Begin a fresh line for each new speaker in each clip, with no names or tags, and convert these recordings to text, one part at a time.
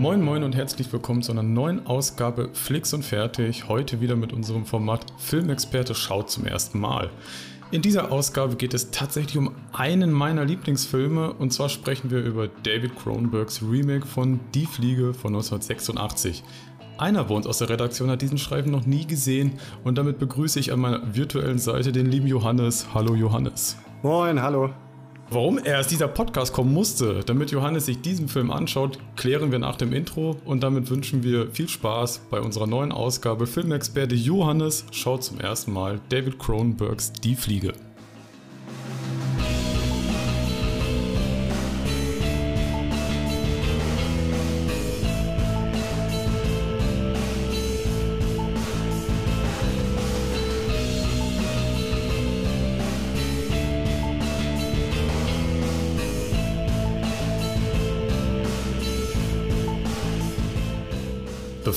Moin Moin und herzlich willkommen zu einer neuen Ausgabe Flix und Fertig. Heute wieder mit unserem Format Filmexperte schaut zum ersten Mal. In dieser Ausgabe geht es tatsächlich um einen meiner Lieblingsfilme und zwar sprechen wir über David Cronenbergs Remake von Die Fliege von 1986. Einer bei uns aus der Redaktion hat diesen Schreiben noch nie gesehen und damit begrüße ich an meiner virtuellen Seite den lieben Johannes. Hallo Johannes.
Moin, hallo.
Warum erst dieser Podcast kommen musste, damit Johannes sich diesen Film anschaut, klären wir nach dem Intro und damit wünschen wir viel Spaß bei unserer neuen Ausgabe. Filmexperte Johannes schaut zum ersten Mal David Cronenbergs Die Fliege.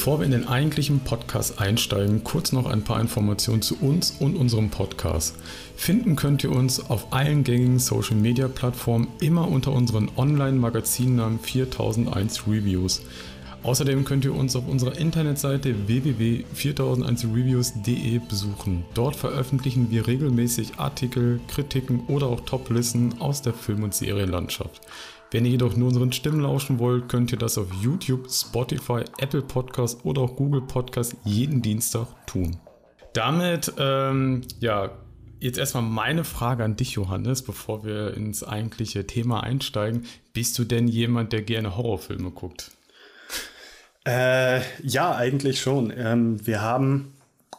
Bevor wir in den eigentlichen Podcast einsteigen, kurz noch ein paar Informationen zu uns und unserem Podcast. Finden könnt ihr uns auf allen gängigen Social Media Plattformen immer unter unseren Online-Magazinnamen 4001 Reviews. Außerdem könnt ihr uns auf unserer Internetseite www.4001reviews.de besuchen. Dort veröffentlichen wir regelmäßig Artikel, Kritiken oder auch Top-Listen aus der Film- und Serienlandschaft. Wenn ihr jedoch nur unseren Stimmen lauschen wollt, könnt ihr das auf YouTube, Spotify, Apple Podcasts oder auch Google Podcasts jeden Dienstag tun. Damit, ähm, ja, jetzt erstmal meine Frage an dich, Johannes, bevor wir ins eigentliche Thema einsteigen. Bist du denn jemand, der gerne Horrorfilme guckt?
Äh, ja, eigentlich schon. Ähm, wir haben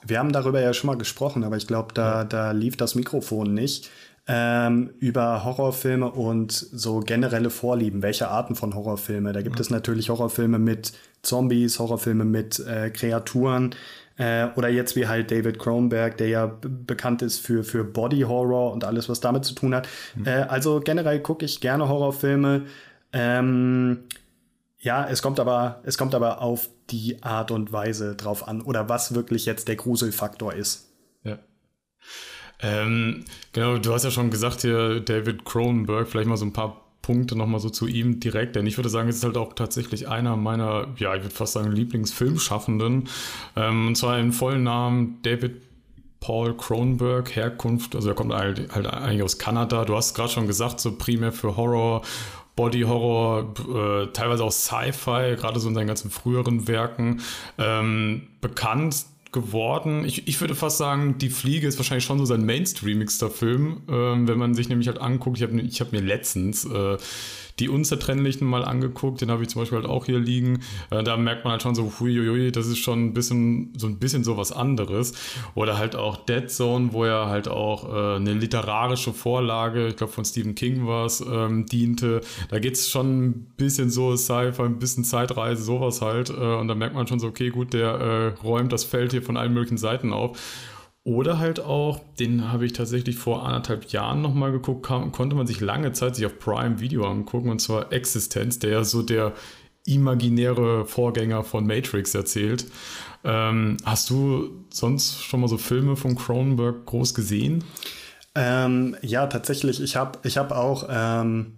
wir haben darüber ja schon mal gesprochen, aber ich glaube, da, da lief das Mikrofon nicht ähm, über Horrorfilme und so generelle Vorlieben. Welche Arten von Horrorfilme? Da gibt mhm. es natürlich Horrorfilme mit Zombies, Horrorfilme mit äh, Kreaturen. Äh, oder jetzt wie halt David Cronenberg, der ja bekannt ist für, für Body Horror und alles, was damit zu tun hat. Mhm. Äh, also generell gucke ich gerne Horrorfilme. Ähm, ja, es kommt aber, es kommt aber auf die Art und Weise drauf an oder was wirklich jetzt der Gruselfaktor ist.
Ähm, genau, du hast ja schon gesagt hier, David Cronenberg, vielleicht mal so ein paar Punkte nochmal so zu ihm direkt, denn ich würde sagen, es ist halt auch tatsächlich einer meiner, ja, ich würde fast sagen, Lieblingsfilmschaffenden. Ähm, und zwar im vollen Namen David Paul Cronenberg, Herkunft, also er kommt halt, halt eigentlich aus Kanada. Du hast gerade schon gesagt, so primär für Horror Body Horror, äh, teilweise auch Sci-Fi, gerade so in seinen ganzen früheren Werken ähm, bekannt geworden. Ich, ich würde fast sagen, Die Fliege ist wahrscheinlich schon so sein mainstreamigster Film, ähm, wenn man sich nämlich halt anguckt. Ich habe ich hab mir letztens äh, die Unzertrennlichen mal angeguckt, den habe ich zum Beispiel halt auch hier liegen. Äh, da merkt man halt schon so, huiuiui, das ist schon ein bisschen so ein bisschen so was anderes. Oder halt auch Dead Zone, wo er halt auch äh, eine literarische Vorlage, ich glaube von Stephen King war es, ähm, diente. Da geht es schon ein bisschen so Sci-Fi, ein bisschen Zeitreise, sowas halt. Äh, und da merkt man schon so, okay, gut, der äh, räumt das Feld hier von allen möglichen Seiten auf. Oder halt auch, den habe ich tatsächlich vor anderthalb Jahren nochmal geguckt, kam, konnte man sich lange Zeit sich auf Prime Video angucken, und zwar Existenz, der ja so der imaginäre Vorgänger von Matrix erzählt. Ähm, hast du sonst schon mal so Filme von Cronenberg groß gesehen?
Ähm, ja, tatsächlich. Ich habe ich hab auch ähm,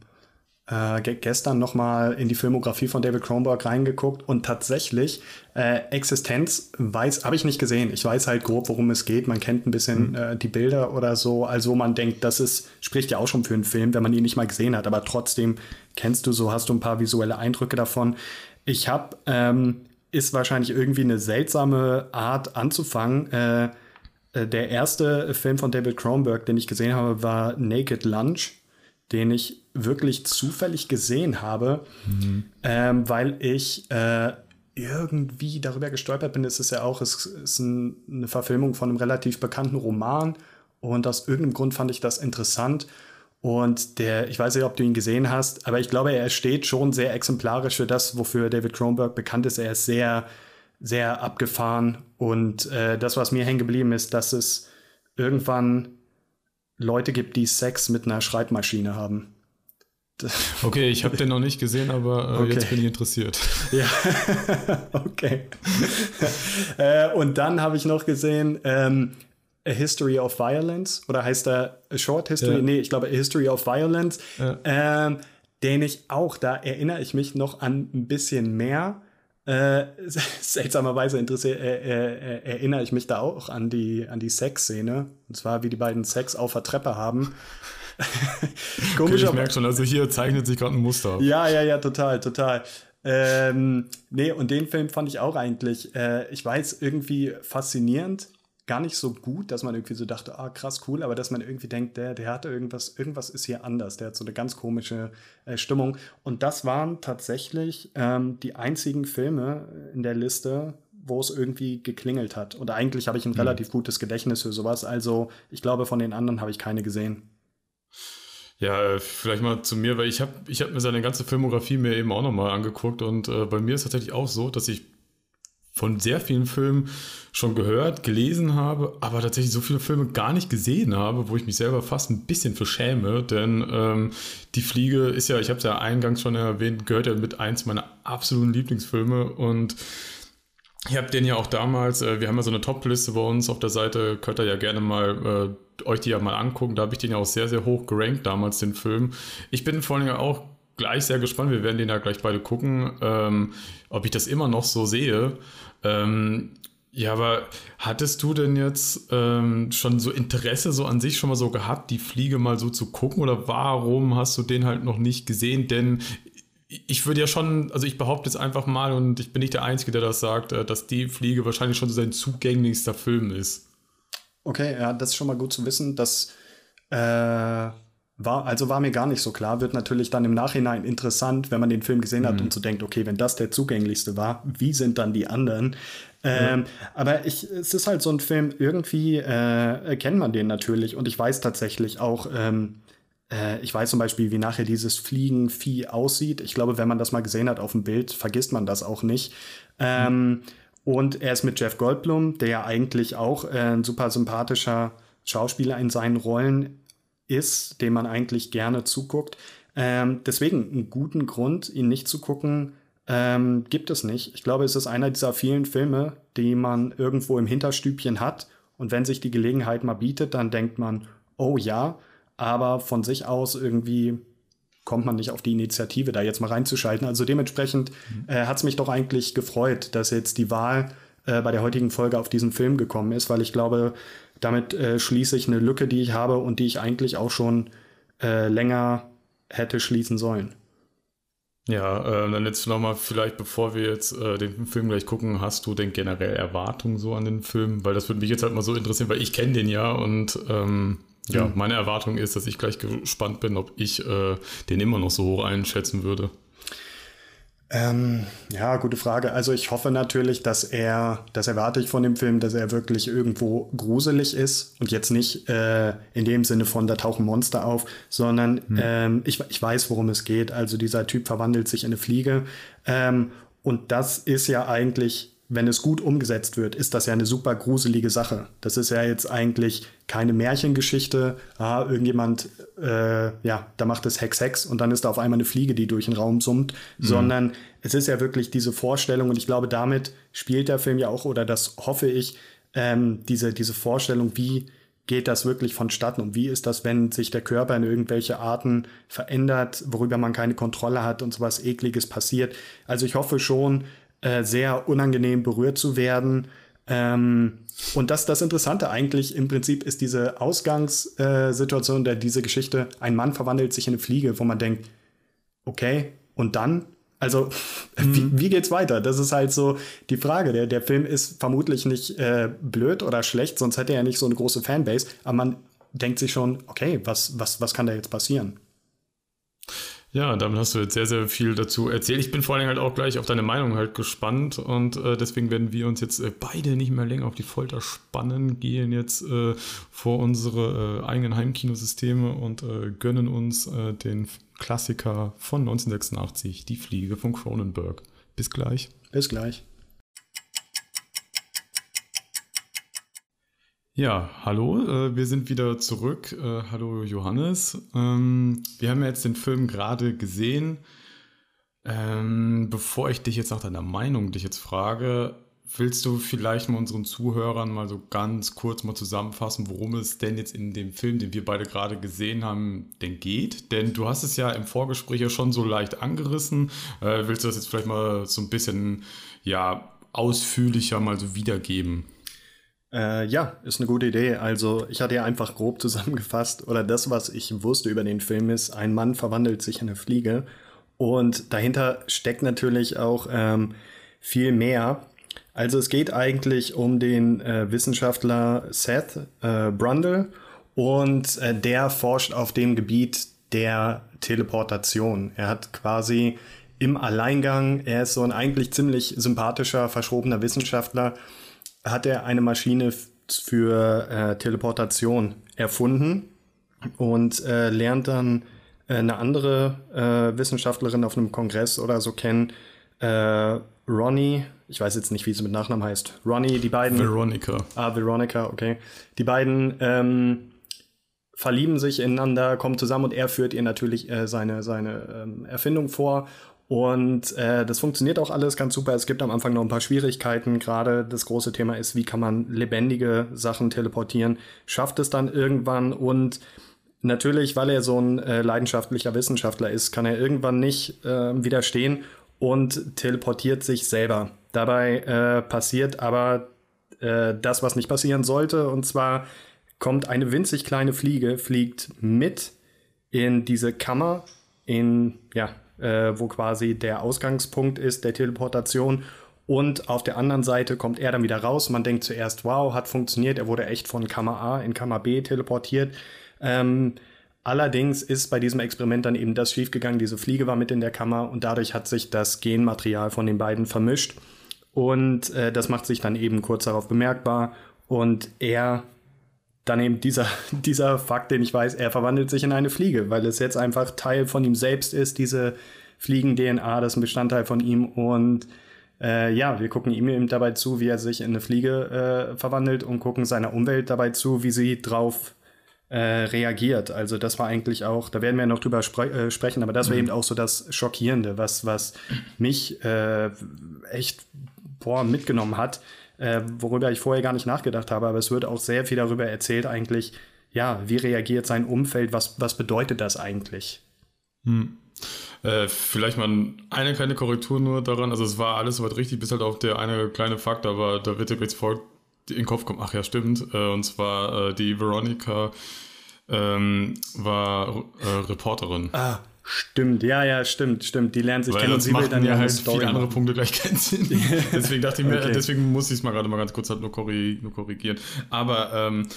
äh, gestern noch mal in die Filmografie von David Cronenberg reingeguckt und tatsächlich äh, Existenz weiß habe ich nicht gesehen. Ich weiß halt grob, worum es geht. Man kennt ein bisschen mhm. äh, die Bilder oder so. Also man denkt, das ist spricht ja auch schon für einen Film, wenn man ihn nicht mal gesehen hat. Aber trotzdem kennst du so, hast du ein paar visuelle Eindrücke davon. Ich habe ähm, ist wahrscheinlich irgendwie eine seltsame Art anzufangen. Äh, äh der erste Film von David Cronenberg, den ich gesehen habe, war Naked Lunch den ich wirklich zufällig gesehen habe, mhm. ähm, weil ich äh, irgendwie darüber gestolpert bin. Es ist ja auch, es ist ein, eine Verfilmung von einem relativ bekannten Roman und aus irgendeinem Grund fand ich das interessant. Und der, ich weiß nicht, ob du ihn gesehen hast, aber ich glaube, er steht schon sehr exemplarisch für das, wofür David Cronenberg bekannt ist. Er ist sehr, sehr abgefahren. Und äh, das, was mir hängen geblieben ist, dass es irgendwann Leute gibt, die Sex mit einer Schreibmaschine haben.
Okay, ich habe den noch nicht gesehen, aber äh, okay. jetzt bin ich interessiert.
Ja, okay. äh, und dann habe ich noch gesehen ähm, A History of Violence oder heißt er A Short History? Ja. Nee, ich glaube A History of Violence. Ja. Ähm, den ich auch, da erinnere ich mich noch an ein bisschen mehr. Äh, seltsamerweise interessiert, äh, äh, erinnere ich mich da auch an die, an die Sexszene. Und zwar, wie die beiden Sex auf der Treppe haben.
Komisch, okay, ich merke schon, also hier zeichnet sich gerade ein Muster.
Ja, ja, ja, total, total. Ähm, nee, und den Film fand ich auch eigentlich, äh, ich weiß, irgendwie faszinierend gar nicht so gut, dass man irgendwie so dachte, ah, krass, cool, aber dass man irgendwie denkt, der, der hatte irgendwas, irgendwas ist hier anders, der hat so eine ganz komische äh, Stimmung. Und das waren tatsächlich ähm, die einzigen Filme in der Liste, wo es irgendwie geklingelt hat. Und eigentlich habe ich ein mhm. relativ gutes Gedächtnis für sowas. Also ich glaube, von den anderen habe ich keine gesehen.
Ja, äh, vielleicht mal zu mir, weil ich habe ich hab mir seine ganze Filmografie mir eben auch nochmal angeguckt und äh, bei mir ist tatsächlich auch so, dass ich von sehr vielen Filmen schon gehört, gelesen habe, aber tatsächlich so viele Filme gar nicht gesehen habe, wo ich mich selber fast ein bisschen für schäme, denn ähm, Die Fliege ist ja, ich habe es ja eingangs schon erwähnt, gehört ja mit eins meiner absoluten Lieblingsfilme und ich habe den ja auch damals, äh, wir haben ja so eine Top-Liste bei uns. Auf der Seite, könnt ihr ja gerne mal äh, euch die ja mal angucken, da habe ich den ja auch sehr, sehr hoch gerankt damals, den Film. Ich bin vor allem auch gleich sehr gespannt, wir werden den ja gleich beide gucken, ähm, ob ich das immer noch so sehe. Ähm, ja, aber hattest du denn jetzt ähm, schon so Interesse so an sich schon mal so gehabt, die Fliege mal so zu gucken oder warum hast du den halt noch nicht gesehen? Denn ich würde ja schon, also ich behaupte jetzt einfach mal und ich bin nicht der Einzige, der das sagt, äh, dass die Fliege wahrscheinlich schon so sein zugänglichster Film ist.
Okay, ja, das ist schon mal gut zu wissen, dass äh war, also war mir gar nicht so klar, wird natürlich dann im Nachhinein interessant, wenn man den Film gesehen hat mhm. und so denkt, okay, wenn das der zugänglichste war, wie sind dann die anderen? Ähm, Aber ich, es ist halt so ein Film, irgendwie äh, kennt man den natürlich und ich weiß tatsächlich auch, ähm, äh, ich weiß zum Beispiel, wie nachher dieses Fliegenvieh aussieht. Ich glaube, wenn man das mal gesehen hat auf dem Bild, vergisst man das auch nicht. Ähm, mhm. Und er ist mit Jeff Goldblum, der ja eigentlich auch äh, ein super sympathischer Schauspieler in seinen Rollen ist, dem man eigentlich gerne zuguckt. Ähm, deswegen einen guten Grund, ihn nicht zu gucken, ähm, gibt es nicht. Ich glaube, es ist einer dieser vielen Filme, die man irgendwo im Hinterstübchen hat. Und wenn sich die Gelegenheit mal bietet, dann denkt man, oh ja, aber von sich aus irgendwie kommt man nicht auf die Initiative, da jetzt mal reinzuschalten. Also dementsprechend mhm. äh, hat es mich doch eigentlich gefreut, dass jetzt die Wahl äh, bei der heutigen Folge auf diesen Film gekommen ist, weil ich glaube, damit äh, schließe ich eine Lücke, die ich habe und die ich eigentlich auch schon äh, länger hätte schließen sollen.
Ja, äh, dann jetzt nochmal vielleicht, bevor wir jetzt äh, den Film gleich gucken, hast du denn generell Erwartungen so an den Film? Weil das würde mich jetzt halt mal so interessieren, weil ich kenne den ja und ähm, ja, mhm. meine Erwartung ist, dass ich gleich gespannt bin, ob ich äh, den immer noch so hoch einschätzen würde.
Ähm, ja, gute Frage. Also ich hoffe natürlich, dass er, das erwarte ich von dem Film, dass er wirklich irgendwo gruselig ist und jetzt nicht äh, in dem Sinne von, da tauchen Monster auf, sondern hm. ähm, ich, ich weiß, worum es geht. Also dieser Typ verwandelt sich in eine Fliege ähm, und das ist ja eigentlich wenn es gut umgesetzt wird, ist das ja eine super gruselige Sache. Das ist ja jetzt eigentlich keine Märchengeschichte. Ah, irgendjemand, äh, ja, da macht es Hex Hex und dann ist da auf einmal eine Fliege, die durch den Raum summt, mhm. sondern es ist ja wirklich diese Vorstellung und ich glaube, damit spielt der Film ja auch, oder das hoffe ich, ähm, diese, diese Vorstellung, wie geht das wirklich vonstatten und wie ist das, wenn sich der Körper in irgendwelche Arten verändert, worüber man keine Kontrolle hat und sowas Ekliges passiert. Also ich hoffe schon, äh, sehr unangenehm berührt zu werden. Ähm, und das, das Interessante eigentlich im Prinzip ist diese Ausgangssituation der diese Geschichte, ein Mann verwandelt sich in eine Fliege, wo man denkt, okay, und dann? Also, mhm. wie, wie, geht's weiter? Das ist halt so die Frage. Der, der Film ist vermutlich nicht äh, blöd oder schlecht, sonst hätte er nicht so eine große Fanbase, aber man denkt sich schon, okay, was, was, was kann da jetzt passieren?
Ja, damit hast du jetzt sehr, sehr viel dazu erzählt. Ich bin vor allem halt auch gleich auf deine Meinung halt gespannt und äh, deswegen werden wir uns jetzt äh, beide nicht mehr länger auf die Folter spannen, gehen jetzt äh, vor unsere äh, eigenen Heimkinosysteme und äh, gönnen uns äh, den Klassiker von 1986, Die Fliege von Cronenberg. Bis gleich.
Bis gleich.
Ja, hallo, äh, wir sind wieder zurück. Äh, hallo Johannes. Ähm, wir haben ja jetzt den Film gerade gesehen. Ähm, bevor ich dich jetzt nach deiner Meinung dich jetzt frage, willst du vielleicht mal unseren Zuhörern mal so ganz kurz mal zusammenfassen, worum es denn jetzt in dem Film, den wir beide gerade gesehen haben, denn geht? Denn du hast es ja im Vorgespräch ja schon so leicht angerissen. Äh, willst du das jetzt vielleicht mal so ein bisschen, ja, ausführlicher mal so wiedergeben?
Äh, ja, ist eine gute Idee. Also ich hatte ja einfach grob zusammengefasst, oder das, was ich wusste über den Film ist, ein Mann verwandelt sich in eine Fliege. Und dahinter steckt natürlich auch ähm, viel mehr. Also es geht eigentlich um den äh, Wissenschaftler Seth äh, Brundle und äh, der forscht auf dem Gebiet der Teleportation. Er hat quasi im Alleingang, er ist so ein eigentlich ziemlich sympathischer, verschrobener Wissenschaftler, hat er eine Maschine für äh, Teleportation erfunden und äh, lernt dann äh, eine andere äh, Wissenschaftlerin auf einem Kongress oder so kennen, äh, Ronnie, ich weiß jetzt nicht, wie sie mit Nachnamen heißt. Ronnie, die beiden.
Veronica.
Ah, Veronica, okay. Die beiden ähm, verlieben sich ineinander, kommen zusammen und er führt ihr natürlich äh, seine, seine ähm, Erfindung vor. Und äh, das funktioniert auch alles ganz super. Es gibt am Anfang noch ein paar Schwierigkeiten. Gerade das große Thema ist, wie kann man lebendige Sachen teleportieren? Schafft es dann irgendwann und natürlich, weil er so ein äh, leidenschaftlicher Wissenschaftler ist, kann er irgendwann nicht äh, widerstehen und teleportiert sich selber. Dabei äh, passiert aber äh, das, was nicht passieren sollte. Und zwar kommt eine winzig kleine Fliege, fliegt mit in diese Kammer, in, ja, äh, wo quasi der Ausgangspunkt ist der Teleportation. Und auf der anderen Seite kommt er dann wieder raus. Man denkt zuerst, wow, hat funktioniert. Er wurde echt von Kammer A in Kammer B teleportiert. Ähm, Allerdings ist bei diesem Experiment dann eben das schiefgegangen. Diese Fliege war mit in der Kammer und dadurch hat sich das Genmaterial von den beiden vermischt. Und äh, das macht sich dann eben kurz darauf bemerkbar. Und er, dann eben dieser, dieser Fakt, den ich weiß, er verwandelt sich in eine Fliege, weil es jetzt einfach Teil von ihm selbst ist, diese Fliegen-DNA, das ist ein Bestandteil von ihm. Und äh, ja, wir gucken ihm eben dabei zu, wie er sich in eine Fliege äh, verwandelt und gucken seiner Umwelt dabei zu, wie sie drauf äh, reagiert. Also das war eigentlich auch, da werden wir noch drüber spre äh, sprechen, aber das war mhm. eben auch so das Schockierende, was, was mich äh, echt boah, mitgenommen hat, äh, worüber ich vorher gar nicht nachgedacht habe, aber es wird auch sehr viel darüber erzählt eigentlich, ja, wie reagiert sein Umfeld, was, was bedeutet das eigentlich?
Hm. Äh, vielleicht mal eine kleine Korrektur nur daran. Also es war alles soweit richtig, bis halt auch der eine kleine Fakt, aber da wird jetzt folgt in den Kopf kommt, ach ja, stimmt. Äh, und zwar äh, die Veronica ähm, war äh, Reporterin.
Ah, stimmt. Ja, ja, stimmt, stimmt. Die lernen sich Weil kennen und sie will dann
ja halt Story viele andere Punkte gleich kennen. deswegen dachte ich mir, okay. deswegen muss ich es mal gerade mal ganz kurz halt nur korrigieren. Aber ähm,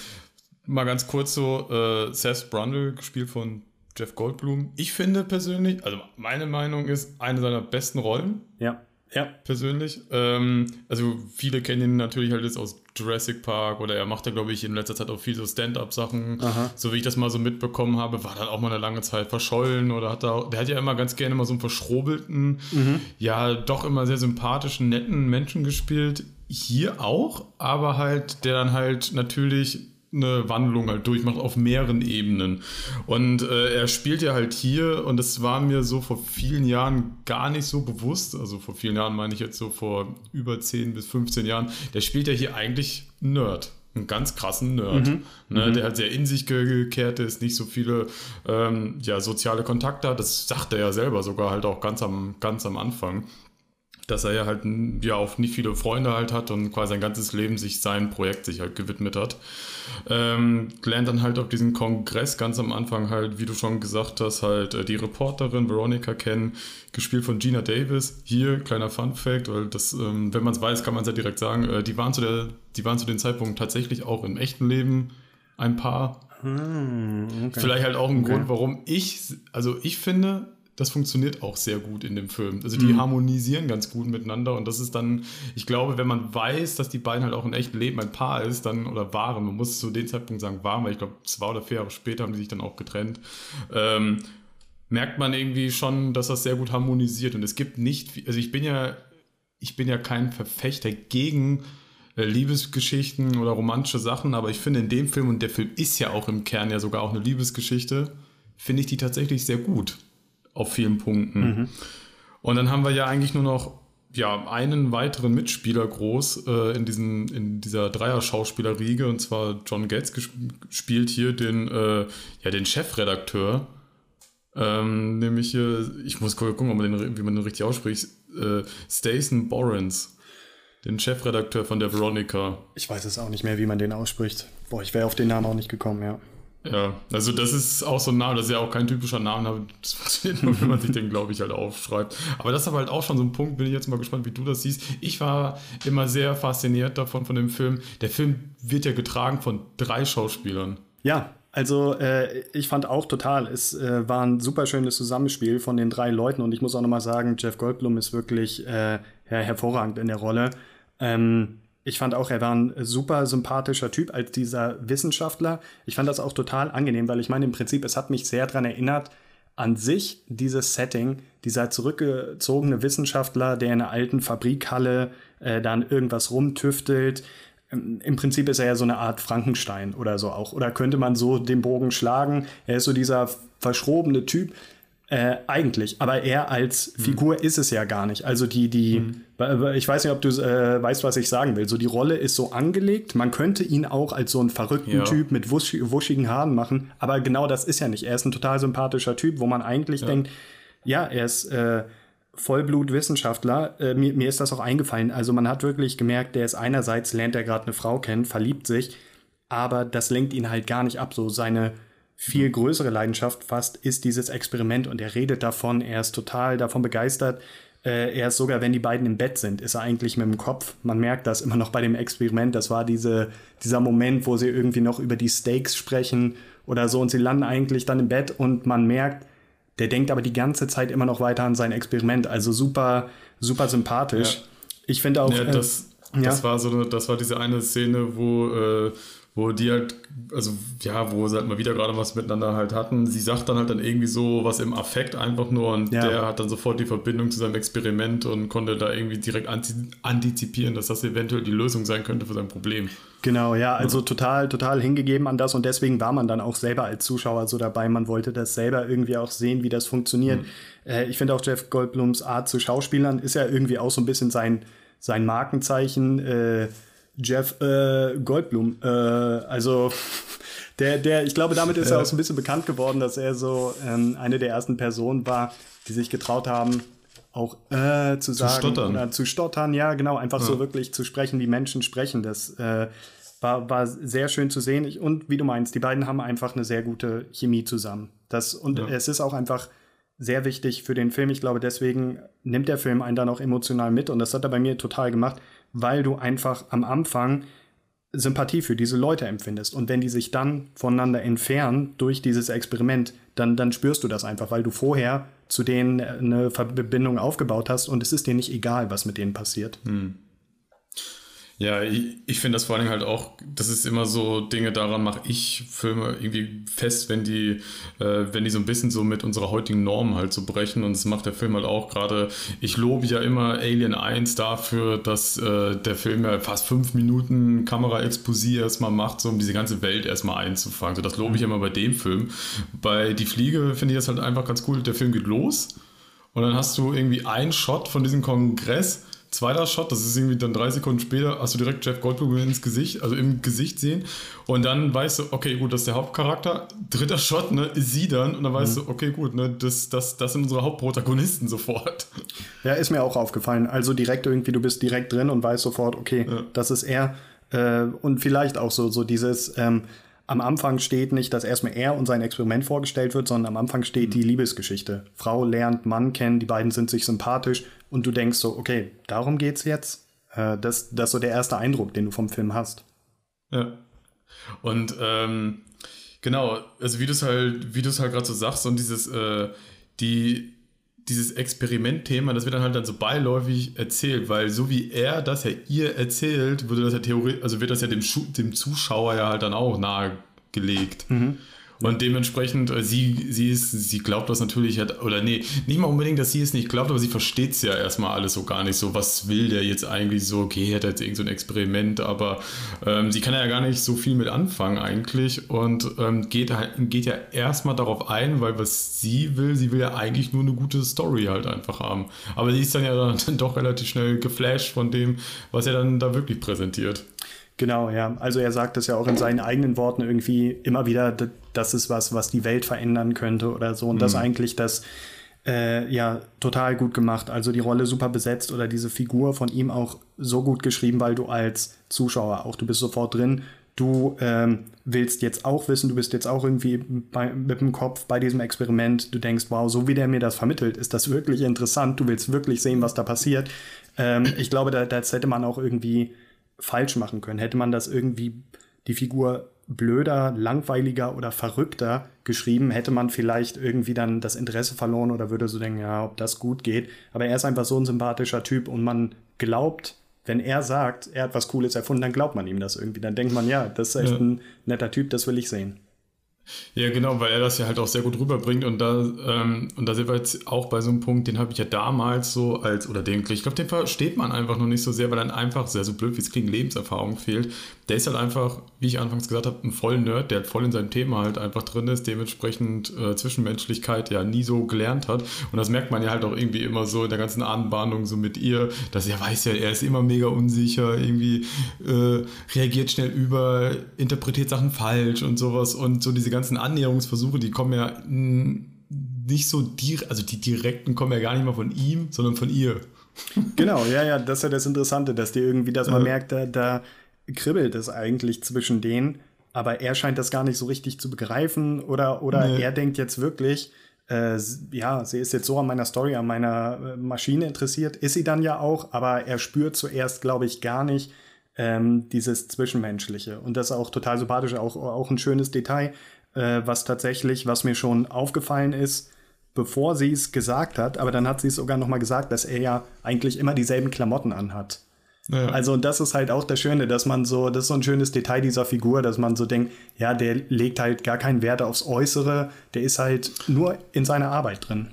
mal ganz kurz so, äh, Seth Brundle, gespielt von Jeff Goldblum. Ich finde persönlich, also meine Meinung ist, eine seiner besten Rollen.
Ja. Ja.
Persönlich. Ähm, also viele kennen ihn natürlich halt jetzt aus Jurassic Park oder er macht ja, glaube ich, in letzter Zeit auch viel so Stand-up-Sachen. So wie ich das mal so mitbekommen habe, war dann auch mal eine lange Zeit verschollen oder hat da, der hat ja immer ganz gerne mal so einen verschrobelten, mhm. ja, doch immer sehr sympathischen, netten Menschen gespielt. Hier auch, aber halt, der dann halt natürlich eine Wandlung halt durchmacht auf mehreren Ebenen. Und äh, er spielt ja halt hier, und das war mir so vor vielen Jahren gar nicht so bewusst, also vor vielen Jahren meine ich jetzt so vor über 10 bis 15 Jahren, der spielt ja hier eigentlich Nerd. Einen ganz krassen Nerd, mhm. Ne, mhm. der halt sehr in sich gekehrt ist, nicht so viele ähm, ja, soziale Kontakte hat. Das sagt er ja selber sogar halt auch ganz am, ganz am Anfang dass er ja halt ja auch nicht viele Freunde halt hat und quasi sein ganzes Leben sich sein Projekt sich halt gewidmet hat. Ähm, lernt dann halt auf diesem Kongress ganz am Anfang halt, wie du schon gesagt hast, halt äh, die Reporterin Veronica kennen, gespielt von Gina Davis. Hier, kleiner Fun Fact, weil das, ähm, wenn man es weiß, kann man es ja direkt sagen, äh, die waren zu der, die waren zu dem Zeitpunkt tatsächlich auch im echten Leben ein Paar. Hm, okay. Vielleicht halt auch ein okay. Grund, warum ich, also ich finde, das funktioniert auch sehr gut in dem Film. Also die mhm. harmonisieren ganz gut miteinander und das ist dann, ich glaube, wenn man weiß, dass die beiden halt auch in echtem Leben ein Paar ist, dann oder waren, man muss zu dem Zeitpunkt sagen waren, weil ich glaube, zwei oder vier Jahre später haben die sich dann auch getrennt. Ähm, merkt man irgendwie schon, dass das sehr gut harmonisiert und es gibt nicht, also ich bin ja, ich bin ja kein Verfechter gegen äh, Liebesgeschichten oder romantische Sachen, aber ich finde in dem Film, und der Film ist ja auch im Kern ja sogar auch eine Liebesgeschichte, finde ich die tatsächlich sehr gut auf vielen Punkten. Mhm. Und dann haben wir ja eigentlich nur noch ja, einen weiteren Mitspieler groß äh, in, diesen, in dieser Dreier-Schauspielerriege und zwar John Getz gespielt hier den, äh, ja, den Chefredakteur. Ähm, nämlich hier, ich muss gucken, man den, wie man den richtig ausspricht, äh, Stacen Borrens, den Chefredakteur von der Veronica.
Ich weiß es auch nicht mehr, wie man den ausspricht. Boah, ich wäre auf den Namen auch nicht gekommen, ja.
Ja, also das ist auch so ein Name, das ist ja auch kein typischer Name, das funktioniert nur, wenn man sich den, glaube ich, halt aufschreibt. Aber das ist aber halt auch schon so ein Punkt, bin ich jetzt mal gespannt, wie du das siehst. Ich war immer sehr fasziniert davon, von dem Film. Der Film wird ja getragen von drei Schauspielern.
Ja, also äh, ich fand auch total, es äh, war ein super schönes Zusammenspiel von den drei Leuten und ich muss auch nochmal sagen, Jeff Goldblum ist wirklich äh, hervorragend in der Rolle. Ähm, ich fand auch, er war ein super sympathischer Typ als dieser Wissenschaftler. Ich fand das auch total angenehm, weil ich meine, im Prinzip, es hat mich sehr daran erinnert, an sich dieses Setting, dieser zurückgezogene Wissenschaftler, der in einer alten Fabrikhalle äh, dann irgendwas rumtüftelt. Ähm, Im Prinzip ist er ja so eine Art Frankenstein oder so auch. Oder könnte man so den Bogen schlagen? Er ist so dieser verschrobene Typ, äh, eigentlich, aber er als hm. Figur mhm. ist es ja gar nicht. Also die, die, mhm. ich weiß nicht, ob du äh, weißt, was ich sagen will. So die Rolle ist so angelegt, man könnte ihn auch als so einen verrückten ja. Typ mit wusch, wuschigen Haaren machen, aber genau das ist ja nicht. Er ist ein total sympathischer Typ, wo man eigentlich ja. denkt, ja, er ist äh, Vollblutwissenschaftler. Äh, mir, mir ist das auch eingefallen. Also man hat wirklich gemerkt, der ist einerseits lernt er gerade eine Frau kennen, verliebt sich, aber das lenkt ihn halt gar nicht ab. So seine viel größere Leidenschaft fast ist dieses Experiment und er redet davon, er ist total davon begeistert. Äh, er ist sogar, wenn die beiden im Bett sind, ist er eigentlich mit dem Kopf. Man merkt das immer noch bei dem Experiment. Das war diese, dieser Moment, wo sie irgendwie noch über die Stakes sprechen oder so und sie landen eigentlich dann im Bett und man merkt, der denkt aber die ganze Zeit immer noch weiter an sein Experiment. Also super, super sympathisch. Ja. Ich finde auch.
Ja, das, äh, das ja. war so, das war diese eine Szene, wo äh, wo die halt, also ja, wo sie halt mal wieder gerade was miteinander halt hatten. Sie sagt dann halt dann irgendwie so was im Affekt einfach nur und ja. der hat dann sofort die Verbindung zu seinem Experiment und konnte da irgendwie direkt antizipieren, dass das eventuell die Lösung sein könnte für sein Problem.
Genau, ja, also total, total hingegeben an das und deswegen war man dann auch selber als Zuschauer so dabei. Man wollte das selber irgendwie auch sehen, wie das funktioniert. Mhm. Äh, ich finde auch Jeff Goldblums Art zu Schauspielern ist ja irgendwie auch so ein bisschen sein, sein Markenzeichen. Äh, Jeff äh, Goldblum. Äh, also der, der, ich glaube, damit ist er auch so ein bisschen bekannt geworden, dass er so ähm, eine der ersten Personen war, die sich getraut haben, auch äh, zu sagen zu stottern. oder zu stottern, ja, genau, einfach ja. so wirklich zu sprechen, wie Menschen sprechen. Das äh, war, war sehr schön zu sehen. Ich, und wie du meinst, die beiden haben einfach eine sehr gute Chemie zusammen. Das, und ja. es ist auch einfach sehr wichtig für den Film. Ich glaube, deswegen nimmt der Film einen dann auch emotional mit und das hat er bei mir total gemacht weil du einfach am Anfang Sympathie für diese Leute empfindest. Und wenn die sich dann voneinander entfernen durch dieses Experiment, dann, dann spürst du das einfach, weil du vorher zu denen eine Verbindung aufgebaut hast und es ist dir nicht egal, was mit denen passiert. Hm.
Ja, ich, ich finde das vor allem halt auch, das ist immer so Dinge, daran mache ich Filme irgendwie fest, wenn die, äh, wenn die so ein bisschen so mit unserer heutigen Norm halt so brechen und das macht der Film halt auch gerade. Ich lobe ja immer Alien 1 dafür, dass äh, der Film ja fast fünf Minuten Kameraexposie erstmal macht, so um diese ganze Welt erstmal einzufangen. So, das lobe ich mhm. immer bei dem Film. Bei Die Fliege finde ich das halt einfach ganz cool. Der Film geht los und dann hast du irgendwie einen Shot von diesem Kongress Zweiter Shot, das ist irgendwie dann drei Sekunden später, hast du direkt Jeff Goldblum ins Gesicht, also im Gesicht sehen. Und dann weißt du, okay, gut, das ist der Hauptcharakter. Dritter Shot, ne, ist sie dann. Und dann weißt mhm. du, okay, gut, ne, das, das, das sind unsere Hauptprotagonisten sofort.
Ja, ist mir auch aufgefallen. Also direkt irgendwie, du bist direkt drin und weißt sofort, okay, ja. das ist er. Äh, und vielleicht auch so, so dieses, ähm, am Anfang steht nicht, dass erstmal er und sein Experiment vorgestellt wird, sondern am Anfang steht mhm. die Liebesgeschichte. Frau lernt Mann kennen, die beiden sind sich sympathisch und du denkst so, okay, darum geht's jetzt. Äh, das, das ist so der erste Eindruck, den du vom Film hast.
Ja. Und ähm, genau, also wie du es halt, wie du es halt gerade so sagst, und dieses, äh, die, dieses Experimentthema, das wird dann halt dann so beiläufig erzählt, weil so wie er das ja ihr erzählt, würde das ja theoretisch, also wird das ja dem, dem Zuschauer ja halt dann auch nahegelegt. Mhm. Und dementsprechend, äh, sie, sie ist, sie glaubt das natürlich, oder nee, nicht mal unbedingt, dass sie es nicht glaubt, aber sie versteht es ja erstmal alles so gar nicht so. Was will der jetzt eigentlich so? Okay, er hat jetzt irgend so ein Experiment, aber ähm, sie kann ja gar nicht so viel mit anfangen eigentlich und ähm, geht, halt, geht ja erstmal darauf ein, weil was sie will, sie will ja eigentlich nur eine gute Story halt einfach haben. Aber sie ist dann ja dann doch relativ schnell geflasht von dem, was er dann da wirklich präsentiert.
Genau, ja. Also er sagt es ja auch in seinen eigenen Worten irgendwie immer wieder, das ist was, was die Welt verändern könnte oder so. Und mhm. das eigentlich das äh, ja total gut gemacht. Also die Rolle super besetzt oder diese Figur von ihm auch so gut geschrieben, weil du als Zuschauer auch, du bist sofort drin. Du ähm, willst jetzt auch wissen, du bist jetzt auch irgendwie bei, mit dem Kopf bei diesem Experiment. Du denkst, wow, so wie der mir das vermittelt, ist das wirklich interessant. Du willst wirklich sehen, was da passiert. Ähm, ich glaube, da, das hätte man auch irgendwie falsch machen können. Hätte man das irgendwie die Figur blöder, langweiliger oder verrückter geschrieben, hätte man vielleicht irgendwie dann das Interesse verloren oder würde so denken, ja, ob das gut geht. Aber er ist einfach so ein sympathischer Typ und man glaubt, wenn er sagt, er hat was Cooles erfunden, dann glaubt man ihm das irgendwie. Dann denkt man, ja, das ist echt ja. ein netter Typ, das will ich sehen.
Ja, genau, weil er das ja halt auch sehr gut rüberbringt und da, ähm, und da sind wir jetzt auch bei so einem Punkt, den habe ich ja damals so als, oder den, ich glaube, den versteht man einfach noch nicht so sehr, weil dann einfach, sehr so blöd wie es klingt, Lebenserfahrung fehlt. Der ist halt einfach, wie ich anfangs gesagt habe, ein voll Nerd, der halt voll in seinem Thema halt einfach drin ist, dementsprechend äh, Zwischenmenschlichkeit ja nie so gelernt hat. Und das merkt man ja halt auch irgendwie immer so in der ganzen Anbahnung so mit ihr, dass er weiß ja, er ist immer mega unsicher, irgendwie äh, reagiert schnell über, interpretiert Sachen falsch und sowas und so diese ganze ganzen Annäherungsversuche, die kommen ja nicht so direkt, also die direkten kommen ja gar nicht mal von ihm, sondern von ihr.
Genau, ja, ja, das ist ja das Interessante, dass die irgendwie, dass man merkt, da, da kribbelt es eigentlich zwischen denen, aber er scheint das gar nicht so richtig zu begreifen oder, oder nee. er denkt jetzt wirklich, äh, ja, sie ist jetzt so an meiner Story, an meiner äh, Maschine interessiert, ist sie dann ja auch, aber er spürt zuerst, glaube ich, gar nicht ähm, dieses Zwischenmenschliche und das ist auch total sympathisch, auch, auch ein schönes Detail, äh, was tatsächlich, was mir schon aufgefallen ist, bevor sie es gesagt hat, aber dann hat sie es sogar noch mal gesagt, dass er ja eigentlich immer dieselben Klamotten anhat. Ja. Also das ist halt auch das Schöne, dass man so, das ist so ein schönes Detail dieser Figur, dass man so denkt, ja, der legt halt gar keinen Wert aufs Äußere, der ist halt nur in seiner Arbeit drin.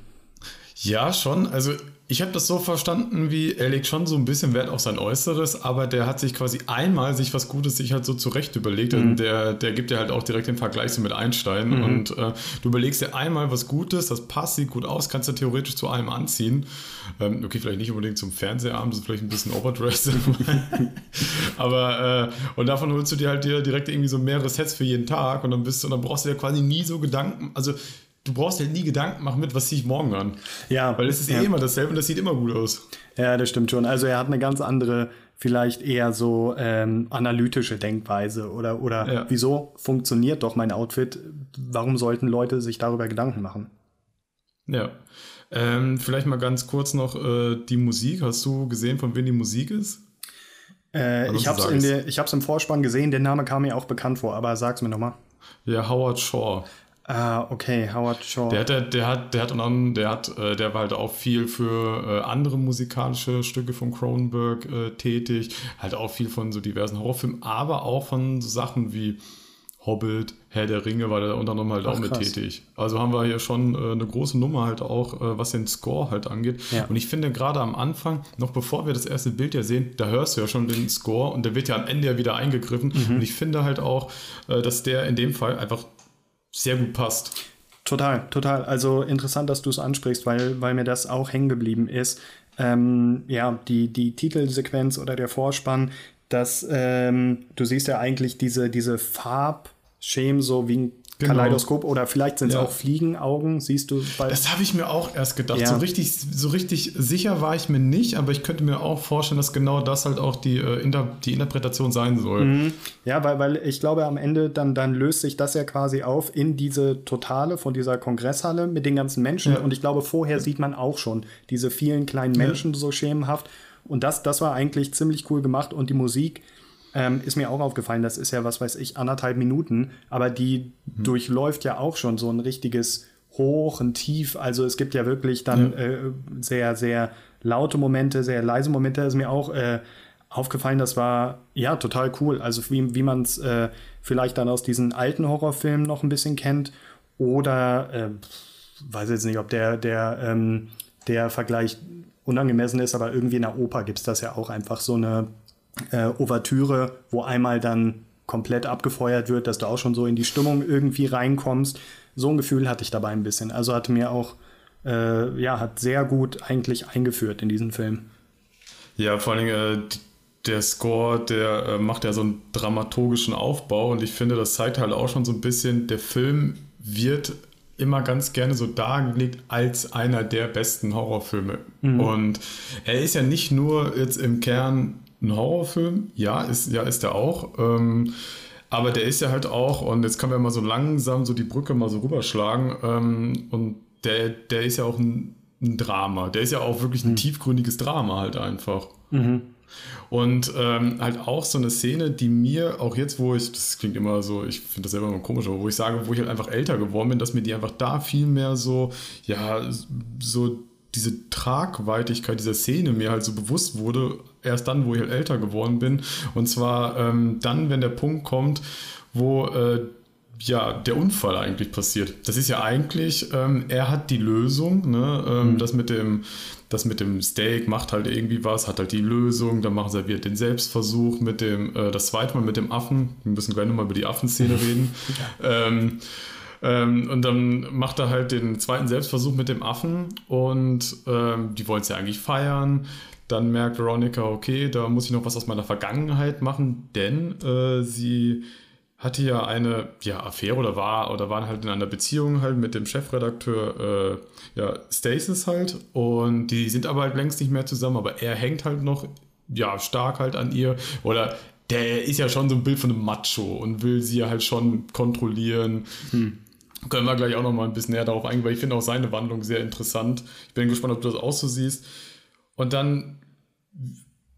Ja, schon. Also ich habe das so verstanden, wie er legt schon so ein bisschen Wert auf sein Äußeres, aber der hat sich quasi einmal sich was Gutes sich halt so zurecht überlegt. Mhm. Und der, der gibt dir halt auch direkt den Vergleich so mit Einstein. Mhm. Und äh, du überlegst dir einmal was Gutes, das passt, sieht gut aus, kannst du theoretisch zu allem anziehen. Ähm, okay, vielleicht nicht unbedingt zum Fernsehabend, das ist vielleicht ein bisschen overdressed. aber äh, und davon holst du dir halt dir direkt irgendwie so mehrere Sets für jeden Tag und dann bist du, und dann brauchst du dir quasi nie so Gedanken. Also du brauchst dir nie Gedanken machen mit, was ziehe ich morgen an. Ja. Weil es ist ja. eh immer dasselbe und das sieht immer gut aus.
Ja, das stimmt schon. Also er hat eine ganz andere, vielleicht eher so ähm, analytische Denkweise oder, oder ja. wieso funktioniert doch mein Outfit? Warum sollten Leute sich darüber Gedanken machen?
Ja. Ähm, vielleicht mal ganz kurz noch äh, die Musik. Hast du gesehen, von wem die Musik ist?
Äh, ich habe es im Vorspann gesehen, der Name kam mir auch bekannt vor, aber sag's mir nochmal.
Ja, Howard Shaw.
Ah, okay, Howard Shaw.
Der, der, der hat, der hat, und der hat, äh, der war halt auch viel für äh, andere musikalische Stücke von Cronenberg äh, tätig, halt auch viel von so diversen Horrorfilmen, aber auch von so Sachen wie Hobbit, Herr der Ringe war der unter anderem halt Ach, auch mit krass. tätig. Also haben wir hier schon äh, eine große Nummer halt auch, äh, was den Score halt angeht. Ja. Und ich finde gerade am Anfang, noch bevor wir das erste Bild ja sehen, da hörst du ja schon den Score und der wird ja am Ende ja wieder eingegriffen. Mhm. Und ich finde halt auch, äh, dass der in dem Fall einfach sehr gut passt.
Total, total. Also interessant, dass du es ansprichst, weil, weil mir das auch hängen geblieben ist. Ähm, ja, die, die Titelsequenz oder der Vorspann, dass ähm, du siehst ja eigentlich diese, diese Farbschemen so wie ein Genau. Kaleidoskop oder vielleicht sind es ja. auch Fliegenaugen, siehst du.
das habe ich mir auch erst gedacht. Ja. So, richtig, so richtig sicher war ich mir nicht, aber ich könnte mir auch vorstellen, dass genau das halt auch die, äh, Inter die Interpretation sein soll. Mhm.
Ja, weil, weil ich glaube, am Ende dann, dann löst sich das ja quasi auf in diese Totale von dieser Kongresshalle mit den ganzen Menschen. Ja. Und ich glaube, vorher sieht man auch schon diese vielen kleinen Menschen so schemenhaft. Und das, das war eigentlich ziemlich cool gemacht und die Musik ähm, ist mir auch aufgefallen, das ist ja, was weiß ich, anderthalb Minuten, aber die mhm. durchläuft ja auch schon so ein richtiges Hoch und Tief. Also es gibt ja wirklich dann ja. äh, sehr, sehr laute Momente, sehr leise Momente. Ist mir auch äh, aufgefallen, das war ja total cool. Also wie, wie man es äh, vielleicht dann aus diesen alten Horrorfilmen noch ein bisschen kennt. Oder äh, weiß jetzt nicht, ob der, der, ähm, der Vergleich unangemessen ist, aber irgendwie in der Oper gibt es das ja auch einfach so eine äh, Ouvertüre, wo einmal dann komplett abgefeuert wird, dass du auch schon so in die Stimmung irgendwie reinkommst. So ein Gefühl hatte ich dabei ein bisschen. Also hatte mir auch, äh, ja, hat sehr gut eigentlich eingeführt in diesen Film.
Ja, vor allem äh, der Score, der äh, macht ja so einen dramaturgischen Aufbau und ich finde, das zeigt halt auch schon so ein bisschen, der Film wird immer ganz gerne so dargelegt als einer der besten Horrorfilme. Mhm. Und er ist ja nicht nur jetzt im Kern ein Horrorfilm, ja, ist, ja, ist er auch. Ähm, aber der ist ja halt auch, und jetzt können wir mal so langsam so die Brücke mal so rüberschlagen. Ähm, und der, der ist ja auch ein, ein Drama. Der ist ja auch wirklich ein mhm. tiefgründiges Drama halt einfach. Mhm. Und ähm, halt auch so eine Szene, die mir auch jetzt, wo ich, das klingt immer so, ich finde das selber immer komisch, aber wo ich sage, wo ich halt einfach älter geworden bin, dass mir die einfach da viel mehr so, ja, so diese Tragweitigkeit dieser Szene mir halt so bewusst wurde, erst dann, wo ich halt älter geworden bin. Und zwar ähm, dann, wenn der Punkt kommt, wo äh, ja, der Unfall eigentlich passiert. Das ist ja eigentlich, ähm, er hat die Lösung, ne? Ähm, mhm. das, mit dem, das mit dem Steak macht halt irgendwie was, hat halt die Lösung, dann machen sie wieder den Selbstversuch mit dem, äh, das zweite Mal mit dem Affen. Wir müssen gleich nochmal über die Affenszene reden. Ja. Ähm, ähm, und dann macht er halt den zweiten Selbstversuch mit dem Affen und ähm, die wollen es ja eigentlich feiern. Dann merkt Veronica, okay, da muss ich noch was aus meiner Vergangenheit machen, denn äh, sie hatte ja eine ja, Affäre oder war oder waren halt in einer Beziehung halt mit dem Chefredakteur äh, ja, Stasis halt und die sind aber halt längst nicht mehr zusammen, aber er hängt halt noch ja stark halt an ihr oder der ist ja schon so ein Bild von einem Macho und will sie halt schon kontrollieren. Hm. Können wir gleich auch noch mal ein bisschen näher darauf eingehen, weil ich finde auch seine Wandlung sehr interessant. Ich bin gespannt, ob du das auch so siehst. Und dann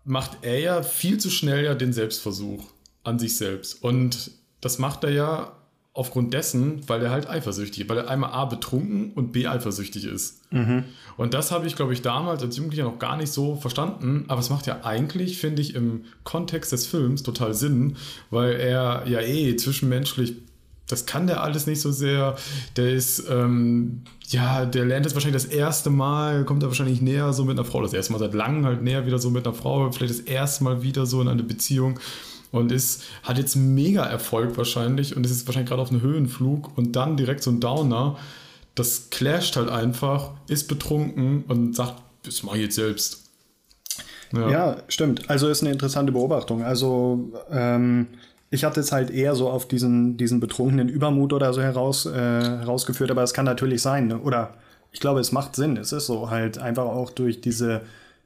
macht er ja viel zu schnell ja den Selbstversuch an sich selbst. Und das macht er ja aufgrund dessen, weil er halt eifersüchtig ist, weil er einmal A betrunken und B eifersüchtig ist. Mhm. Und das habe ich, glaube ich, damals als Jugendlicher noch gar nicht so verstanden, aber es macht ja eigentlich, finde ich, im Kontext des Films total Sinn, weil er ja eh zwischenmenschlich das kann der alles nicht so sehr. Der ist, ähm, ja, der lernt jetzt wahrscheinlich das erste Mal, kommt er wahrscheinlich näher so mit einer Frau. Das erste Mal seit langem halt näher wieder so mit einer Frau, vielleicht das erste Mal wieder so in eine Beziehung und ist, hat jetzt mega Erfolg wahrscheinlich und ist jetzt wahrscheinlich gerade auf einem Höhenflug und dann direkt so ein Downer. Das clasht halt einfach, ist betrunken und sagt, das mache ich jetzt selbst.
Ja. ja. stimmt. Also ist eine interessante Beobachtung. Also ähm, ich hatte es halt eher so auf diesen, diesen betrunkenen Übermut oder so heraus, äh, herausgeführt, aber es kann natürlich sein, ne? oder ich glaube, es macht Sinn. Es ist so halt einfach auch durch diese,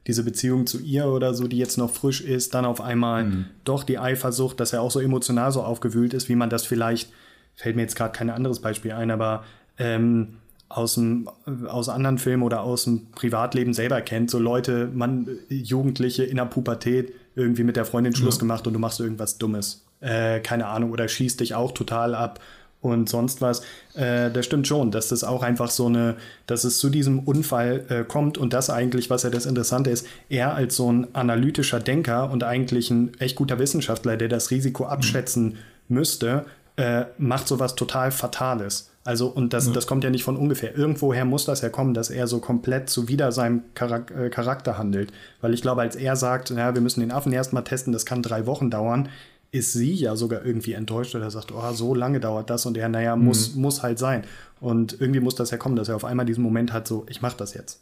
diese Beziehung zu ihr oder so, die jetzt noch frisch ist, dann auf einmal mhm. doch die Eifersucht, dass er auch so emotional so aufgewühlt ist, wie man das vielleicht, fällt mir jetzt gerade kein anderes Beispiel ein, aber ähm, aus, dem, aus anderen Filmen oder aus dem Privatleben selber kennt. So Leute, man, Jugendliche in der Pubertät irgendwie mit der Freundin Schluss ja. gemacht und du machst irgendwas Dummes äh, keine Ahnung, oder schießt dich auch total ab und sonst was. Äh, das stimmt schon, dass das auch einfach so eine, dass es zu diesem Unfall äh, kommt und das eigentlich, was ja das Interessante ist, er als so ein analytischer Denker und eigentlich ein echt guter Wissenschaftler, der das Risiko abschätzen mhm. müsste, äh, macht sowas total Fatales. Also, und das, ja. das kommt ja nicht von ungefähr. Irgendwoher muss das ja kommen, dass er so komplett zuwider seinem äh, Charakter handelt. Weil ich glaube, als er sagt, ja, wir müssen den Affen erstmal testen, das kann drei Wochen dauern, ist sie ja sogar irgendwie enttäuscht oder sagt, oh, so lange dauert das und er, naja, muss, mhm. muss halt sein. Und irgendwie muss das ja kommen, dass er auf einmal diesen Moment hat, so, ich mach das jetzt.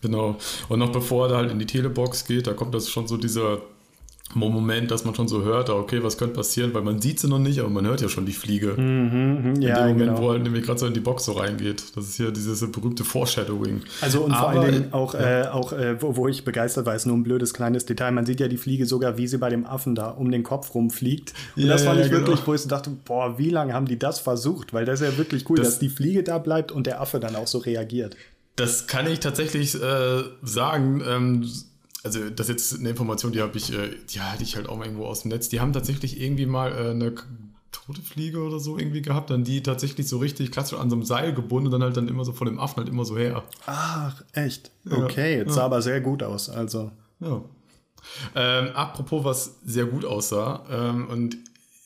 Genau. Und noch bevor er halt in die Telebox geht, da kommt das schon so dieser Moment, dass man schon so hört, okay, was könnte passieren, weil man sieht sie noch nicht, aber man hört ja schon die Fliege. Mhm, mhm. ja, in dem Moment, genau. wo er nämlich gerade so in die Box so reingeht. Das ist hier dieses berühmte Foreshadowing.
Also und aber, vor allen Dingen auch, ja. äh, auch äh, wo, wo, ich begeistert war, ist nur ein blödes kleines Detail. Man sieht ja die Fliege sogar, wie sie bei dem Affen da um den Kopf rumfliegt. Und ja, das fand ja, ich wirklich, genau. wo ich so dachte, boah, wie lange haben die das versucht? Weil das ist ja wirklich cool, das, dass die Fliege da bleibt und der Affe dann auch so reagiert.
Das kann ich tatsächlich äh, sagen. Ähm, also das ist jetzt eine Information, die habe ich, äh, die halte ich halt auch mal irgendwo aus dem Netz. Die haben tatsächlich irgendwie mal äh, eine tote Fliege oder so irgendwie gehabt, dann die tatsächlich so richtig klassisch an so einem Seil gebunden und dann halt dann immer so von dem Affen halt immer so her.
Ach, echt? Okay, jetzt ja. sah aber sehr gut aus, also.
Ja. Ähm, apropos, was sehr gut aussah, ähm, und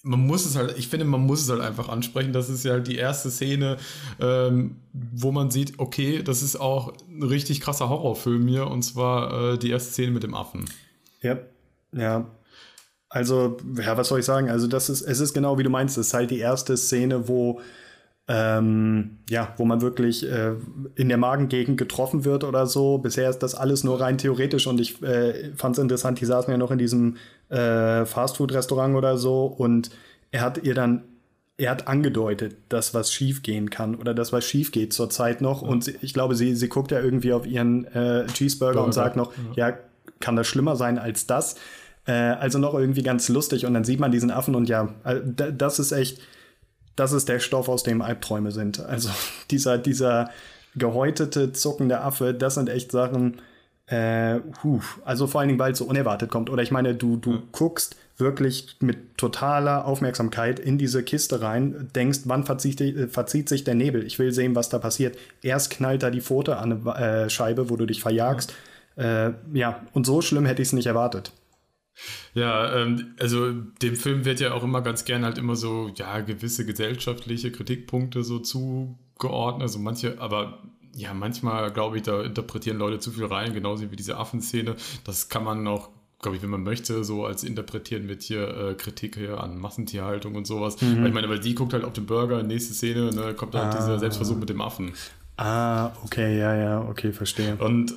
man muss es halt, ich finde, man muss es halt einfach ansprechen. Das ist ja halt die erste Szene, ähm, wo man sieht, okay, das ist auch ein richtig krasser Horrorfilm hier, und zwar äh, die erste Szene mit dem Affen.
Ja, ja. Also, ja, was soll ich sagen? Also, das ist, es ist genau wie du meinst, es ist halt die erste Szene, wo ähm, ja, wo man wirklich äh, in der Magengegend getroffen wird oder so. Bisher ist das alles nur rein theoretisch und ich äh, fand es interessant, die saßen ja noch in diesem äh, Fastfood-Restaurant oder so und er hat ihr dann, er hat angedeutet, dass was schief gehen kann oder dass was schief geht zurzeit noch ja. und sie, ich glaube, sie, sie guckt ja irgendwie auf ihren äh, Cheeseburger Burger. und sagt noch, ja. ja, kann das schlimmer sein als das? Äh, also noch irgendwie ganz lustig und dann sieht man diesen Affen und ja, äh, das ist echt das ist der Stoff, aus dem Albträume sind. Also dieser, dieser gehäutete, zuckende Affe, das sind echt Sachen, äh, huh. also vor allen Dingen, weil es so unerwartet kommt. Oder ich meine, du, du ja. guckst wirklich mit totaler Aufmerksamkeit in diese Kiste rein, denkst, wann verzieht, äh, verzieht sich der Nebel? Ich will sehen, was da passiert. Erst knallt da die Pfote an eine äh, Scheibe, wo du dich verjagst. Ja, äh, ja. und so schlimm hätte ich es nicht erwartet.
Ja, ähm, also dem Film wird ja auch immer ganz gerne halt immer so, ja, gewisse gesellschaftliche Kritikpunkte so zugeordnet. Also manche, aber ja, manchmal glaube ich, da interpretieren Leute zu viel rein, genauso wie diese Affenszene. Das kann man auch, glaube ich, wenn man möchte, so als interpretieren mit hier äh, Kritik hier an Massentierhaltung und sowas. Mhm. Weil ich meine, weil die guckt halt auf den Burger, nächste Szene, ne, kommt halt ah. dieser Selbstversuch mit dem Affen.
Ah, okay, ja, ja, okay, verstehe.
Und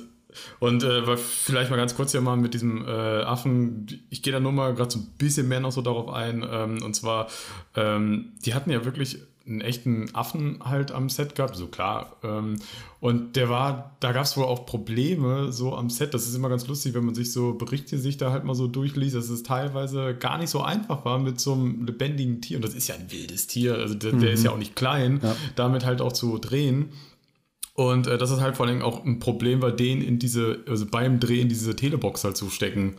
und äh, vielleicht mal ganz kurz hier mal mit diesem äh, Affen, ich gehe da nur mal gerade so ein bisschen mehr noch so darauf ein. Ähm, und zwar, ähm, die hatten ja wirklich einen echten Affen halt am Set gehabt, so klar. Ähm, und der war, da gab es wohl auch Probleme so am Set. Das ist immer ganz lustig, wenn man sich so Berichte sich da halt mal so durchliest, dass es teilweise gar nicht so einfach war mit so einem lebendigen Tier. Und das ist ja ein wildes Tier, also der, mhm. der ist ja auch nicht klein, ja. damit halt auch zu drehen. Und äh, das ist halt vor allem auch ein Problem bei denen in diese, also beim Drehen diese Telebox halt zu stecken.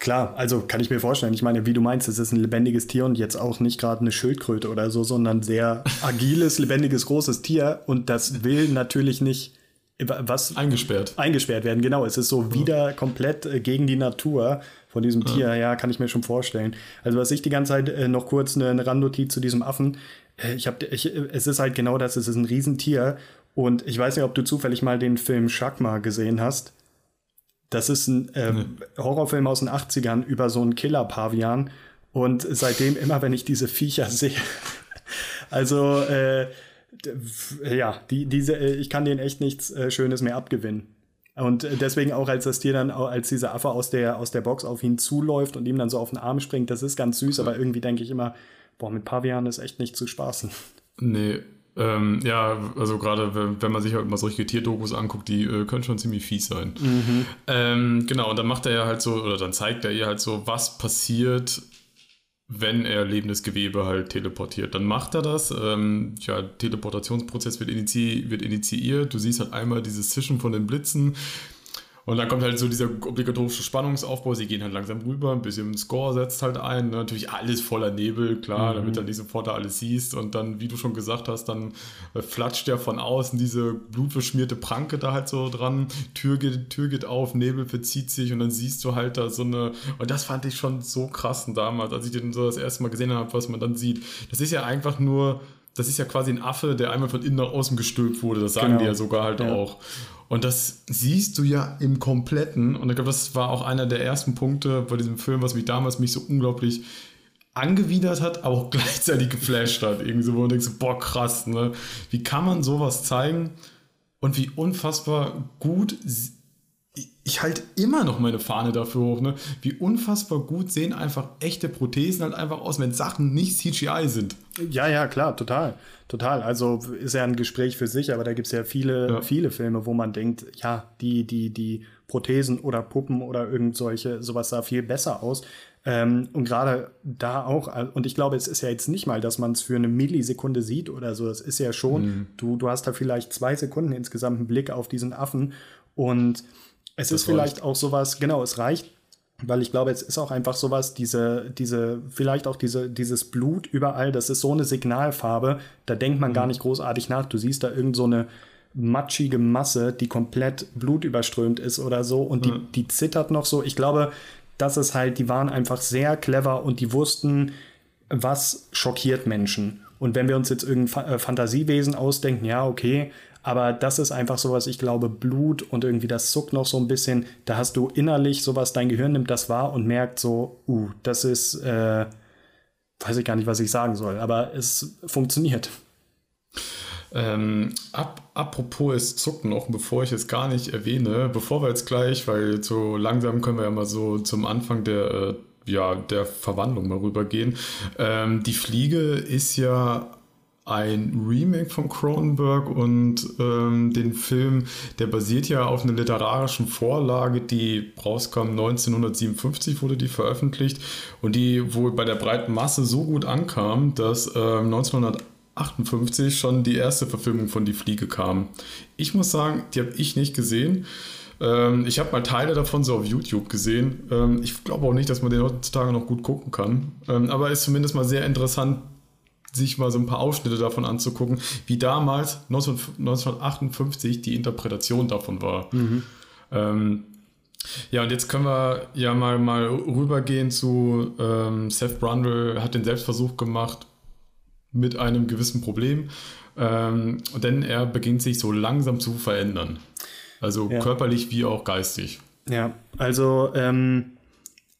Klar, also kann ich mir vorstellen. Ich meine, wie du meinst, es ist ein lebendiges Tier und jetzt auch nicht gerade eine Schildkröte oder so, sondern sehr agiles, lebendiges, großes Tier. Und das will natürlich nicht was
eingesperrt
eingesperrt werden. Genau, es ist so wieder komplett äh, gegen die Natur von diesem. Tier. Ja, kann ich mir schon vorstellen. Also was ich die ganze Zeit äh, noch kurz eine, eine Randnotiz zu diesem Affen. Äh, ich habe, ich, es ist halt genau das. Es ist ein Riesentier und ich weiß nicht, ob du zufällig mal den Film Shakma gesehen hast. Das ist ein äh, nee. Horrorfilm aus den 80ern über so einen Killer-Pavian. Und seitdem immer, wenn ich diese Viecher sehe, also äh, ja, die, diese, äh, ich kann denen echt nichts äh, Schönes mehr abgewinnen. Und deswegen auch, als das Tier dann, als dieser Affe aus der, aus der Box auf ihn zuläuft und ihm dann so auf den Arm springt, das ist ganz süß, aber irgendwie denke ich immer, boah, mit Pavian ist echt nicht zu spaßen.
Nee, ähm, ja, also gerade wenn, wenn, man sich halt mal solche Tierdokus anguckt, die äh, können schon ziemlich fies sein. Mhm. Ähm, genau, und dann macht er ja halt so, oder dann zeigt er ihr halt so, was passiert, wenn er lebendes Gewebe halt teleportiert. Dann macht er das. Ähm, ja, Teleportationsprozess wird, inizi wird initiiert. Du siehst halt einmal dieses Zischen von den Blitzen. Und dann kommt halt so dieser obligatorische Spannungsaufbau. Sie gehen halt langsam rüber, ein bisschen Score setzt halt ein. Ne? Natürlich alles voller Nebel, klar, mhm. damit du nicht sofort da alles siehst. Und dann, wie du schon gesagt hast, dann äh, flatscht ja von außen diese blutverschmierte Pranke da halt so dran. Tür geht, Tür geht auf, Nebel verzieht sich und dann siehst du halt da so eine. Und das fand ich schon so krass damals, als ich den so das erste Mal gesehen habe, was man dann sieht. Das ist ja einfach nur das ist ja quasi ein Affe, der einmal von innen nach außen gestülpt wurde. Das sagen genau. die ja sogar halt ja. auch. Und das siehst du ja im Kompletten. Und ich glaube, das war auch einer der ersten Punkte bei diesem Film, was mich damals mich so unglaublich angewidert hat, aber auch gleichzeitig geflasht hat. Irgendwie so, wo man denkt, boah, krass, ne? Wie kann man sowas zeigen? Und wie unfassbar gut ich halte immer noch meine Fahne dafür hoch, ne? Wie unfassbar gut sehen einfach echte Prothesen halt einfach aus, wenn Sachen nicht CGI sind.
Ja, ja, klar, total. Total. Also ist ja ein Gespräch für sich, aber da gibt es ja viele, ja. viele Filme, wo man denkt, ja, die, die, die Prothesen oder Puppen oder irgend solche, sowas sah viel besser aus. Ähm, und gerade da auch, und ich glaube, es ist ja jetzt nicht mal, dass man es für eine Millisekunde sieht oder so. Es ist ja schon, mhm. du, du hast da vielleicht zwei Sekunden insgesamt einen Blick auf diesen Affen und es das ist vielleicht reicht. auch sowas, genau, es reicht, weil ich glaube, es ist auch einfach sowas, diese, diese, vielleicht auch diese, dieses Blut überall, das ist so eine Signalfarbe, da denkt man mhm. gar nicht großartig nach. Du siehst da irgend so eine matschige Masse, die komplett blutüberströmt ist oder so und die, die zittert noch so. Ich glaube, das ist halt, die waren einfach sehr clever und die wussten, was schockiert Menschen. Und wenn wir uns jetzt irgendein äh, Fantasiewesen ausdenken, ja, okay, aber das ist einfach sowas, ich glaube, Blut und irgendwie das zuckt noch so ein bisschen. Da hast du innerlich sowas, dein Gehirn nimmt das wahr und merkt so, uh, das ist, äh, weiß ich gar nicht, was ich sagen soll, aber es funktioniert.
Ähm, ab, apropos es zuckt noch, bevor ich es gar nicht erwähne, bevor wir jetzt gleich, weil so langsam können wir ja mal so zum Anfang der, äh, ja, der Verwandlung mal rübergehen. Ähm, die Fliege ist ja ein Remake von Cronenberg und ähm, den Film, der basiert ja auf einer literarischen Vorlage, die rauskam 1957 wurde die veröffentlicht und die wohl bei der breiten Masse so gut ankam, dass ähm, 1958 schon die erste Verfilmung von Die Fliege kam. Ich muss sagen, die habe ich nicht gesehen. Ähm, ich habe mal Teile davon so auf YouTube gesehen. Ähm, ich glaube auch nicht, dass man den heutzutage noch gut gucken kann. Ähm, aber ist zumindest mal sehr interessant, sich mal so ein paar Ausschnitte davon anzugucken, wie damals 1958 die Interpretation davon war. Mhm. Ähm, ja, und jetzt können wir ja mal, mal rübergehen zu ähm, Seth Brundle hat den Selbstversuch gemacht mit einem gewissen Problem, ähm, denn er beginnt sich so langsam zu verändern. Also ja. körperlich wie auch geistig.
Ja, also ähm,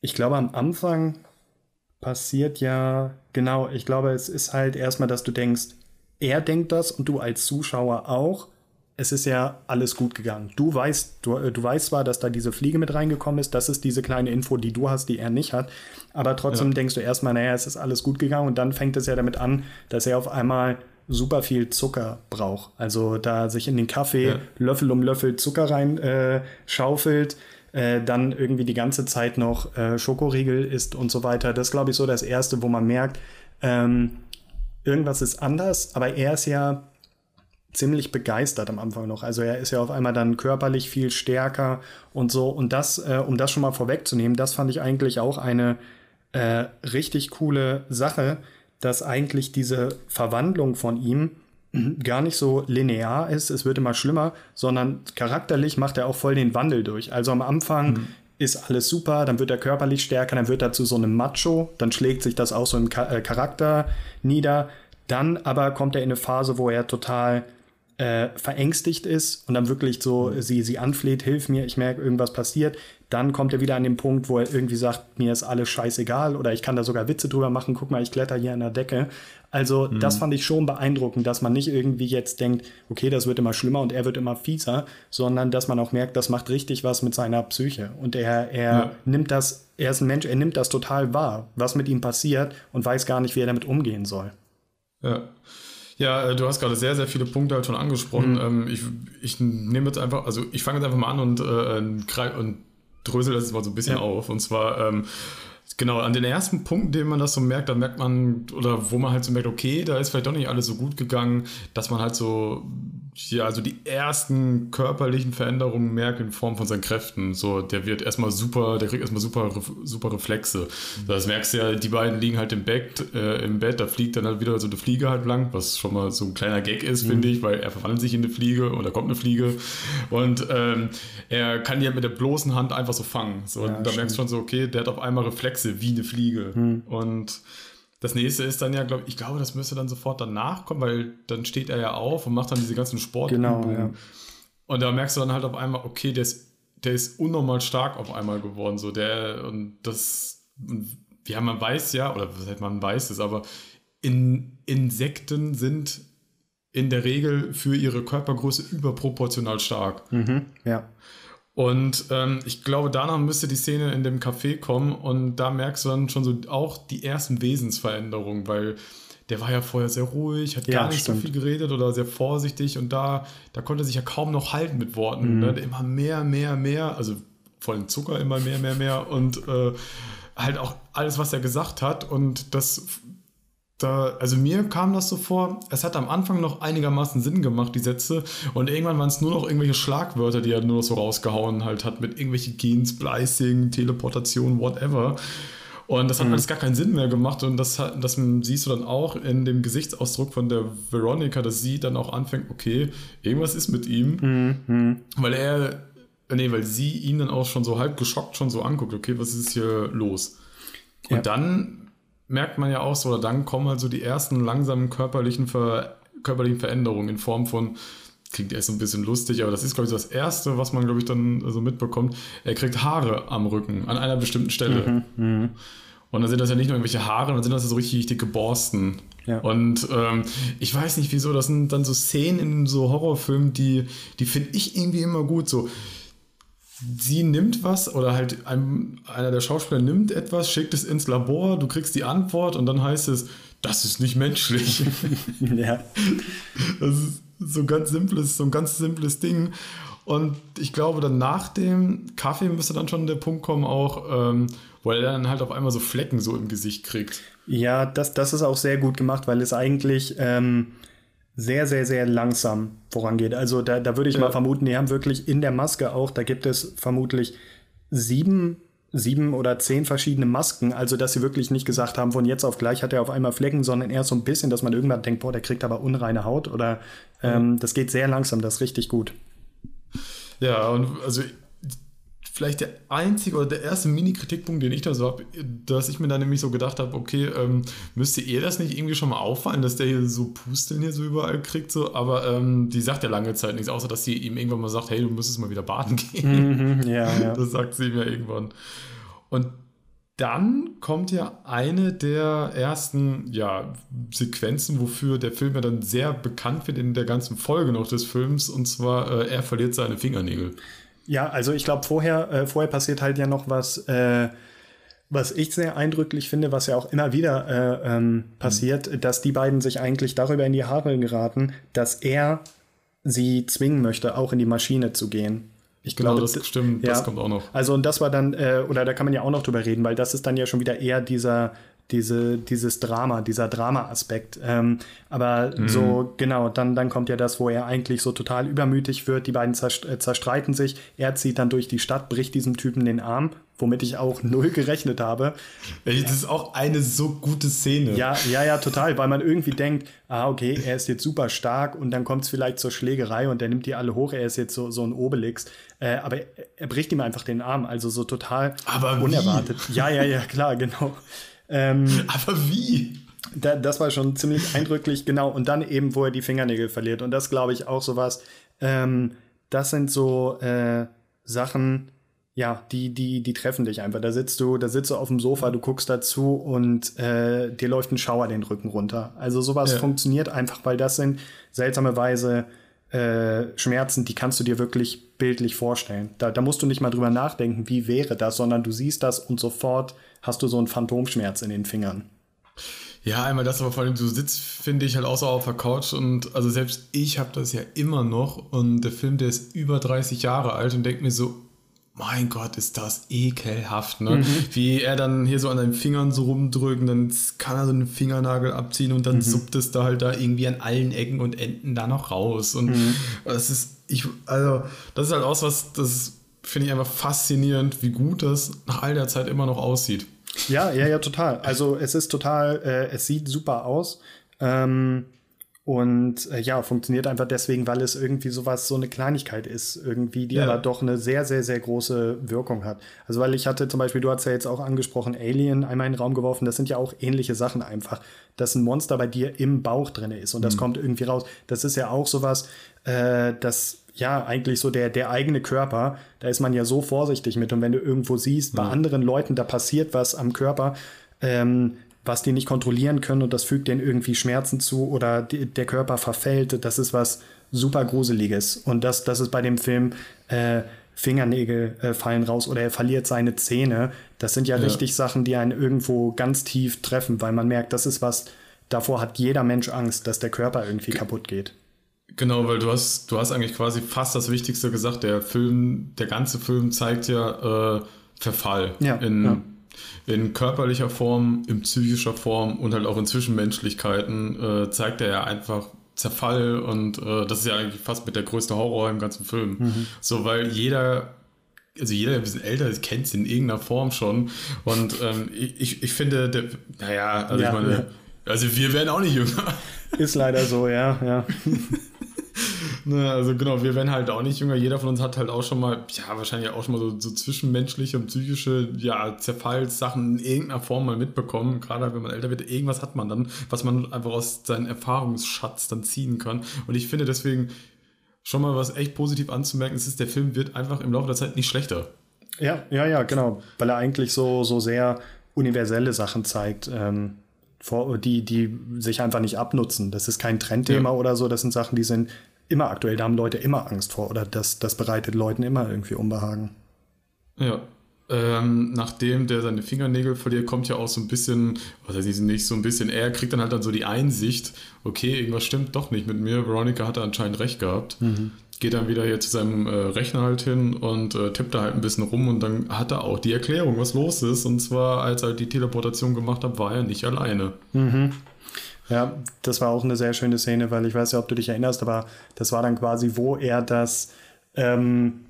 ich glaube am Anfang passiert ja, genau, ich glaube, es ist halt erstmal, dass du denkst, er denkt das und du als Zuschauer auch. Es ist ja alles gut gegangen. Du weißt, du, äh, du weißt zwar, dass da diese Fliege mit reingekommen ist, das ist diese kleine Info, die du hast, die er nicht hat, aber trotzdem ja. denkst du erstmal, naja, es ist alles gut gegangen und dann fängt es ja damit an, dass er auf einmal super viel Zucker braucht. Also da sich in den Kaffee ja. Löffel um Löffel Zucker rein äh, schaufelt, äh, dann irgendwie die ganze Zeit noch äh, Schokoriegel isst und so weiter. Das glaube ich, so das Erste, wo man merkt, ähm, irgendwas ist anders, aber er ist ja ziemlich begeistert am Anfang noch. Also er ist ja auf einmal dann körperlich viel stärker und so. Und das, äh, um das schon mal vorwegzunehmen, das fand ich eigentlich auch eine äh, richtig coole Sache, dass eigentlich diese Verwandlung von ihm gar nicht so linear ist, es wird immer schlimmer, sondern charakterlich macht er auch voll den Wandel durch. Also am Anfang mhm. ist alles super, dann wird er körperlich stärker, dann wird er zu so einem Macho, dann schlägt sich das auch so im äh, Charakter nieder. Dann aber kommt er in eine Phase, wo er total äh, verängstigt ist und dann wirklich so mhm. sie, sie anfleht, hilf mir, ich merke, irgendwas passiert. Dann kommt er wieder an den Punkt, wo er irgendwie sagt, mir ist alles scheißegal oder ich kann da sogar Witze drüber machen, guck mal, ich kletter hier an der Decke. Also mhm. das fand ich schon beeindruckend, dass man nicht irgendwie jetzt denkt, okay, das wird immer schlimmer und er wird immer fieser, sondern dass man auch merkt, das macht richtig was mit seiner Psyche. Und er, er ja. nimmt das, er ist ein Mensch, er nimmt das total wahr, was mit ihm passiert und weiß gar nicht, wie er damit umgehen soll.
Ja. Ja, äh, du hast gerade sehr, sehr viele Punkte halt schon angesprochen. Mhm. Ähm, ich, ich nehme jetzt einfach, also ich fange jetzt einfach mal an und, äh, und drösel das jetzt mal so ein bisschen ja. auf. Und zwar, ähm, Genau, an den ersten Punkten, den man das so merkt, da merkt man, oder wo man halt so merkt, okay, da ist vielleicht doch nicht alles so gut gegangen, dass man halt so, ja, also die ersten körperlichen Veränderungen merkt in Form von seinen Kräften. So, der wird erstmal super, der kriegt erstmal super, super Reflexe. Das merkst du ja, die beiden liegen halt im Bett, äh, im Bett, da fliegt dann halt wieder so eine Fliege halt lang, was schon mal so ein kleiner Gag ist, mhm. finde ich, weil er verwandelt sich in eine Fliege und da kommt eine Fliege und ähm, er kann die halt mit der bloßen Hand einfach so fangen. So, ja, und da merkst du schon so, okay, der hat auf einmal Reflexe wie eine Fliege. Hm. Und das nächste ist dann ja, glaube ich, glaube, das müsste dann sofort danach kommen, weil dann steht er ja auf und macht dann diese ganzen Sportübungen. Genau, ja. Und da merkst du dann halt auf einmal, okay, der ist, der ist unnormal stark auf einmal geworden. So, der, und das, ja, man weiß ja, oder man weiß es, aber in, Insekten sind in der Regel für ihre Körpergröße überproportional stark.
Mhm, ja.
Und ähm, ich glaube, danach müsste die Szene in dem Café kommen und da merkst du dann schon so auch die ersten Wesensveränderungen, weil der war ja vorher sehr ruhig, hat ja, gar nicht stimmt. so viel geredet oder sehr vorsichtig und da, da konnte er sich ja kaum noch halten mit Worten. Mhm. Ne? Immer mehr, mehr, mehr, also vor allem Zucker immer mehr, mehr, mehr und äh, halt auch alles, was er gesagt hat und das da, also mir kam das so vor, es hat am Anfang noch einigermaßen Sinn gemacht, die Sätze, und irgendwann waren es nur noch irgendwelche Schlagwörter, die er nur noch so rausgehauen halt hat, mit irgendwelchen Gens, Splicing, Teleportation, whatever. Und das hat mhm. alles gar keinen Sinn mehr gemacht. Und das, das siehst du dann auch in dem Gesichtsausdruck von der Veronica, dass sie dann auch anfängt, okay, irgendwas ist mit ihm. Mhm. Weil er, nee, weil sie ihn dann auch schon so halb geschockt schon so anguckt, okay, was ist hier los? Und ja. dann merkt man ja auch so, oder dann kommen also die ersten langsamen körperlichen, Ver, körperlichen Veränderungen in Form von, klingt erst so ein bisschen lustig, aber das ist, glaube ich, so das Erste, was man, glaube ich, dann so mitbekommt. Er kriegt Haare am Rücken, an einer bestimmten Stelle. Mhm, mh. Und dann sind das ja nicht nur irgendwelche Haare, dann sind das ja so richtig dicke Borsten. Ja. Und ähm, ich weiß nicht wieso, das sind dann so Szenen in so Horrorfilmen, die, die finde ich irgendwie immer gut. So, sie nimmt was oder halt ein, einer der Schauspieler nimmt etwas, schickt es ins Labor, du kriegst die Antwort und dann heißt es, das ist nicht menschlich. ja. Das ist so ein ganz simples, so ein ganz simples Ding. Und ich glaube, dann nach dem Kaffee müsste dann schon der Punkt kommen, auch, ähm, weil er dann halt auf einmal so Flecken so im Gesicht kriegt.
Ja, das, das ist auch sehr gut gemacht, weil es eigentlich ähm, sehr, sehr, sehr langsam vorangeht. Also da, da würde ich ja. mal vermuten, die haben wirklich in der Maske auch, da gibt es vermutlich sieben, sieben oder zehn verschiedene Masken. Also dass sie wirklich nicht gesagt haben, von jetzt auf gleich hat er auf einmal Flecken, sondern eher so ein bisschen, dass man irgendwann denkt, boah, der kriegt aber unreine Haut oder ähm, das geht sehr langsam, das ist richtig gut.
Ja, und also vielleicht der einzige oder der erste Mini-Kritikpunkt, den ich da so habe, dass ich mir da nämlich so gedacht habe, okay, ähm, müsste ihr das nicht irgendwie schon mal auffallen, dass der hier so Pusteln hier so überall kriegt, so, aber ähm, die sagt ja lange Zeit nichts, außer dass sie ihm irgendwann mal sagt, hey, du müsstest mal wieder baden gehen. Mhm, ja, ja. Das sagt sie ihm ja irgendwann. Und dann kommt ja eine der ersten ja, Sequenzen, wofür der Film ja dann sehr bekannt wird in der ganzen Folge noch des Films, und zwar äh, er verliert seine Fingernägel.
Ja, also ich glaube, vorher, äh, vorher passiert halt ja noch was, äh, was ich sehr eindrücklich finde, was ja auch immer wieder äh, ähm, passiert, mhm. dass die beiden sich eigentlich darüber in die Haare geraten, dass er sie zwingen möchte, auch in die Maschine zu gehen.
Ich genau, glaube, das stimmt, ja. das kommt auch noch.
Also, und das war dann, äh, oder da kann man ja auch noch drüber reden, weil das ist dann ja schon wieder eher dieser, diese, dieses Drama, dieser Drama-Aspekt. Ähm, aber mhm. so, genau, dann, dann kommt ja das, wo er eigentlich so total übermütig wird. Die beiden äh, zerstreiten sich. Er zieht dann durch die Stadt, bricht diesem Typen den Arm, womit ich auch null gerechnet habe.
Das ist auch eine so gute Szene.
Ja, ja, ja, total, weil man irgendwie denkt, ah, okay, er ist jetzt super stark und dann kommt es vielleicht zur Schlägerei und er nimmt die alle hoch, er ist jetzt so, so ein Obelix. Äh, aber er, er, bricht ihm einfach den Arm, also so total
aber
unerwartet. Wie? Ja, ja, ja, klar, genau.
Ähm, Aber wie?
Da, das war schon ziemlich eindrücklich, genau. Und dann eben, wo er die Fingernägel verliert. Und das glaube ich auch sowas. Ähm, das sind so äh, Sachen, ja, die, die, die treffen dich einfach. Da sitzt du, da sitzt du auf dem Sofa, du guckst dazu und äh, dir läuft ein Schauer den Rücken runter. Also sowas ja. funktioniert einfach, weil das sind seltsamerweise äh, Schmerzen, die kannst du dir wirklich bildlich vorstellen. Da, da musst du nicht mal drüber nachdenken, wie wäre das, sondern du siehst das und sofort hast du so einen Phantomschmerz in den Fingern.
Ja, einmal das, aber vor allem du sitzt, finde ich, halt außer auf der Couch und also selbst ich habe das ja immer noch und der Film, der ist über 30 Jahre alt und denkt mir so, mein Gott, ist das ekelhaft, ne? Mhm. Wie er dann hier so an deinen Fingern so rumdrücken, dann kann er so einen Fingernagel abziehen und dann mhm. suppt es da halt da irgendwie an allen Ecken und Enden da noch raus. Und mhm. das ist, ich, also, das ist halt auch was, das finde ich einfach faszinierend, wie gut das nach all der Zeit immer noch aussieht.
Ja, ja, ja, total. Also es ist total, äh, es sieht super aus. Ähm, und äh, ja, funktioniert einfach deswegen, weil es irgendwie sowas, so eine Kleinigkeit ist, irgendwie, die ja. aber doch eine sehr, sehr, sehr große Wirkung hat. Also, weil ich hatte zum Beispiel, du hast ja jetzt auch angesprochen, Alien einmal in den Raum geworfen, das sind ja auch ähnliche Sachen einfach, dass ein Monster bei dir im Bauch drin ist und das mhm. kommt irgendwie raus. Das ist ja auch sowas, äh, das ja, eigentlich so der, der eigene Körper, da ist man ja so vorsichtig mit. Und wenn du irgendwo siehst, bei anderen Leuten, da passiert was am Körper, ähm, was die nicht kontrollieren können und das fügt denen irgendwie Schmerzen zu oder die, der Körper verfällt, das ist was super Gruseliges. Und das, das ist bei dem Film äh, Fingernägel äh, fallen raus oder er verliert seine Zähne. Das sind ja, ja richtig Sachen, die einen irgendwo ganz tief treffen, weil man merkt, das ist was, davor hat jeder Mensch Angst, dass der Körper irgendwie kaputt geht.
Genau, weil du hast, du hast eigentlich quasi fast das Wichtigste gesagt. Der Film, der ganze Film zeigt ja äh, Verfall ja, in, ja. in körperlicher Form, in psychischer Form und halt auch in Zwischenmenschlichkeiten äh, zeigt er ja einfach Zerfall und äh, das ist ja eigentlich fast mit der größte Horror im ganzen Film. Mhm. So, weil jeder also jeder, der ein bisschen älter ist, kennt es in irgendeiner Form schon. Und ähm, ich, ich finde, der, naja, also ja, ich meine, also wir werden auch nicht jünger.
Ist leider so, ja, ja.
ne, also genau, wir werden halt auch nicht jünger. Jeder von uns hat halt auch schon mal, ja, wahrscheinlich auch schon mal so, so zwischenmenschliche und psychische, ja, Zerfallssachen in irgendeiner Form mal mitbekommen. Gerade wenn man älter wird, irgendwas hat man dann, was man einfach aus seinem Erfahrungsschatz dann ziehen kann. Und ich finde deswegen schon mal was echt positiv anzumerken, ist, der Film wird einfach im Laufe der Zeit nicht schlechter.
Ja, ja, ja, genau. Weil er eigentlich so, so sehr universelle Sachen zeigt. Ähm die, die sich einfach nicht abnutzen. Das ist kein Trendthema ja. oder so, das sind Sachen, die sind immer aktuell, da haben Leute immer Angst vor oder das, das bereitet Leuten immer irgendwie Unbehagen.
Ja. Ähm, nachdem der seine Fingernägel verliert, kommt ja auch so ein bisschen, was heißt nicht so ein bisschen, er kriegt dann halt dann so die Einsicht, okay, irgendwas stimmt doch nicht mit mir. Veronica hatte anscheinend recht gehabt. Mhm geht dann wieder hier zu seinem äh, Rechner halt hin und äh, tippt da halt ein bisschen rum und dann hat er auch die Erklärung, was los ist. Und zwar, als er die Teleportation gemacht hat, war er nicht alleine.
Mhm. Ja, das war auch eine sehr schöne Szene, weil ich weiß ja, ob du dich erinnerst, aber das war dann quasi, wo er das, ähm,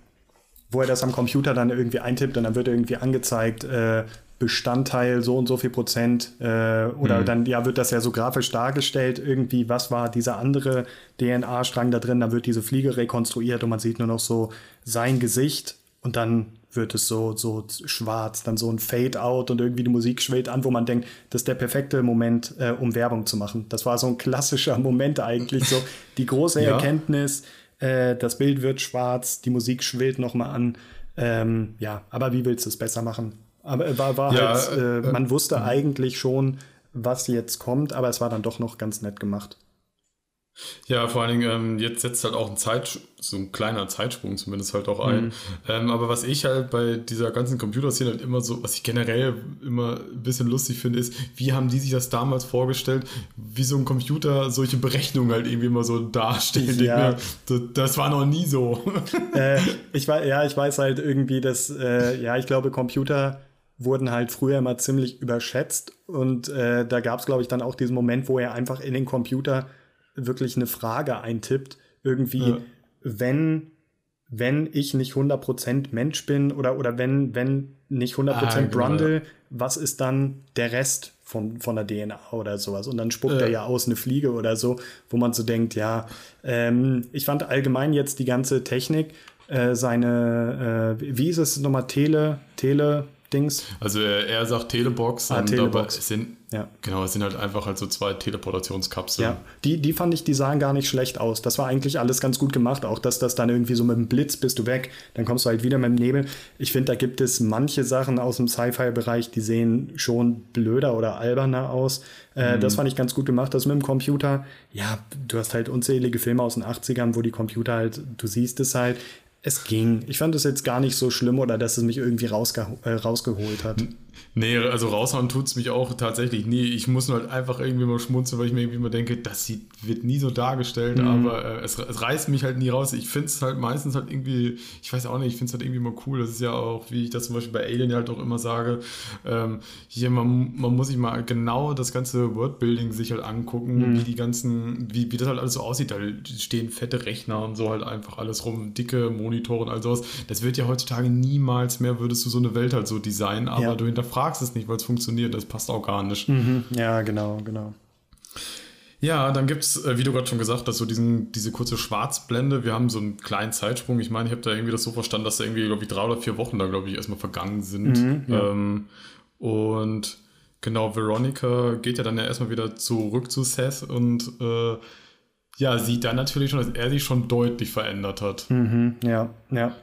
wo er das am Computer dann irgendwie eintippt und dann wird irgendwie angezeigt, äh, Bestandteil so und so viel Prozent äh, oder mhm. dann ja wird das ja so grafisch dargestellt irgendwie was war dieser andere DNA-Strang da drin dann wird diese Fliege rekonstruiert und man sieht nur noch so sein Gesicht und dann wird es so so schwarz dann so ein Fade Out und irgendwie die Musik schwillt an wo man denkt das ist der perfekte Moment äh, um Werbung zu machen das war so ein klassischer Moment eigentlich so die große ja. Erkenntnis äh, das Bild wird schwarz die Musik schwillt noch mal an. Ähm, ja aber wie willst du es besser machen? Aber es war, war ja, halt, äh, äh, man wusste äh, eigentlich schon, was jetzt kommt, aber es war dann doch noch ganz nett gemacht.
Ja, vor allen Dingen, ähm, jetzt setzt halt auch ein Zeit, so ein kleiner Zeitsprung zumindest halt auch ein. Mhm. Ähm, aber was ich halt bei dieser ganzen Computerszene halt immer so, was ich generell immer ein bisschen lustig finde, ist, wie haben die sich das damals vorgestellt, wie so ein Computer solche Berechnungen halt irgendwie immer so darstellt. Ja. Das, das, war noch nie so.
Äh, ich weiß, ja, ich weiß halt irgendwie, dass, äh, ja, ich glaube, Computer wurden halt früher immer ziemlich überschätzt. Und äh, da gab es, glaube ich, dann auch diesen Moment, wo er einfach in den Computer wirklich eine Frage eintippt. Irgendwie, ja. wenn, wenn ich nicht 100% Mensch bin oder, oder wenn, wenn nicht 100% ah, genau. Brundle, was ist dann der Rest von, von der DNA oder sowas? Und dann spuckt ja. er ja aus eine Fliege oder so, wo man so denkt, ja, ähm, ich fand allgemein jetzt die ganze Technik, äh, seine, äh, wie ist es nochmal, Tele, Tele, Dings.
Also er sagt Telebox, ah, Telebox. es sind, ja. genau, es sind halt einfach halt so zwei Teleportationskapseln.
Ja, die, die fand ich, die sahen gar nicht schlecht aus. Das war eigentlich alles ganz gut gemacht, auch dass das dann irgendwie so mit dem Blitz bist du weg, dann kommst du halt wieder mit dem Nebel. Ich finde, da gibt es manche Sachen aus dem Sci-Fi-Bereich, die sehen schon blöder oder alberner aus. Äh, mhm. Das fand ich ganz gut gemacht, das mit dem Computer. Ja, du hast halt unzählige Filme aus den 80ern, wo die Computer halt, du siehst es halt, es ging. Ich fand es jetzt gar nicht so schlimm oder dass es mich irgendwie rausge äh, rausgeholt hat.
Nee, also raushauen tut es mich auch tatsächlich nie. Ich muss nur halt einfach irgendwie mal schmunzeln, weil ich mir irgendwie immer denke, das sieht, wird nie so dargestellt, mhm. aber äh, es, es, reißt mich halt nie raus. Ich finde es halt meistens halt irgendwie, ich weiß auch nicht, ich finde es halt irgendwie mal cool. Das ist ja auch, wie ich das zum Beispiel bei Alien halt auch immer sage, ähm, hier, man, man muss sich mal genau das ganze Wordbuilding sich halt angucken, mhm. wie die ganzen, wie, wie das halt alles so aussieht. Da stehen fette Rechner und so halt einfach alles rum, dicke Monitore und all sowas. Das wird ja heutzutage niemals mehr, würdest du so eine Welt halt so designen, aber ja. du hinterfragst fragst es nicht, weil es funktioniert. Das passt auch gar nicht.
Mhm. Ja, genau, genau.
Ja, dann gibt es, äh, wie du gerade schon gesagt hast, so diesen, diese kurze Schwarzblende. Wir haben so einen kleinen Zeitsprung. Ich meine, ich habe da irgendwie das so verstanden, dass da irgendwie, glaube ich, drei oder vier Wochen da, glaube ich, erstmal vergangen sind. Mhm, ja. ähm, und genau, Veronica geht ja dann ja erstmal wieder zurück zu Seth und äh, ja, sieht dann natürlich schon, dass er sich schon deutlich verändert hat.
Mhm, ja, ja.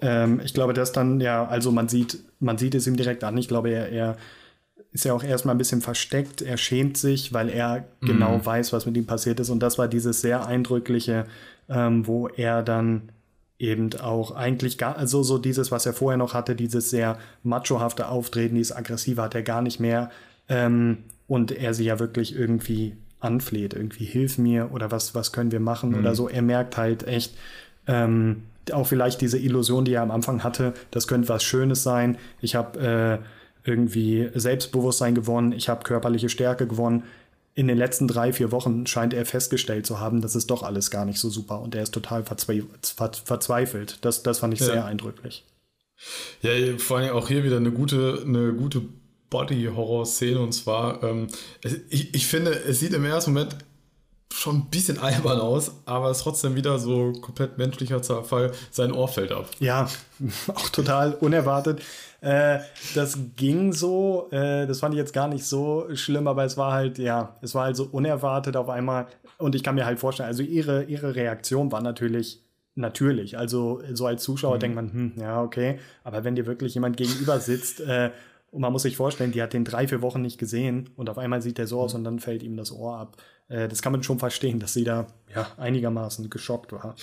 Ähm, ich glaube, dass dann, ja, also man sieht, man sieht es ihm direkt an. Ich glaube, er, er ist ja auch erstmal ein bisschen versteckt. Er schämt sich, weil er mhm. genau weiß, was mit ihm passiert ist. Und das war dieses sehr eindrückliche, ähm, wo er dann eben auch eigentlich gar, also so dieses, was er vorher noch hatte, dieses sehr machohafte Auftreten, dieses aggressive hat er gar nicht mehr. Ähm, und er sie ja wirklich irgendwie anfleht, irgendwie hilf mir oder was, was können wir machen mhm. oder so. Er merkt halt echt, ähm, auch vielleicht diese Illusion, die er am Anfang hatte, das könnte was Schönes sein. Ich habe äh, irgendwie Selbstbewusstsein gewonnen, ich habe körperliche Stärke gewonnen. In den letzten drei, vier Wochen scheint er festgestellt zu haben, das ist doch alles gar nicht so super und er ist total verzweifelt. Das, das fand ich ja. sehr eindrücklich.
Ja, vor allem auch hier wieder eine gute, eine gute Body-Horror-Szene und zwar, ähm, ich, ich finde, es sieht im ersten Moment schon ein bisschen albern aus, aber es ist trotzdem wieder so komplett menschlicher Zerfall, sein Ohr fällt ab.
Ja, auch total unerwartet. Äh, das ging so, äh, das fand ich jetzt gar nicht so schlimm, aber es war halt, ja, es war halt so unerwartet auf einmal. Und ich kann mir halt vorstellen, also ihre, ihre Reaktion war natürlich natürlich. Also so als Zuschauer mhm. denkt man, hm, ja, okay. Aber wenn dir wirklich jemand gegenüber sitzt, äh, und man muss sich vorstellen, die hat den drei, vier Wochen nicht gesehen und auf einmal sieht der so aus und dann fällt ihm das Ohr ab. Äh, das kann man schon verstehen, dass sie da ja einigermaßen geschockt war.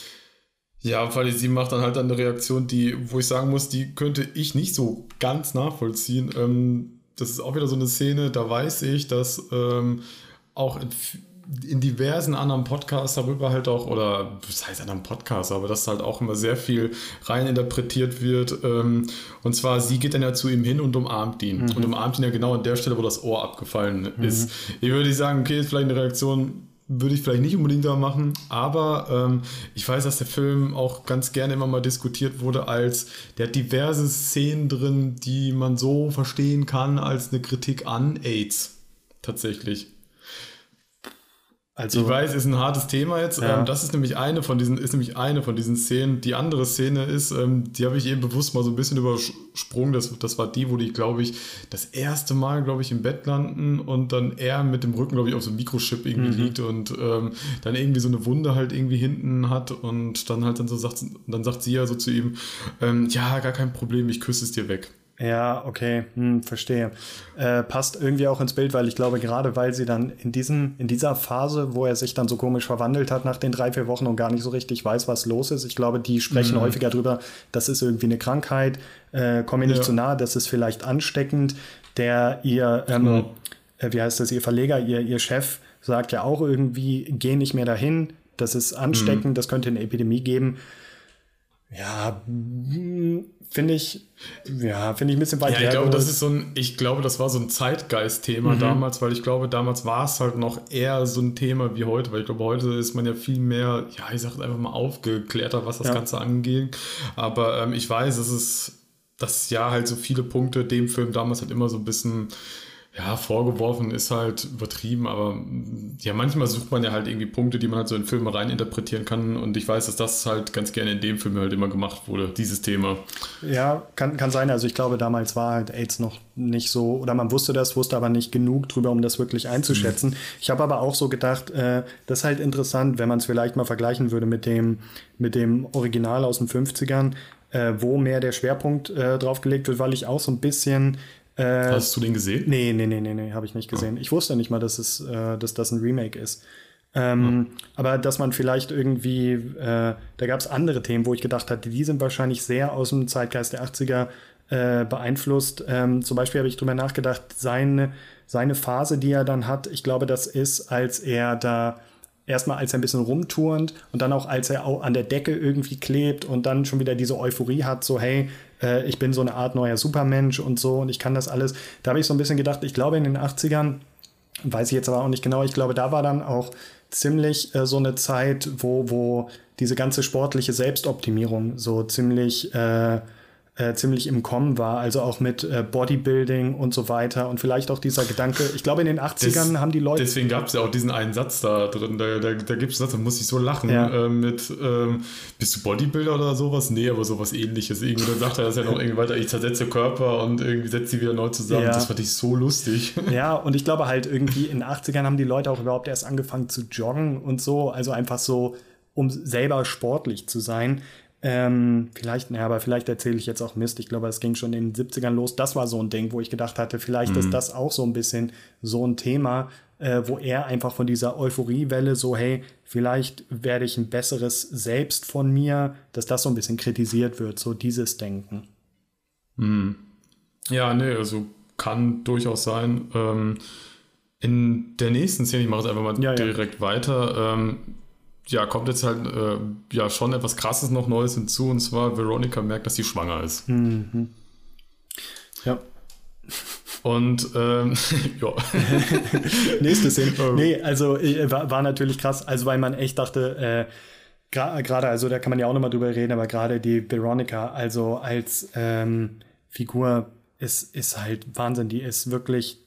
Ja, weil sie macht dann halt eine Reaktion, die, wo ich sagen muss, die könnte ich nicht so ganz nachvollziehen. Ähm, das ist auch wieder so eine Szene, da weiß ich, dass ähm, auch in in diversen anderen Podcasts darüber halt auch, oder was heißt anderen Podcasts, aber dass halt auch immer sehr viel rein interpretiert wird. Ähm, und zwar, sie geht dann ja zu ihm hin und umarmt ihn. Mhm. Und umarmt ihn ja genau an der Stelle, wo das Ohr abgefallen mhm. ist. Ich würde sagen, okay, ist vielleicht eine Reaktion, würde ich vielleicht nicht unbedingt da machen, aber ähm, ich weiß, dass der Film auch ganz gerne immer mal diskutiert wurde als, der hat diverse Szenen drin, die man so verstehen kann als eine Kritik an AIDS. Tatsächlich. Also, ich weiß, ist ein hartes Thema jetzt. Ja. Ähm, das ist nämlich eine von diesen, ist nämlich eine von diesen Szenen. Die andere Szene ist, ähm, die habe ich eben bewusst mal so ein bisschen übersprungen. Das, das war die, wo die, glaube ich, das erste Mal, glaube ich, im Bett landen und dann er mit dem Rücken, glaube ich, auf so einem Mikrochip irgendwie mhm. liegt und ähm, dann irgendwie so eine Wunde halt irgendwie hinten hat und dann halt dann so sagt, dann sagt sie ja so zu ihm, ähm, ja, gar kein Problem, ich küsse es dir weg.
Ja, okay, hm, verstehe. Äh, passt irgendwie auch ins Bild, weil ich glaube, gerade weil sie dann in, diesem, in dieser Phase, wo er sich dann so komisch verwandelt hat nach den drei, vier Wochen und gar nicht so richtig weiß, was los ist, ich glaube, die sprechen mhm. häufiger drüber, das ist irgendwie eine Krankheit, äh, komm mir nicht ja. zu nahe, das ist vielleicht ansteckend. Der ihr, ähm, genau. äh, wie heißt das, ihr Verleger, ihr, ihr Chef sagt ja auch irgendwie, geh nicht mehr dahin, das ist ansteckend, mhm. das könnte eine Epidemie geben. Ja, hm, finde ich, ja, finde ich ein bisschen weit
Ja, ich glaube, das ist so ein, ich glaube, das war so ein Zeitgeist-Thema mhm. damals, weil ich glaube, damals war es halt noch eher so ein Thema wie heute, weil ich glaube, heute ist man ja viel mehr, ja, ich sage einfach mal aufgeklärter, was das ja. Ganze angeht. Aber ähm, ich weiß, es ist, dass ja halt so viele Punkte dem Film damals halt immer so ein bisschen ja, vorgeworfen ist halt übertrieben, aber ja, manchmal sucht man ja halt irgendwie Punkte, die man halt so in Filme rein interpretieren kann und ich weiß, dass das halt ganz gerne in dem Film halt immer gemacht wurde, dieses Thema.
Ja, kann, kann sein. Also ich glaube, damals war halt AIDS noch nicht so, oder man wusste das, wusste aber nicht genug drüber, um das wirklich einzuschätzen. Mhm. Ich habe aber auch so gedacht, äh, das ist halt interessant, wenn man es vielleicht mal vergleichen würde mit dem, mit dem Original aus den 50ern, äh, wo mehr der Schwerpunkt äh, drauf gelegt wird, weil ich auch so ein bisschen
äh, Hast du den gesehen?
Nee, nee, nee, nee, nee habe ich nicht gesehen. Oh. Ich wusste nicht mal, dass, es, äh, dass das ein Remake ist. Ähm, oh. Aber dass man vielleicht irgendwie, äh, da gab es andere Themen, wo ich gedacht hatte, die sind wahrscheinlich sehr aus dem Zeitgeist der 80er äh, beeinflusst. Ähm, zum Beispiel habe ich drüber nachgedacht, seine, seine Phase, die er dann hat, ich glaube, das ist, als er da erstmal als er ein bisschen rumturnt und dann auch als er auch an der Decke irgendwie klebt und dann schon wieder diese Euphorie hat, so hey, äh, ich bin so eine Art neuer Supermensch und so und ich kann das alles. Da habe ich so ein bisschen gedacht, ich glaube in den 80ern, weiß ich jetzt aber auch nicht genau, ich glaube, da war dann auch ziemlich äh, so eine Zeit, wo, wo diese ganze sportliche Selbstoptimierung so ziemlich äh, äh, ziemlich im Kommen war, also auch mit äh, Bodybuilding und so weiter und vielleicht auch dieser Gedanke, ich glaube in den 80ern das, haben die Leute...
Deswegen gab es ja auch diesen einen Satz da drin, da, da, da gibt es Satz, da muss ich so lachen ja. äh, mit, ähm, bist du Bodybuilder oder sowas? Nee, aber sowas ähnliches. Irgendwie dann sagt er das ja noch irgendwie weiter, ich zersetze Körper und irgendwie setze sie wieder neu zusammen. Ja. Das fand ich so lustig.
Ja, und ich glaube halt irgendwie in den 80ern haben die Leute auch überhaupt erst angefangen zu joggen und so, also einfach so um selber sportlich zu sein. Ähm, vielleicht, naja, aber vielleicht erzähle ich jetzt auch Mist. Ich glaube, es ging schon in den 70ern los. Das war so ein Ding, wo ich gedacht hatte, vielleicht mhm. ist das auch so ein bisschen so ein Thema, äh, wo er einfach von dieser Euphoriewelle so, hey, vielleicht werde ich ein besseres Selbst von mir, dass das so ein bisschen kritisiert wird, so dieses Denken.
Mhm. Ja, nee, also kann durchaus sein. Ähm, in der nächsten Szene, ich mache es einfach mal ja, direkt ja. weiter, ähm, ja, kommt jetzt halt äh, ja schon etwas Krasses noch Neues hinzu und zwar Veronica merkt, dass sie schwanger ist. Mhm.
Ja.
Und ähm, ja.
Nächste Szene. Nee, also äh, war, war, natürlich krass, also weil man echt dachte, äh, Gerade, also da kann man ja auch nochmal drüber reden, aber gerade die Veronica, also als ähm, Figur ist, ist halt Wahnsinn. Die ist wirklich,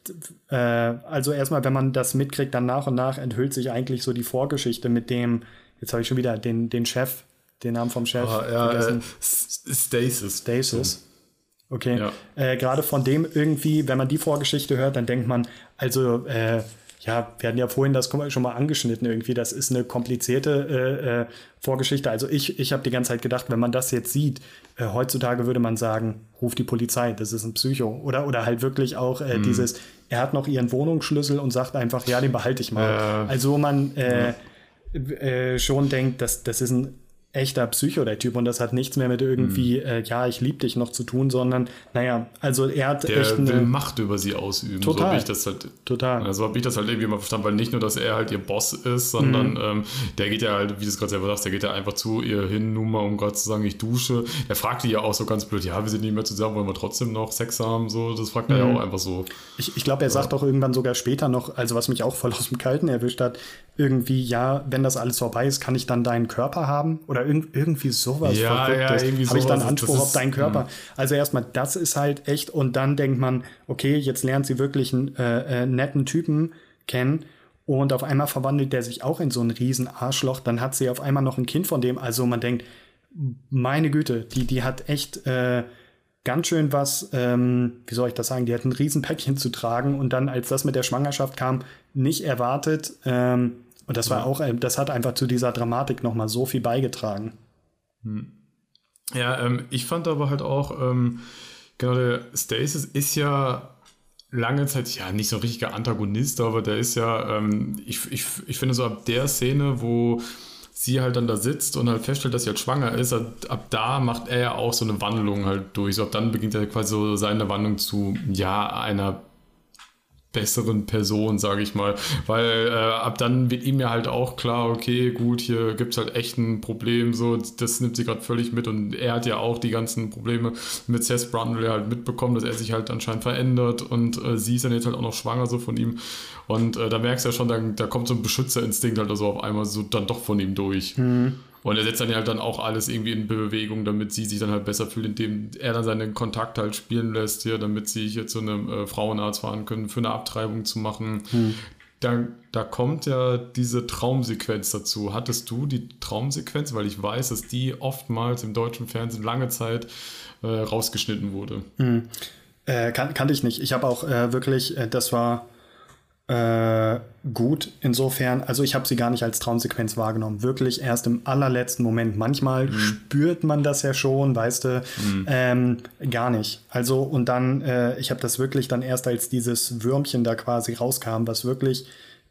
äh, also erstmal, wenn man das mitkriegt, dann nach und nach enthüllt sich eigentlich so die Vorgeschichte mit dem, jetzt habe ich schon wieder den, den Chef, den Namen vom Chef.
Ah, ja, äh, Stasis.
Stasis. Okay. Ja. Äh, Gerade von dem irgendwie, wenn man die Vorgeschichte hört, dann denkt man, also äh, ja, wir hatten ja vorhin das schon mal angeschnitten irgendwie, das ist eine komplizierte äh, äh, Vorgeschichte. Also ich, ich habe die ganze Zeit gedacht, wenn man das jetzt sieht, äh, heutzutage würde man sagen, ruf die Polizei, das ist ein Psycho. Oder, oder halt wirklich auch äh, mhm. dieses, er hat noch ihren Wohnungsschlüssel und sagt einfach, ja, den behalte ich mal. Also man äh, ja. schon denkt, dass das ist ein echter Psycho, der Typ. Und das hat nichts mehr mit irgendwie, mhm. äh, ja, ich liebe dich noch zu tun, sondern, naja, also er hat
der echt. Der will Macht über sie ausüben.
Total.
So habe ich das halt.
Total.
Also habe ich das halt irgendwie mal verstanden, weil nicht nur, dass er halt ihr Boss ist, sondern mhm. ähm, der geht ja halt, wie du es gerade selber sagst, der geht ja einfach zu ihr hin, nur mal um Gott zu sagen, ich dusche. Der fragt die ja auch so ganz blöd, ja, wir sind nicht mehr zusammen, wollen wir trotzdem noch Sex haben? So, das fragt mhm. er ja mhm. auch einfach so.
Ich, ich glaube, er ja. sagt auch irgendwann sogar später noch, also was mich auch voll aus dem Kalten erwischt hat, irgendwie, ja, wenn das alles vorbei ist, kann ich dann deinen Körper haben? Oder irg irgendwie sowas
ja, Verrücktes. Ja,
Habe ich dann Anspruch auf deinen Körper? Mh. Also erstmal, das ist halt echt, und dann denkt man, okay, jetzt lernt sie wirklich einen äh, äh, netten Typen kennen. Und auf einmal verwandelt der sich auch in so einen riesen Arschloch. Dann hat sie auf einmal noch ein Kind von dem. Also man denkt, meine Güte, die, die hat echt äh, ganz schön was, ähm, wie soll ich das sagen, die hat ein Riesenpäckchen zu tragen und dann, als das mit der Schwangerschaft kam, nicht erwartet. Ähm, und das war auch, das hat einfach zu dieser Dramatik nochmal so viel beigetragen.
Hm. Ja, ähm, ich fand aber halt auch, ähm, genau, der Stasis ist ja lange Zeit, ja, nicht so ein richtiger Antagonist, aber der ist ja, ähm, ich, ich, ich finde so ab der Szene, wo sie halt dann da sitzt und halt feststellt, dass sie halt schwanger ist, ab, ab da macht er ja auch so eine Wandlung halt durch. So ab dann beginnt er quasi so seine Wandlung zu, ja, einer besseren Person, sage ich mal. Weil äh, ab dann wird ihm ja halt auch klar, okay, gut, hier gibt es halt echt ein Problem, so, das nimmt sie gerade völlig mit und er hat ja auch die ganzen Probleme mit Seth Brundle halt mitbekommen, dass er sich halt anscheinend verändert und äh, sie ist dann jetzt halt auch noch schwanger so von ihm und äh, da merkst du ja schon, da, da kommt so ein Beschützerinstinkt halt also auf einmal so dann doch von ihm durch. Mhm. Und er setzt dann halt dann auch alles irgendwie in Bewegung, damit sie sich dann halt besser fühlt, indem er dann seinen Kontakt halt spielen lässt, hier, damit sie hier zu einem äh, Frauenarzt fahren können, für eine Abtreibung zu machen. Hm. Da, da kommt ja diese Traumsequenz dazu. Hattest du die Traumsequenz? Weil ich weiß, dass die oftmals im deutschen Fernsehen lange Zeit äh, rausgeschnitten wurde.
Hm. Äh, kan kannte ich nicht. Ich habe auch äh, wirklich, äh, das war äh, gut insofern, also ich habe sie gar nicht als Traumsequenz wahrgenommen, wirklich erst im allerletzten Moment. Manchmal mhm. spürt man das ja schon, weißt du, mhm. ähm, gar nicht. Also und dann, äh, ich habe das wirklich dann erst als dieses Würmchen da quasi rauskam, was wirklich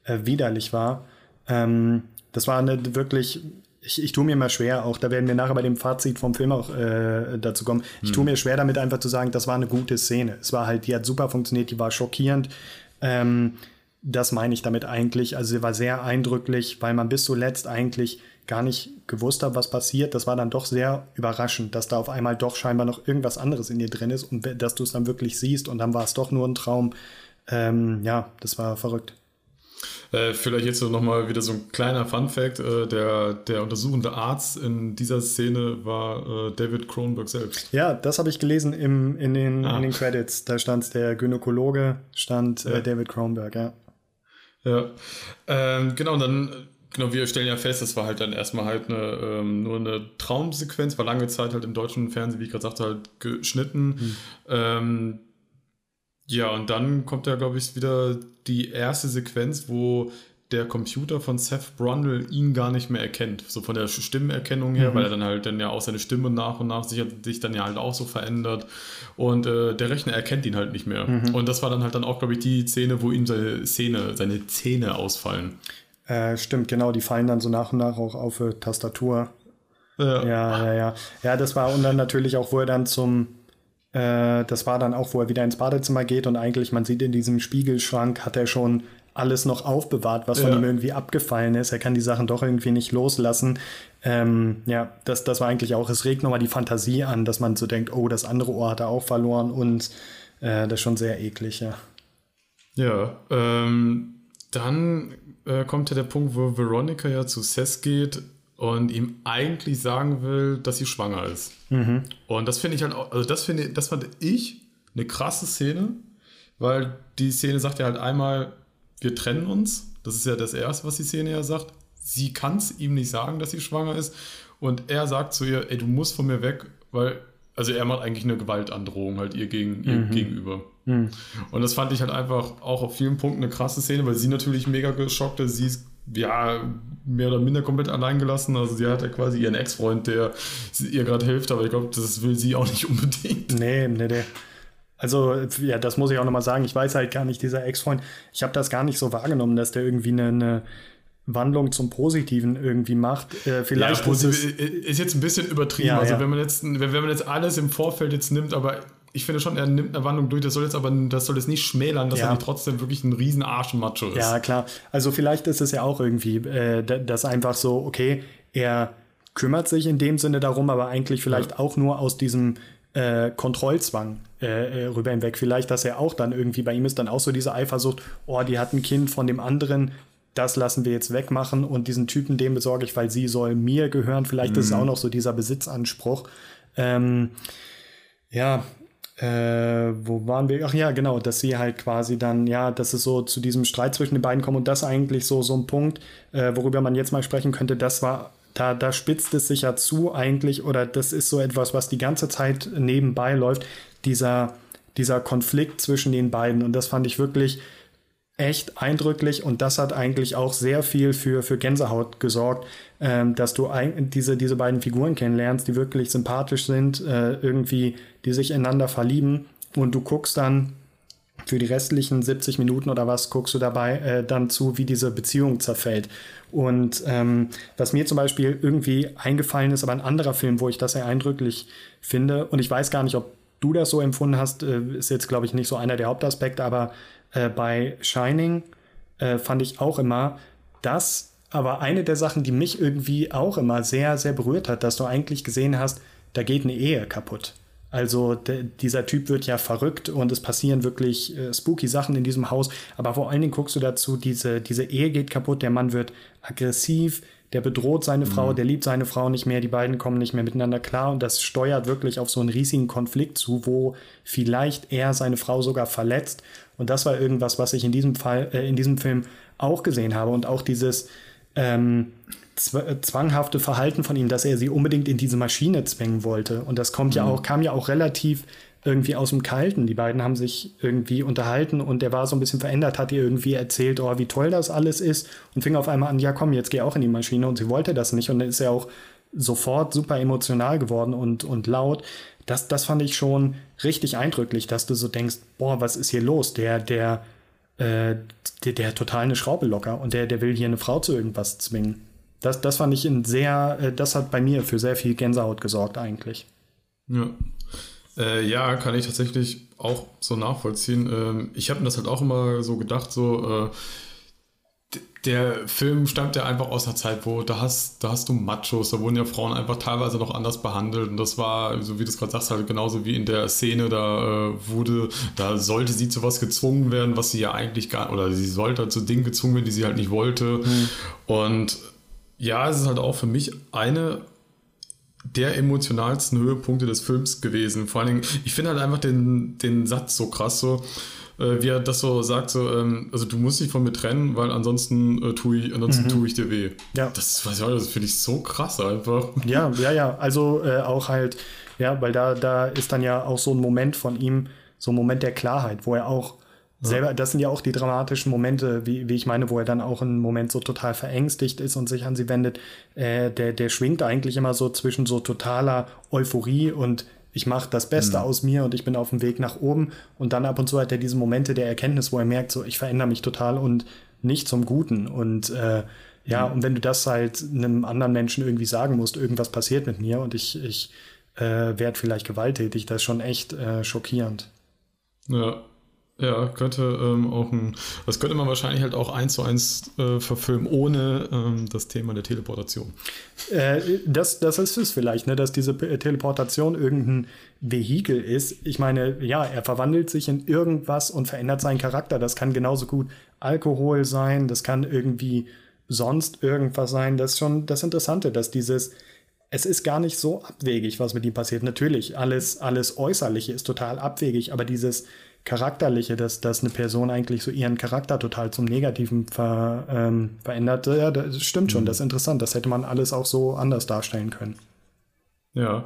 äh, widerlich war. Ähm, das war eine wirklich ich, ich tue mir mal schwer, auch da werden wir nachher bei dem Fazit vom Film auch äh, dazu kommen. Ich hm. tue mir schwer damit einfach zu sagen, das war eine gute Szene. Es war halt, die hat super funktioniert, die war schockierend. Ähm, das meine ich damit eigentlich. Also sie war sehr eindrücklich, weil man bis zuletzt eigentlich gar nicht gewusst hat, was passiert. Das war dann doch sehr überraschend, dass da auf einmal doch scheinbar noch irgendwas anderes in dir drin ist und dass du es dann wirklich siehst und dann war es doch nur ein Traum. Ähm, ja, das war verrückt.
Äh, vielleicht jetzt so nochmal wieder so ein kleiner Fun-Fact: äh, der, der untersuchende Arzt in dieser Szene war äh, David Cronenberg selbst.
Ja, das habe ich gelesen im, in, den, ah. in den Credits. Da stand der Gynäkologe, stand äh, ja. David Cronenberg, ja.
Ja, ähm, genau, und dann, genau, wir stellen ja fest, das war halt dann erstmal halt eine, ähm, nur eine Traumsequenz, war lange Zeit halt im deutschen Fernsehen, wie ich gerade sagte, halt geschnitten. Mhm. Ähm, ja, und dann kommt ja, glaube ich, wieder die erste Sequenz, wo der Computer von Seth Brundle ihn gar nicht mehr erkennt. So von der Stimmenerkennung her, mhm. weil er dann halt dann ja auch seine Stimme nach und nach sich, sich dann ja halt auch so verändert. Und äh, der Rechner erkennt ihn halt nicht mehr. Mhm. Und das war dann halt dann auch, glaube ich, die Szene, wo ihm seine Szene, seine Zähne ausfallen.
Äh, stimmt, genau, die fallen dann so nach und nach auch auf äh, Tastatur. Ja. ja, ja, ja. Ja, das war und dann natürlich auch, wo er dann zum äh, das war dann auch, wo er wieder ins Badezimmer geht und eigentlich, man sieht in diesem Spiegelschrank, hat er schon alles noch aufbewahrt, was ja. von ihm irgendwie abgefallen ist. Er kann die Sachen doch irgendwie nicht loslassen. Ähm, ja, das, das war eigentlich auch, es regt nochmal die Fantasie an, dass man so denkt, oh, das andere Ohr hat er auch verloren und äh, das ist schon sehr eklig, ja.
Ja, ähm, dann äh, kommt ja der Punkt, wo Veronica ja zu Seth geht und ihm eigentlich sagen will, dass sie schwanger ist. Mhm. Und das finde ich halt auch, also das finde das fand ich eine krasse Szene, weil die Szene sagt ja halt einmal, wir trennen uns. Das ist ja das Erste, was die Szene ja sagt. Sie kann es ihm nicht sagen, dass sie schwanger ist. Und er sagt zu ihr, ey, du musst von mir weg, weil, also er macht eigentlich eine Gewaltandrohung halt ihr, gegen, ihr mhm. gegenüber. Mhm. Und das fand ich halt einfach auch auf vielen Punkten eine krasse Szene, weil sie natürlich mega geschockt ist. Sie ist ja mehr oder minder komplett allein gelassen. Also sie hat ja quasi ihren Ex-Freund, der ihr gerade hilft, aber ich glaube, das will sie auch nicht unbedingt.
Nee, nee, nee. Also, ja, das muss ich auch nochmal sagen. Ich weiß halt gar nicht, dieser Ex-Freund, ich habe das gar nicht so wahrgenommen, dass der irgendwie eine, eine Wandlung zum Positiven irgendwie macht. Äh, vielleicht
ja, ist, es, ist jetzt ein bisschen übertrieben. Ja, also ja. wenn man jetzt wenn, wenn man jetzt alles im Vorfeld jetzt nimmt, aber ich finde schon, er nimmt eine Wandlung durch. Das soll jetzt aber das soll jetzt nicht schmälern, dass ja. er trotzdem wirklich ein riesen Arschmacho ist.
Ja, klar. Also vielleicht ist es ja auch irgendwie, äh, das einfach so, okay, er kümmert sich in dem Sinne darum, aber eigentlich vielleicht ja. auch nur aus diesem äh, Kontrollzwang äh, äh, rüber hinweg. Vielleicht, dass er auch dann irgendwie bei ihm ist, dann auch so diese Eifersucht, oh, die hat ein Kind von dem anderen, das lassen wir jetzt wegmachen und diesen Typen, dem besorge ich, weil sie soll mir gehören. Vielleicht mhm. ist es mhm. auch noch so dieser Besitzanspruch. Ähm, ja, äh, wo waren wir? Ach ja, genau, dass sie halt quasi dann, ja, dass es so zu diesem Streit zwischen den beiden kommt und das eigentlich so, so ein Punkt, äh, worüber man jetzt mal sprechen könnte, das war, da, da spitzt es sich ja zu eigentlich, oder das ist so etwas, was die ganze Zeit nebenbei läuft, dieser, dieser Konflikt zwischen den beiden. Und das fand ich wirklich, echt eindrücklich. Und das hat eigentlich auch sehr viel für, für Gänsehaut gesorgt, ähm, dass du ein, diese, diese beiden Figuren kennenlernst, die wirklich sympathisch sind, äh, irgendwie, die sich ineinander verlieben. Und du guckst dann für die restlichen 70 Minuten oder was guckst du dabei äh, dann zu, wie diese Beziehung zerfällt. Und ähm, was mir zum Beispiel irgendwie eingefallen ist, aber ein anderer Film, wo ich das sehr eindrücklich finde, und ich weiß gar nicht, ob du das so empfunden hast, äh, ist jetzt, glaube ich, nicht so einer der Hauptaspekte, aber äh, bei Shining äh, fand ich auch immer, dass aber eine der Sachen, die mich irgendwie auch immer sehr, sehr berührt hat, dass du eigentlich gesehen hast, da geht eine Ehe kaputt. Also dieser Typ wird ja verrückt und es passieren wirklich äh, spooky Sachen in diesem Haus. Aber vor allen Dingen guckst du dazu, diese, diese Ehe geht kaputt, der Mann wird aggressiv, der bedroht seine mhm. Frau, der liebt seine Frau nicht mehr, die beiden kommen nicht mehr miteinander klar und das steuert wirklich auf so einen riesigen Konflikt zu, wo vielleicht er seine Frau sogar verletzt. Und das war irgendwas, was ich in diesem Fall, äh, in diesem Film auch gesehen habe und auch dieses ähm, zwanghafte Verhalten von ihm, dass er sie unbedingt in diese Maschine zwängen wollte. Und das kommt mhm. ja auch, kam ja auch relativ irgendwie aus dem Kalten. Die beiden haben sich irgendwie unterhalten und der war so ein bisschen verändert, hat ihr irgendwie erzählt, oh, wie toll das alles ist und fing auf einmal an, ja komm, jetzt geh auch in die Maschine und sie wollte das nicht und dann ist er auch sofort super emotional geworden und, und laut. Das, das fand ich schon richtig eindrücklich, dass du so denkst, boah, was ist hier los? Der, der, äh, der, der total eine Schraube locker und der, der will hier eine Frau zu irgendwas zwingen. Das, das fand ich in sehr, äh, das hat bei mir für sehr viel Gänsehaut gesorgt eigentlich.
Ja. Äh, ja, kann ich tatsächlich auch so nachvollziehen. Ähm, ich habe mir das halt auch immer so gedacht, so äh, der Film stammt ja einfach aus einer Zeit, wo da hast, da hast du Machos, da wurden ja Frauen einfach teilweise noch anders behandelt und das war, so wie du es gerade sagst, halt genauso wie in der Szene, da äh, wurde, da sollte sie zu was gezwungen werden, was sie ja eigentlich gar, oder sie sollte zu Dingen gezwungen werden, die sie halt nicht wollte mhm. und ja, es ist halt auch für mich eine der emotionalsten Höhepunkte des Films gewesen. Vor allen Dingen, ich finde halt einfach den, den Satz so krass, so äh, wie er das so sagt, so, ähm, also du musst dich von mir trennen, weil ansonsten äh, tue ich, ansonsten mhm. tue ich dir weh. Ja. Das, das finde ich so krass einfach.
Ja, ja, ja. Also äh, auch halt, ja, weil da, da ist dann ja auch so ein Moment von ihm, so ein Moment der Klarheit, wo er auch selber, das sind ja auch die dramatischen Momente, wie, wie ich meine, wo er dann auch einen Moment so total verängstigt ist und sich an sie wendet. Äh, der, der schwingt eigentlich immer so zwischen so totaler Euphorie und ich mache das Beste mhm. aus mir und ich bin auf dem Weg nach oben. Und dann ab und zu hat er diese Momente der Erkenntnis, wo er merkt, so ich verändere mich total und nicht zum Guten. Und äh, ja, mhm. und wenn du das halt einem anderen Menschen irgendwie sagen musst, irgendwas passiert mit mir und ich, ich äh, werde vielleicht gewalttätig, das ist schon echt äh, schockierend.
Ja, ja, könnte ähm, auch ein, das könnte man wahrscheinlich halt auch eins zu eins äh, verfilmen, ohne ähm, das Thema der Teleportation.
Äh, das, das ist es vielleicht, ne, dass diese Teleportation irgendein Vehikel ist. Ich meine, ja, er verwandelt sich in irgendwas und verändert seinen Charakter. Das kann genauso gut Alkohol sein, das kann irgendwie sonst irgendwas sein. Das ist schon das Interessante, dass dieses, es ist gar nicht so abwegig, was mit ihm passiert. Natürlich, alles, alles Äußerliche ist total abwegig, aber dieses Charakterliche, dass, dass eine Person eigentlich so ihren Charakter total zum Negativen ver, ähm, verändert, ja, das stimmt schon, mhm. das ist interessant. Das hätte man alles auch so anders darstellen können.
Ja,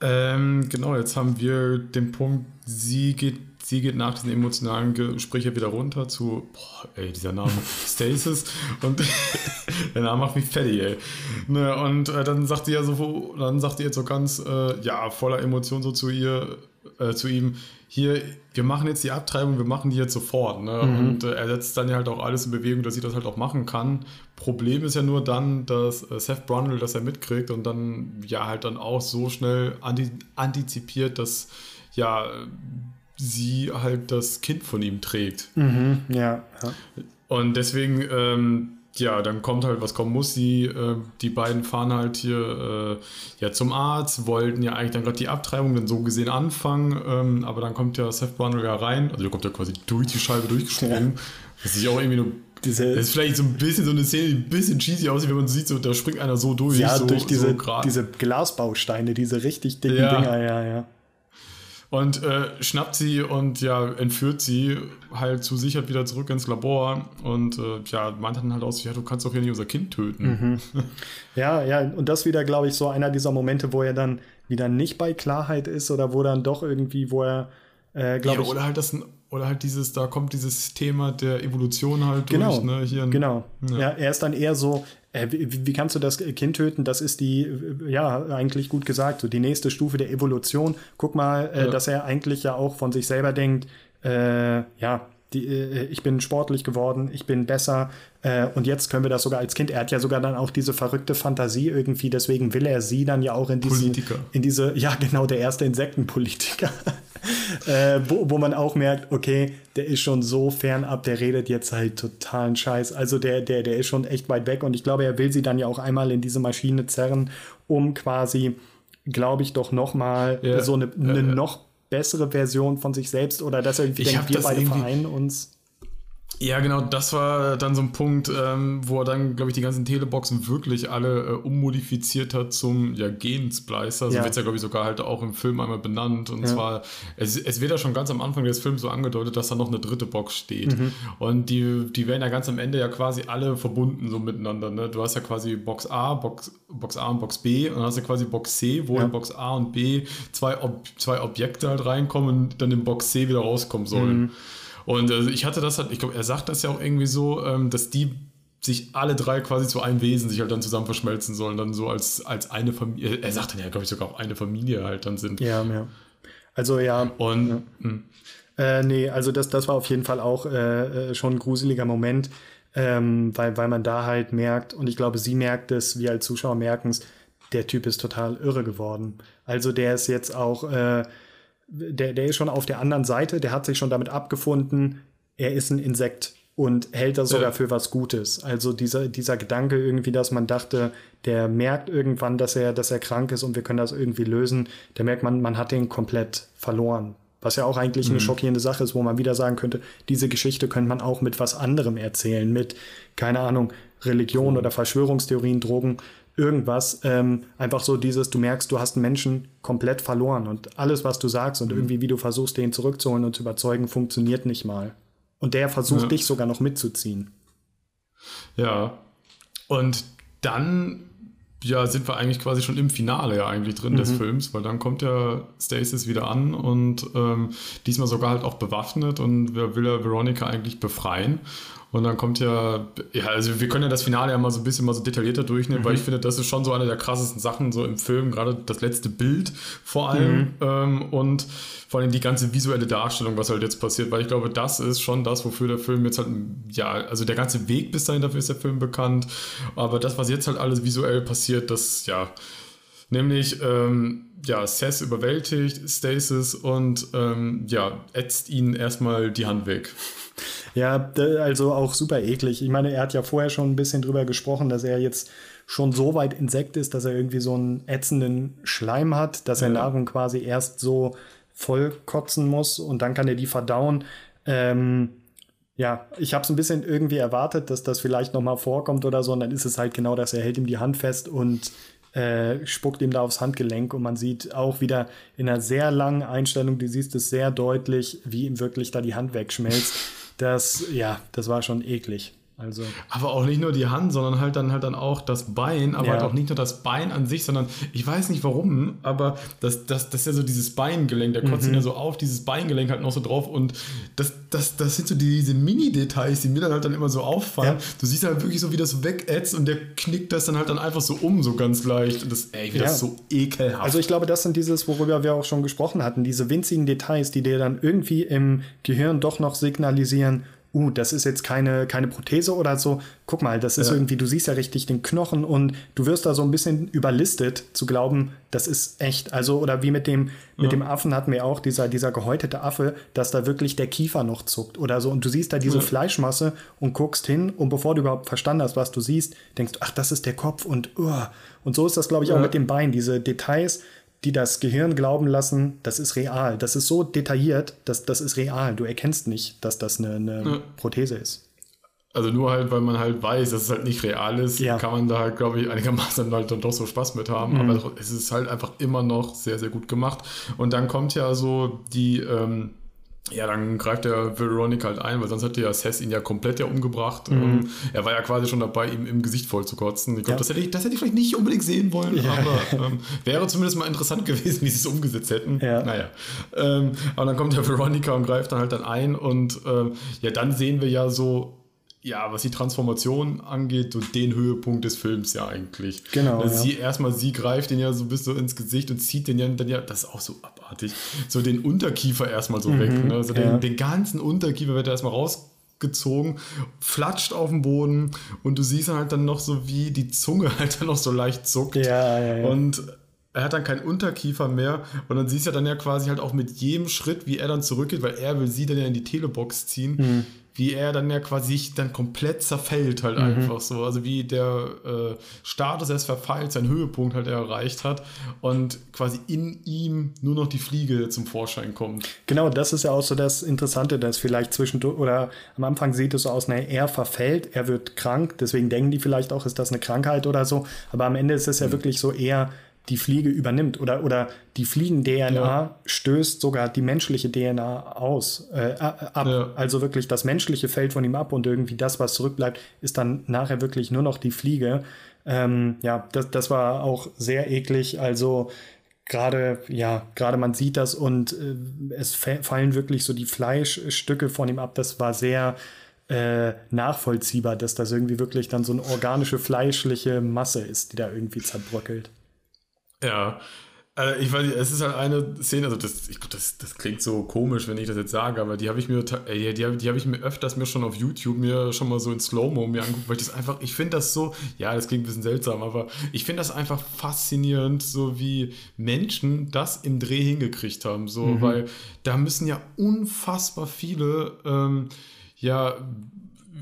ähm, genau, jetzt haben wir den Punkt, sie geht, sie geht nach diesen emotionalen Gesprächen wieder runter zu, boah, ey, dieser Name, Stasis und der Name macht mich fertig, ey. Ne, und äh, dann sagt sie ja so, dann sagt ihr jetzt so ganz, äh, ja, voller Emotion so zu ihr, äh, zu ihm, hier, wir machen jetzt die Abtreibung, wir machen die jetzt sofort. Ne? Mhm. Und äh, er setzt dann ja halt auch alles in Bewegung, dass sie das halt auch machen kann. Problem ist ja nur dann, dass äh, Seth Brundle das ja mitkriegt und dann ja halt dann auch so schnell antizipiert, dass ja sie halt das Kind von ihm trägt.
Mhm, ja, ja.
Und deswegen ähm, ja, dann kommt halt, was kommen muss. Sie, äh, die beiden fahren halt hier äh, ja, zum Arzt, wollten ja eigentlich dann gerade die Abtreibung dann so gesehen anfangen, ähm, aber dann kommt ja Seth Brundle ja rein, also der kommt ja quasi durch die Scheibe durchgesprungen. Ja. Das ist auch irgendwie nur. Diese, das ist vielleicht so ein bisschen so eine Szene, die ein bisschen cheesy aussieht, wenn man sieht, so, da springt einer so durch.
Ja,
so,
durch diese, so diese Glasbausteine, diese richtig dicken ja. Dinger, ja, ja
und äh, schnappt sie und ja, entführt sie halt zu sicher wieder zurück ins Labor und äh, ja, meint dann halt aus, ja, du kannst doch hier nicht unser Kind töten.
Mhm. Ja, ja, und das wieder, glaube ich, so einer dieser Momente, wo er dann wieder nicht bei Klarheit ist oder wo dann doch irgendwie, wo er, äh, glaube ja, ich.
Oder halt das, oder halt dieses, da kommt dieses Thema der Evolution halt
genau,
durch, ne?
Hier, genau. Ja. ja. er ist dann eher so, äh, wie, wie, kannst du das Kind töten? Das ist die, äh, ja, eigentlich gut gesagt, so die nächste Stufe der Evolution. Guck mal, äh, ja. dass er eigentlich ja auch von sich selber denkt, äh, ja, die, äh, ich bin sportlich geworden, ich bin besser äh, und jetzt können wir das sogar als Kind. Er hat ja sogar dann auch diese verrückte Fantasie irgendwie, deswegen will er sie dann ja auch in diese, Politiker. in diese, ja genau, der erste Insektenpolitiker, äh, wo, wo man auch merkt, okay, der ist schon so fernab, der redet jetzt halt totalen Scheiß. Also der, der, der ist schon echt weit weg und ich glaube, er will sie dann ja auch einmal in diese Maschine zerren, um quasi glaube ich, doch noch mal ja, so eine, eine ja. noch bessere Version von sich selbst oder dass er irgendwie ich denkt, wir beide vereinen uns.
Ja, genau, das war dann so ein Punkt, ähm, wo er dann, glaube ich, die ganzen Teleboxen wirklich alle äh, ummodifiziert hat zum ja, Gensplicer. So ja. wird es ja, glaube ich, sogar halt auch im Film einmal benannt. Und ja. zwar, es, es wird ja schon ganz am Anfang des Films so angedeutet, dass da noch eine dritte Box steht. Mhm. Und die, die werden ja ganz am Ende ja quasi alle verbunden so miteinander. Ne? Du hast ja quasi Box A, Box, Box A und Box B und dann hast du quasi Box C, wo in Box A und B zwei, Ob zwei Objekte halt reinkommen und dann in Box C wieder rauskommen sollen. Mhm. Und äh, ich hatte das halt, ich glaube, er sagt das ja auch irgendwie so, ähm, dass die sich alle drei quasi zu einem Wesen sich halt dann zusammen verschmelzen sollen, dann so als, als eine Familie. Er sagt dann ja, glaube ich, sogar auch eine Familie halt dann sind.
Ja, ja. Also ja.
Und ja.
Hm. Äh, nee, also das, das war auf jeden Fall auch äh, äh, schon ein gruseliger Moment, ähm, weil, weil man da halt merkt, und ich glaube, sie merkt es, wir als Zuschauer merken es, der Typ ist total irre geworden. Also der ist jetzt auch, äh, der, der ist schon auf der anderen Seite, der hat sich schon damit abgefunden, er ist ein Insekt und hält das sogar für was Gutes. Also dieser, dieser Gedanke irgendwie, dass man dachte, der merkt irgendwann, dass er, dass er krank ist und wir können das irgendwie lösen, der merkt man, man hat den komplett verloren. Was ja auch eigentlich mhm. eine schockierende Sache ist, wo man wieder sagen könnte, diese Geschichte könnte man auch mit was anderem erzählen, mit, keine Ahnung, Religion mhm. oder Verschwörungstheorien, Drogen irgendwas. Ähm, einfach so dieses, du merkst, du hast einen Menschen komplett verloren und alles, was du sagst und mhm. irgendwie, wie du versuchst, den zurückzuholen und zu überzeugen, funktioniert nicht mal. Und der versucht ja. dich sogar noch mitzuziehen.
Ja. Und dann ja, sind wir eigentlich quasi schon im Finale ja eigentlich drin mhm. des Films, weil dann kommt ja Stasis wieder an und ähm, diesmal sogar halt auch bewaffnet und will er Veronica eigentlich befreien. Und dann kommt ja, ja, also wir können ja das Finale ja mal so ein bisschen mal so detaillierter durchnehmen, mhm. weil ich finde, das ist schon so eine der krassesten Sachen so im Film, gerade das letzte Bild vor allem mhm. ähm, und vor allem die ganze visuelle Darstellung, was halt jetzt passiert, weil ich glaube, das ist schon das, wofür der Film jetzt halt, ja, also der ganze Weg bis dahin, dafür ist der Film bekannt, aber das, was jetzt halt alles visuell passiert, das, ja, nämlich, ähm, ja, Seth überwältigt Stasis und, ähm, ja, ätzt ihnen erstmal die Hand weg.
Ja, also auch super eklig. Ich meine, er hat ja vorher schon ein bisschen drüber gesprochen, dass er jetzt schon so weit Insekt ist, dass er irgendwie so einen ätzenden Schleim hat, dass er Nahrung quasi erst so voll kotzen muss und dann kann er die verdauen. Ähm, ja, ich habe es ein bisschen irgendwie erwartet, dass das vielleicht noch mal vorkommt oder so. Und dann ist es halt genau das. Er hält ihm die Hand fest und äh, spuckt ihm da aufs Handgelenk. Und man sieht auch wieder in einer sehr langen Einstellung, du siehst es sehr deutlich, wie ihm wirklich da die Hand wegschmelzt. Das, ja, das war schon eklig. Also.
Aber auch nicht nur die Hand, sondern halt dann halt dann auch das Bein, aber ja. halt auch nicht nur das Bein an sich, sondern ich weiß nicht warum, aber das, das, das ist ja so dieses Beingelenk, der kotzt mhm. ihn ja so auf, dieses Beingelenk halt noch so drauf und das, das, das sind so diese Mini-Details, die mir dann halt dann immer so auffallen. Ja. Du siehst halt wirklich so, wie das wegätzt und der knickt das dann halt dann einfach so um, so ganz leicht. Und das, ey, wie ja. das so ekelhaft.
Also ich glaube, das sind dieses, worüber wir auch schon gesprochen hatten, diese winzigen Details, die dir dann irgendwie im Gehirn doch noch signalisieren, uh, das ist jetzt keine, keine Prothese oder so. Guck mal, das ist ja. irgendwie, du siehst ja richtig den Knochen und du wirst da so ein bisschen überlistet zu glauben, das ist echt. Also, oder wie mit dem, mit ja. dem Affen hatten wir auch, dieser, dieser gehäutete Affe, dass da wirklich der Kiefer noch zuckt oder so. Und du siehst da diese ja. Fleischmasse und guckst hin und bevor du überhaupt verstanden hast, was du siehst, denkst du, ach, das ist der Kopf und, uh. und so ist das, glaube ich, auch mit dem Bein. Diese Details, die das Gehirn glauben lassen, das ist real. Das ist so detailliert, dass das ist real. Du erkennst nicht, dass das eine, eine ja. Prothese ist.
Also nur halt, weil man halt weiß, dass es halt nicht real ist, ja. kann man da halt, glaube ich, einigermaßen halt dann doch so Spaß mit haben. Mhm. Aber es ist halt einfach immer noch sehr, sehr gut gemacht. Und dann kommt ja so die, ähm, ja, dann greift der Veronica halt ein, weil sonst hätte ja Seth ihn ja komplett ja umgebracht. Mhm. Ähm, er war ja quasi schon dabei, ihm im Gesicht voll zu kotzen. Ich glaube, ja. das, hätte ich, das hätte ich vielleicht nicht unbedingt sehen wollen, ja. aber ähm, wäre zumindest mal interessant gewesen, wie sie es umgesetzt hätten. Ja. Naja. Ähm, aber dann kommt der Veronica und greift dann halt dann ein und ähm, ja, dann sehen wir ja so ja, was die Transformation angeht, so den Höhepunkt des Films ja eigentlich. Genau. Also ja. Sie erstmal, sie greift den ja so bis so ins Gesicht und zieht den ja dann ja, das ist auch so abartig, so den Unterkiefer erstmal so mhm, weg. Ne? Also ja. den, den, ganzen Unterkiefer wird er erstmal rausgezogen, flatscht auf den Boden und du siehst halt dann noch so, wie die Zunge halt dann noch so leicht zuckt. Ja, ja, ja. Und er hat dann keinen Unterkiefer mehr und dann siehst du ja dann ja quasi halt auch mit jedem Schritt, wie er dann zurückgeht, weil er will sie dann ja in die Telebox ziehen. Mhm wie er dann ja quasi sich dann komplett zerfällt halt mhm. einfach so. Also wie der äh, Status des Verfalls seinen Höhepunkt halt erreicht hat und quasi in ihm nur noch die Fliege zum Vorschein kommt.
Genau, das ist ja auch so das Interessante, dass vielleicht zwischendurch oder am Anfang sieht es so aus, naja, er verfällt, er wird krank, deswegen denken die vielleicht auch, ist das eine Krankheit oder so. Aber am Ende ist es ja mhm. wirklich so eher die Fliege übernimmt oder, oder die Fliegen-DNA ja. stößt sogar die menschliche DNA aus, äh, ab. Ja. Also wirklich das menschliche fällt von ihm ab und irgendwie das, was zurückbleibt, ist dann nachher wirklich nur noch die Fliege. Ähm, ja, das, das war auch sehr eklig. Also gerade, ja, gerade man sieht das und äh, es fallen wirklich so die Fleischstücke von ihm ab. Das war sehr äh, nachvollziehbar, dass das irgendwie wirklich dann so eine organische, fleischliche Masse ist, die da irgendwie zerbröckelt.
Ja. Also ich weiß nicht, es ist halt eine Szene, also das, ich, das, das klingt so komisch, wenn ich das jetzt sage, aber die habe ich mir, äh, die, die, habe ich mir öfters mir schon auf YouTube mir schon mal so in Slow-Mo mir anguckt, weil ich das einfach, ich finde das so, ja, das klingt ein bisschen seltsam, aber ich finde das einfach faszinierend, so wie Menschen das im Dreh hingekriegt haben, so, mhm. weil da müssen ja unfassbar viele, ähm, ja, äh,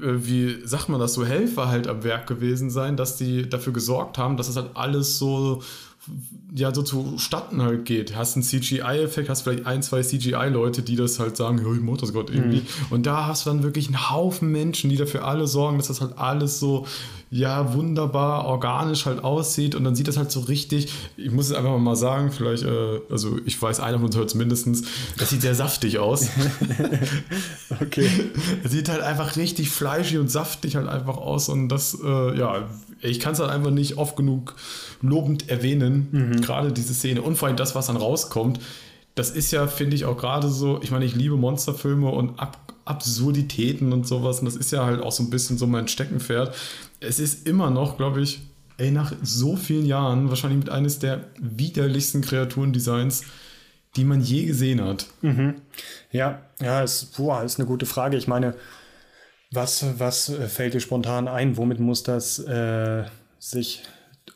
wie sagt man das, so Helfer halt am Werk gewesen sein, dass die dafür gesorgt haben, dass es halt alles so ja so zustatten halt geht. Hast einen CGI-Effekt, hast vielleicht ein, zwei CGI-Leute, die das halt sagen, ich mach das Gott irgendwie. Mhm. Und da hast du dann wirklich einen Haufen Menschen, die dafür alle sorgen, dass das halt alles so, ja, wunderbar organisch halt aussieht. Und dann sieht das halt so richtig, ich muss es einfach mal sagen, vielleicht, äh, also ich weiß, einer von uns hört es mindestens, das sieht sehr saftig aus. okay. Es sieht halt einfach richtig fleischig und saftig halt einfach aus. Und das, äh, ja, ich kann es halt einfach nicht oft genug lobend erwähnen, mhm. gerade diese Szene und vor allem das, was dann rauskommt. Das ist ja, finde ich, auch gerade so, ich meine, ich liebe Monsterfilme und Ab Absurditäten und sowas und das ist ja halt auch so ein bisschen so mein Steckenpferd. Es ist immer noch, glaube ich, ey, nach so vielen Jahren wahrscheinlich mit eines der widerlichsten Kreaturendesigns, die man je gesehen hat.
Mhm. Ja, ja, ist, boah, ist eine gute Frage. Ich meine, was, was fällt dir spontan ein? Womit muss das äh, sich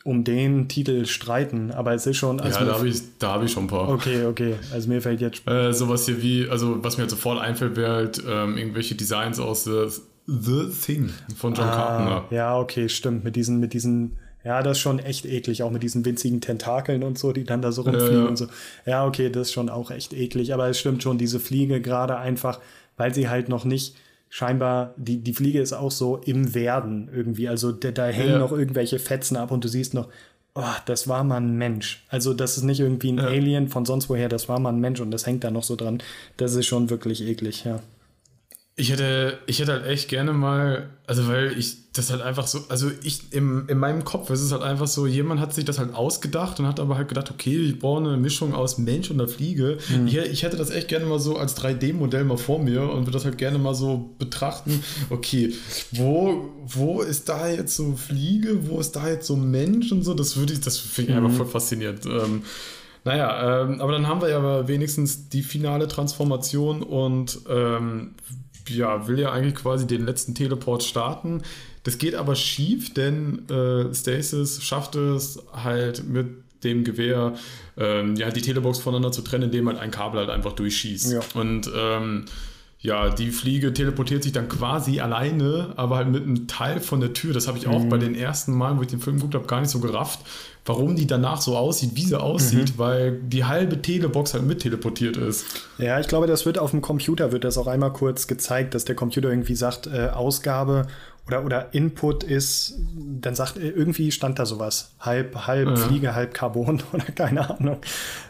um den Titel streiten, aber es ist schon.
Also ja, da habe ich, hab ich schon ein paar.
Okay, okay. Also mir fällt jetzt.
Äh, sowas hier wie, also was mir halt sofort einfällt, wäre halt ähm, irgendwelche Designs aus The, The Thing von John ah, Carpenter.
Ja, okay, stimmt. Mit diesen, mit diesen, ja, das ist schon echt eklig, auch mit diesen winzigen Tentakeln und so, die dann da so rumfliegen ja, ja. und so. Ja, okay, das ist schon auch echt eklig, aber es stimmt schon, diese Fliege gerade einfach, weil sie halt noch nicht scheinbar, die, die Fliege ist auch so im Werden irgendwie. Also da, da hängen ja. noch irgendwelche Fetzen ab und du siehst noch, oh, das war mal ein Mensch. Also das ist nicht irgendwie ein ja. Alien von sonst woher, das war mal ein Mensch und das hängt da noch so dran. Das ist schon wirklich eklig, ja.
Ich hätte, ich hätte halt echt gerne mal, also weil ich das halt einfach so, also ich im, in meinem Kopf ist es halt einfach so, jemand hat sich das halt ausgedacht und hat aber halt gedacht, okay, ich brauche eine Mischung aus Mensch und einer Fliege. Mhm. Ich, ich, hätte das echt gerne mal so als 3D-Modell mal vor mir und würde das halt gerne mal so betrachten, okay, wo, wo ist da jetzt so Fliege, wo ist da jetzt so Mensch und so, das würde ich, das finde ich mhm. einfach voll faszinierend. Ähm, naja, ähm, aber dann haben wir ja wenigstens die finale Transformation und ähm, ja, will ja eigentlich quasi den letzten Teleport starten. Das geht aber schief, denn äh, Stasis schafft es halt mit dem Gewehr ähm, ja, die Telebox voneinander zu trennen, indem halt ein Kabel halt einfach durchschießt. Ja. Und ähm, ja, die Fliege teleportiert sich dann quasi alleine, aber halt mit einem Teil von der Tür. Das habe ich auch mhm. bei den ersten Malen, wo ich den Film geguckt habe, gar nicht so gerafft, warum die danach so aussieht, wie sie aussieht, mhm. weil die halbe Telebox halt mit teleportiert ist.
Ja, ich glaube, das wird auf dem Computer, wird das auch einmal kurz gezeigt, dass der Computer irgendwie sagt, äh, Ausgabe oder, oder Input ist, dann sagt irgendwie stand da sowas. Halb, halb ja. Fliege, halb Carbon oder keine Ahnung.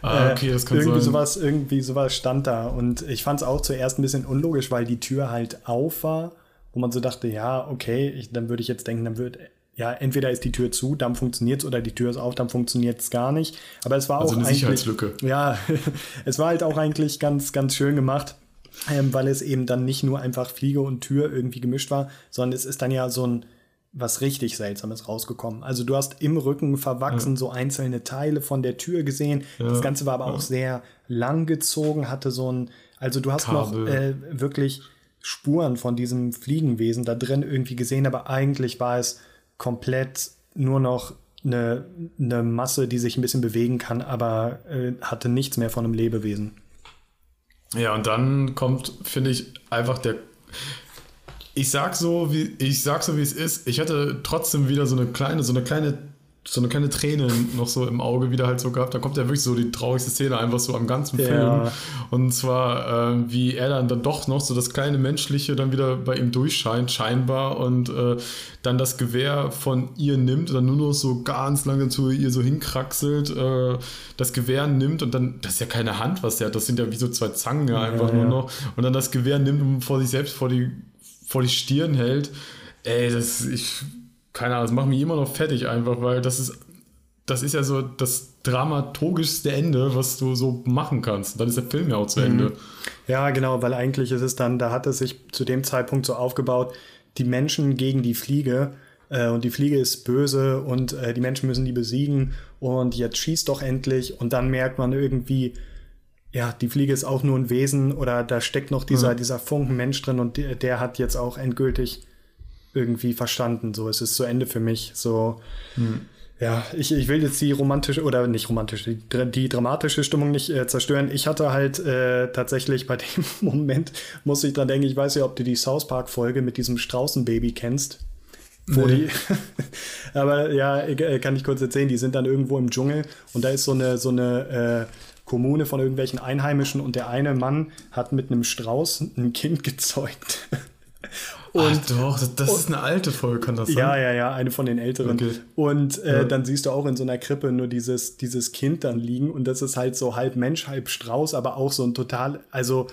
Ah, okay, das kann
irgendwie
sein.
Sowas, irgendwie sowas stand da. Und ich fand es auch zuerst ein bisschen unlogisch, weil die Tür halt auf war, wo man so dachte, ja, okay, ich, dann würde ich jetzt denken, dann wird ja, entweder ist die Tür zu, dann funktioniert es, oder die Tür ist auf, dann funktioniert es gar nicht. Aber es war also auch eine eigentlich,
Sicherheitslücke.
Ja, es war halt auch eigentlich ganz, ganz schön gemacht ähm, weil es eben dann nicht nur einfach Fliege und Tür irgendwie gemischt war, sondern es ist dann ja so ein was richtig Seltsames rausgekommen. Also du hast im Rücken verwachsen ja. so einzelne Teile von der Tür gesehen. Ja. Das Ganze war aber ja. auch sehr lang gezogen, hatte so ein, also du hast Kabel. noch äh, wirklich Spuren von diesem Fliegenwesen da drin irgendwie gesehen, aber eigentlich war es komplett nur noch eine, eine Masse, die sich ein bisschen bewegen kann, aber äh, hatte nichts mehr von einem Lebewesen.
Ja, und dann kommt, finde ich, einfach der. Ich sag so, wie ich sag so, wie es ist. Ich hatte trotzdem wieder so eine kleine, so eine kleine so eine kleine Träne noch so im Auge wieder halt so gehabt. Da kommt ja wirklich so die traurigste Szene einfach so am ganzen Film. Ja. Und zwar, äh, wie er dann, dann doch noch so das kleine Menschliche dann wieder bei ihm durchscheint, scheinbar, und äh, dann das Gewehr von ihr nimmt und dann nur noch so ganz langsam zu ihr so hinkraxelt, äh, das Gewehr nimmt und dann, das ist ja keine Hand, was der hat, das sind ja wie so zwei Zangen ja, einfach ja, nur noch. Und dann das Gewehr nimmt und vor sich selbst vor die, vor die Stirn hält. Ey, das, ich keine Ahnung, das macht mich immer noch fertig einfach, weil das ist, das ist ja so das dramaturgischste Ende, was du so machen kannst. Dann ist der Film ja auch zu Ende. Mhm.
Ja, genau, weil eigentlich ist es dann, da hat es sich zu dem Zeitpunkt so aufgebaut, die Menschen gegen die Fliege äh, und die Fliege ist böse und äh, die Menschen müssen die besiegen und jetzt schießt doch endlich und dann merkt man irgendwie, ja, die Fliege ist auch nur ein Wesen oder da steckt noch dieser, mhm. dieser Funken Mensch drin und der, der hat jetzt auch endgültig irgendwie verstanden. So, es ist zu Ende für mich. So, hm. ja, ich, ich will jetzt die romantische oder nicht romantische, die, die dramatische Stimmung nicht äh, zerstören. Ich hatte halt äh, tatsächlich bei dem Moment, muss ich dran denken, ich weiß ja, ob du die South Park-Folge mit diesem Straußenbaby kennst. Wo nee. die, aber ja, äh, kann ich kurz erzählen, die sind dann irgendwo im Dschungel und da ist so eine, so eine äh, Kommune von irgendwelchen Einheimischen und der eine Mann hat mit einem Strauß ein Kind gezeugt.
Und, Ach doch, das, und, ist eine alte Folge, kann das sein?
Ja, ja, ja, eine von den älteren. Okay. Und äh, ja. dann siehst du auch in so einer Krippe nur dieses, dieses Kind dann liegen und das ist halt so halb Mensch, halb Strauß, aber auch so ein total, also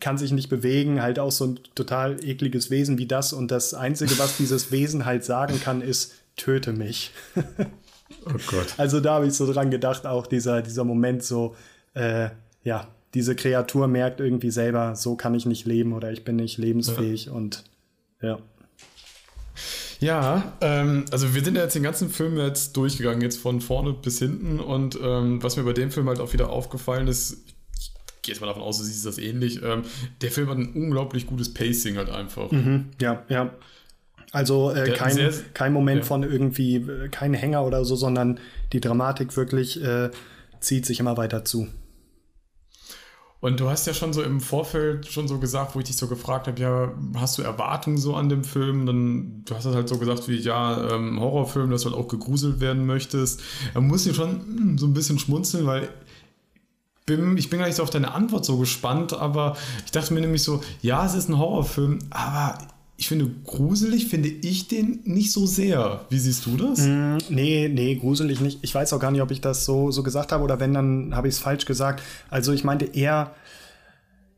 kann sich nicht bewegen, halt auch so ein total ekliges Wesen wie das und das Einzige, was dieses Wesen halt sagen kann, ist, töte mich.
oh Gott.
Also da habe ich so dran gedacht, auch dieser, dieser Moment so, äh, ja, diese Kreatur merkt irgendwie selber, so kann ich nicht leben oder ich bin nicht lebensfähig ja. und ja.
Ja, ähm, also wir sind ja jetzt den ganzen Film jetzt durchgegangen, jetzt von vorne bis hinten. Und ähm, was mir bei dem Film halt auch wieder aufgefallen ist, ich gehe jetzt mal davon aus, du siehst das ähnlich, ähm, der Film hat ein unglaublich gutes Pacing halt einfach.
Mhm, ja, ja. Also äh, kein, sehr, kein Moment ja. von irgendwie, äh, kein Hänger oder so, sondern die Dramatik wirklich äh, zieht sich immer weiter zu.
Und du hast ja schon so im Vorfeld schon so gesagt, wo ich dich so gefragt habe, ja, hast du Erwartungen so an dem Film? Dann, du hast das halt so gesagt wie, ja, ähm, Horrorfilm, dass du halt auch gegruselt werden möchtest. Da muss ich schon mh, so ein bisschen schmunzeln, weil bin, ich bin gar nicht so auf deine Antwort so gespannt, aber ich dachte mir nämlich so, ja, es ist ein Horrorfilm, aber ich finde, gruselig finde ich den nicht so sehr. Wie siehst du das?
Mm, nee, nee, gruselig nicht. Ich weiß auch gar nicht, ob ich das so, so gesagt habe oder wenn, dann habe ich es falsch gesagt. Also ich meinte eher,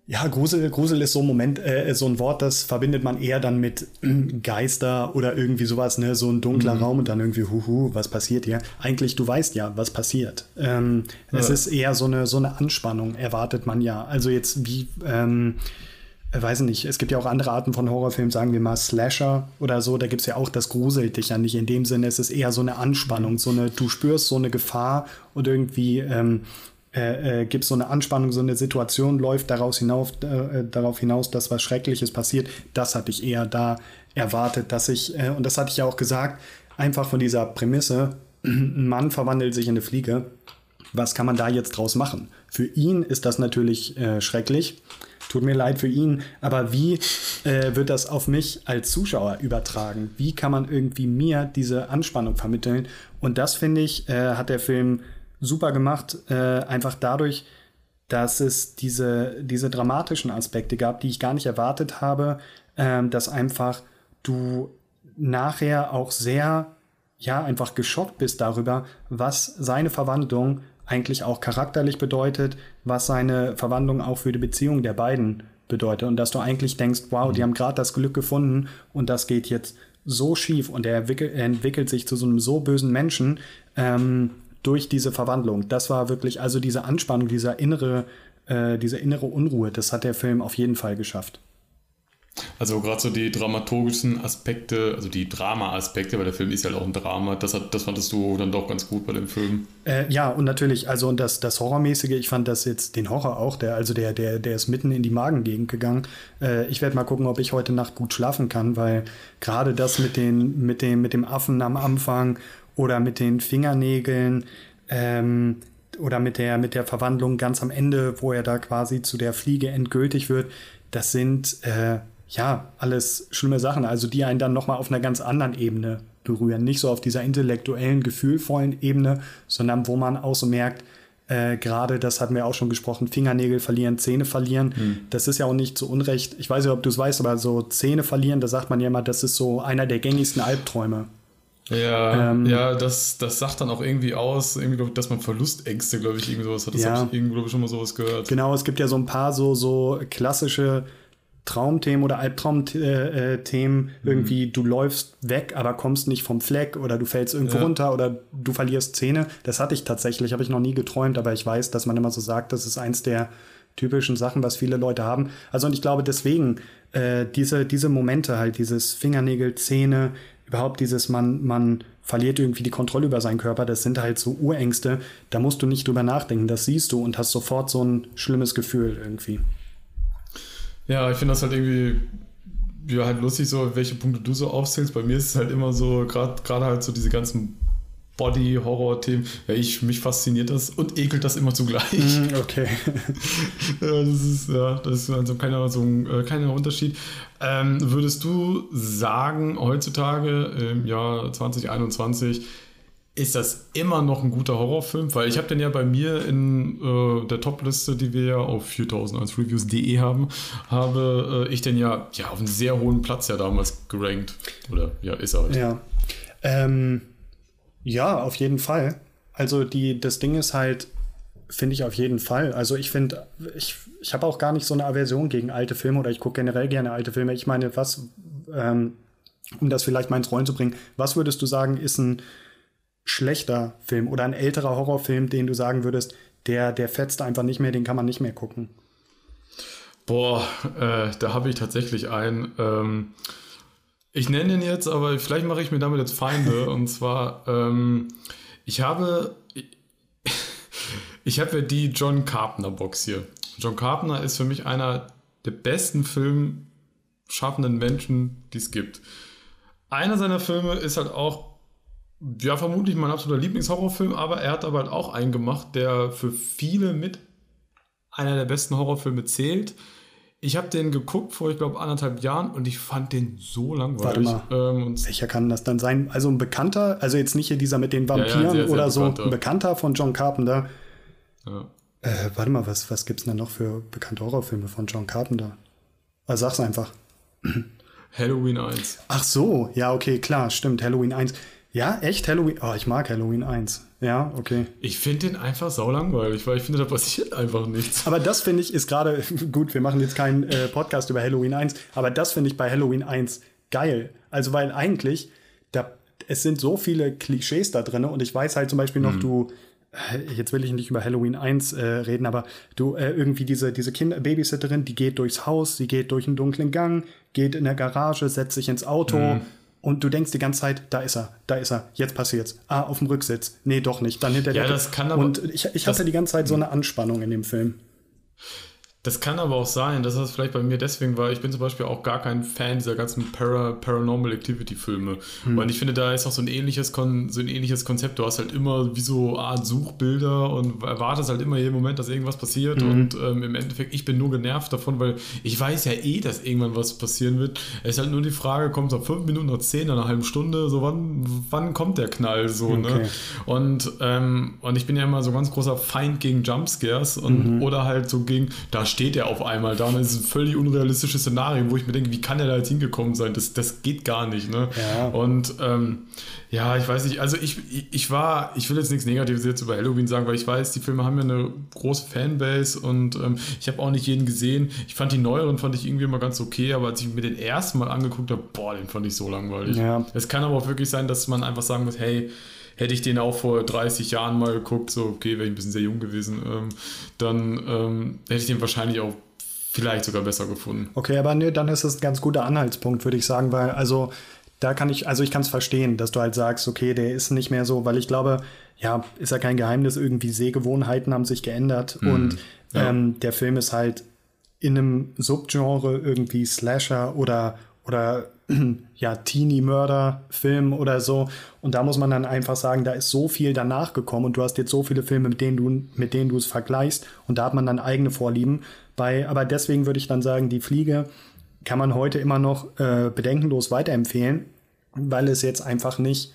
ja, Grusel, Grusel ist so ein Moment, äh, so ein Wort, das verbindet man eher dann mit äh, Geister oder irgendwie sowas, ne, so ein dunkler mhm. Raum und dann irgendwie, huhu, was passiert hier? Eigentlich, du weißt ja, was passiert. Ähm, ja. Es ist eher so eine, so eine Anspannung, erwartet man ja. Also jetzt wie, ähm, äh, weiß nicht, es gibt ja auch andere Arten von Horrorfilmen, sagen wir mal Slasher oder so, da gibt es ja auch, das gruselt dich ja nicht. In dem Sinne, es ist eher so eine Anspannung, so eine, du spürst so eine Gefahr und irgendwie ähm, äh, äh, gibt so eine Anspannung, so eine Situation läuft daraus hinauf, äh, darauf hinaus, dass was Schreckliches passiert. Das hatte ich eher da erwartet, dass ich, äh, und das hatte ich ja auch gesagt, einfach von dieser Prämisse, ein Mann verwandelt sich in eine Fliege. Was kann man da jetzt draus machen? Für ihn ist das natürlich äh, schrecklich. Tut mir leid für ihn, aber wie äh, wird das auf mich als Zuschauer übertragen? Wie kann man irgendwie mir diese Anspannung vermitteln? Und das finde ich, äh, hat der Film super gemacht, äh, einfach dadurch, dass es diese, diese dramatischen Aspekte gab, die ich gar nicht erwartet habe, ähm, dass einfach du nachher auch sehr, ja, einfach geschockt bist darüber, was seine Verwandlung eigentlich auch charakterlich bedeutet, was seine Verwandlung auch für die Beziehung der beiden bedeutet. Und dass du eigentlich denkst, wow, die mhm. haben gerade das Glück gefunden und das geht jetzt so schief und er entwickelt, er entwickelt sich zu so einem so bösen Menschen, ähm, durch diese Verwandlung. Das war wirklich, also diese Anspannung, dieser innere, äh, diese innere Unruhe, das hat der Film auf jeden Fall geschafft.
Also gerade so die dramaturgischen Aspekte, also die Drama-Aspekte, weil der Film ist ja halt auch ein Drama, das, hat, das fandest du dann doch ganz gut bei dem Film.
Äh, ja, und natürlich, also und das, das Horrormäßige, ich fand das jetzt, den Horror auch, der, also der, der, der ist mitten in die Magengegend gegangen. Äh, ich werde mal gucken, ob ich heute Nacht gut schlafen kann, weil gerade das mit, den, mit, dem, mit dem Affen am Anfang oder mit den Fingernägeln ähm, oder mit der, mit der Verwandlung ganz am Ende, wo er da quasi zu der Fliege endgültig wird. Das sind äh, ja alles schlimme Sachen, also die einen dann nochmal auf einer ganz anderen Ebene berühren. Nicht so auf dieser intellektuellen, gefühlvollen Ebene, sondern wo man auch so merkt, äh, gerade, das hatten wir auch schon gesprochen, Fingernägel verlieren, Zähne verlieren. Hm. Das ist ja auch nicht zu Unrecht. Ich weiß nicht, ob du es weißt, aber so Zähne verlieren, da sagt man ja immer, das ist so einer der gängigsten Albträume.
Ja, ähm, ja das, das sagt dann auch irgendwie aus, irgendwie, dass man Verlustängste, glaube ich, irgendwie sowas hat. Das ja, habe ich irgendwo, glaube ich, schon mal sowas gehört.
Genau, es gibt ja so ein paar so, so klassische Traumthemen oder Albtraumthemen. Äh, äh, mhm. Irgendwie, du läufst weg, aber kommst nicht vom Fleck oder du fällst irgendwo ja. runter oder du verlierst Zähne. Das hatte ich tatsächlich, habe ich noch nie geträumt, aber ich weiß, dass man immer so sagt, das ist eins der typischen Sachen, was viele Leute haben. Also und ich glaube deswegen, äh, diese, diese Momente halt, dieses Fingernägel, Zähne, überhaupt dieses, man, man verliert irgendwie die Kontrolle über seinen Körper, das sind halt so Urängste, da musst du nicht drüber nachdenken, das siehst du und hast sofort so ein schlimmes Gefühl irgendwie.
Ja, ich finde das halt irgendwie ja, halt lustig, so welche Punkte du so aufzählst. Bei mir ist es halt immer so, gerade halt so diese ganzen Body-Horror-Themen. Ja, ich, mich fasziniert das und ekelt das immer zugleich.
Mm, okay.
ja, das ist, ja, das ist also keiner, so ein, äh, keiner Unterschied. Ähm, würdest du sagen, heutzutage im Jahr 2021, ist das immer noch ein guter Horrorfilm? Weil ich habe den ja bei mir in äh, der Top-Liste, die wir ja auf 4001reviews.de haben, habe äh, ich den ja, ja auf einen sehr hohen Platz ja damals gerankt. Oder ja, ist er halt.
Ja. Ähm ja, auf jeden Fall. Also die, das Ding ist halt, finde ich auf jeden Fall. Also ich finde, ich, ich habe auch gar nicht so eine Aversion gegen alte Filme oder ich gucke generell gerne alte Filme. Ich meine, was, ähm, um das vielleicht mal ins Rollen zu bringen, was würdest du sagen, ist ein schlechter Film oder ein älterer Horrorfilm, den du sagen würdest, der, der fetzt einfach nicht mehr, den kann man nicht mehr gucken?
Boah, äh, da habe ich tatsächlich einen. Ähm ich nenne ihn jetzt, aber vielleicht mache ich mir damit jetzt Feinde. und zwar, ähm, ich habe, ich habe ja die John Carpenter Box hier. John Carpenter ist für mich einer der besten filmschaffenden Menschen, die es gibt. Einer seiner Filme ist halt auch, ja, vermutlich mein absoluter Lieblingshorrorfilm, aber er hat aber halt auch einen gemacht, der für viele mit einer der besten Horrorfilme zählt. Ich habe den geguckt vor, ich glaube, anderthalb Jahren und ich fand den so langweilig.
Warte mal. Ähm, Welcher kann das dann sein? Also ein Bekannter, also jetzt nicht hier dieser mit den Vampiren ja, ja, sehr, sehr oder so, ein Bekannter von John Carpenter. Ja. Äh, warte mal, was, was gibt's denn noch für bekannte Horrorfilme von John Carpenter? Also sag's einfach.
Halloween 1.
Ach so, ja, okay, klar, stimmt, Halloween 1. Ja, echt Halloween? Oh, ich mag Halloween 1. Ja, okay.
Ich finde den einfach sau langweilig, weil ich finde, da passiert einfach nichts.
Aber das finde ich ist gerade, gut, wir machen jetzt keinen äh, Podcast über Halloween 1, aber das finde ich bei Halloween 1 geil. Also, weil eigentlich, da, es sind so viele Klischees da drin und ich weiß halt zum Beispiel noch, mhm. du, äh, jetzt will ich nicht über Halloween 1 äh, reden, aber du äh, irgendwie diese, diese Kinder Babysitterin, die geht durchs Haus, sie geht durch einen dunklen Gang, geht in der Garage, setzt sich ins Auto mhm. Und du denkst die ganze Zeit, da ist er, da ist er, jetzt passiert's. Ah, auf dem Rücksitz. Nee, doch nicht. Dann hinter
ja,
der
das kann aber,
Und ich, ich hatte die ganze Zeit so eine Anspannung in dem Film.
Das kann aber auch sein, dass das vielleicht bei mir deswegen war. Ich bin zum Beispiel auch gar kein Fan dieser ganzen Para Paranormal Activity Filme. Hm. Und ich finde, da ist auch so ein ähnliches Kon so ein ähnliches Konzept. Du hast halt immer wie so Art Suchbilder und erwartest halt immer jeden Moment, dass irgendwas passiert. Hm. Und ähm, im Endeffekt, ich bin nur genervt davon, weil ich weiß ja eh, dass irgendwann was passieren wird. Es ist halt nur die Frage, kommt es auf fünf Minuten, nach zehn, nach einer halben Stunde, so wann, wann kommt der Knall so, ne? okay. ne? Und, ähm, und ich bin ja immer so ganz großer Feind gegen Jumpscares und mhm. oder halt so gegen, da steht er auf einmal da und es ist ein völlig unrealistisches Szenario, wo ich mir denke, wie kann er da jetzt hingekommen sein? Das, das geht gar nicht, ne? Ja. Und ähm, ja, ich weiß nicht, also ich, ich war, ich will jetzt nichts Negatives jetzt über Halloween sagen, weil ich weiß, die Filme haben ja eine große Fanbase und ähm, ich habe auch nicht jeden gesehen. Ich fand die neueren, fand ich irgendwie immer ganz okay, aber als ich mir den ersten Mal angeguckt habe, boah, den fand ich so langweilig. Ja. Es kann aber auch wirklich sein, dass man einfach sagen muss, hey, hätte ich den auch vor 30 Jahren mal geguckt, so, okay, wäre ich ein bisschen sehr jung gewesen, ähm, dann ähm, hätte ich den wahrscheinlich auch vielleicht sogar besser gefunden.
Okay, aber nee, dann ist das ein ganz guter Anhaltspunkt, würde ich sagen, weil also da kann ich, also ich kann es verstehen, dass du halt sagst, okay, der ist nicht mehr so, weil ich glaube, ja, ist ja kein Geheimnis, irgendwie Sehgewohnheiten haben sich geändert mhm. und ja. ähm, der Film ist halt in einem Subgenre irgendwie Slasher oder oder ja, Teenie-Mörder-Film oder so. Und da muss man dann einfach sagen, da ist so viel danach gekommen und du hast jetzt so viele Filme, mit denen du, mit denen du es vergleichst und da hat man dann eigene Vorlieben. Bei, aber deswegen würde ich dann sagen, die Fliege kann man heute immer noch äh, bedenkenlos weiterempfehlen, weil es jetzt einfach nicht,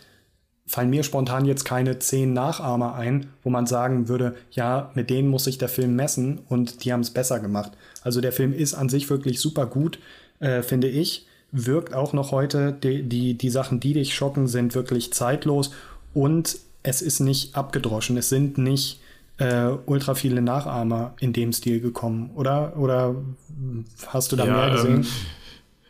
fallen mir spontan jetzt keine zehn Nachahmer ein, wo man sagen würde, ja, mit denen muss sich der Film messen und die haben es besser gemacht. Also der Film ist an sich wirklich super gut, äh, finde ich wirkt auch noch heute. Die, die, die Sachen, die dich schocken, sind wirklich zeitlos und es ist nicht abgedroschen. Es sind nicht äh, ultra viele Nachahmer in dem Stil gekommen, oder? Oder hast du da ja, mehr gesehen? Ähm,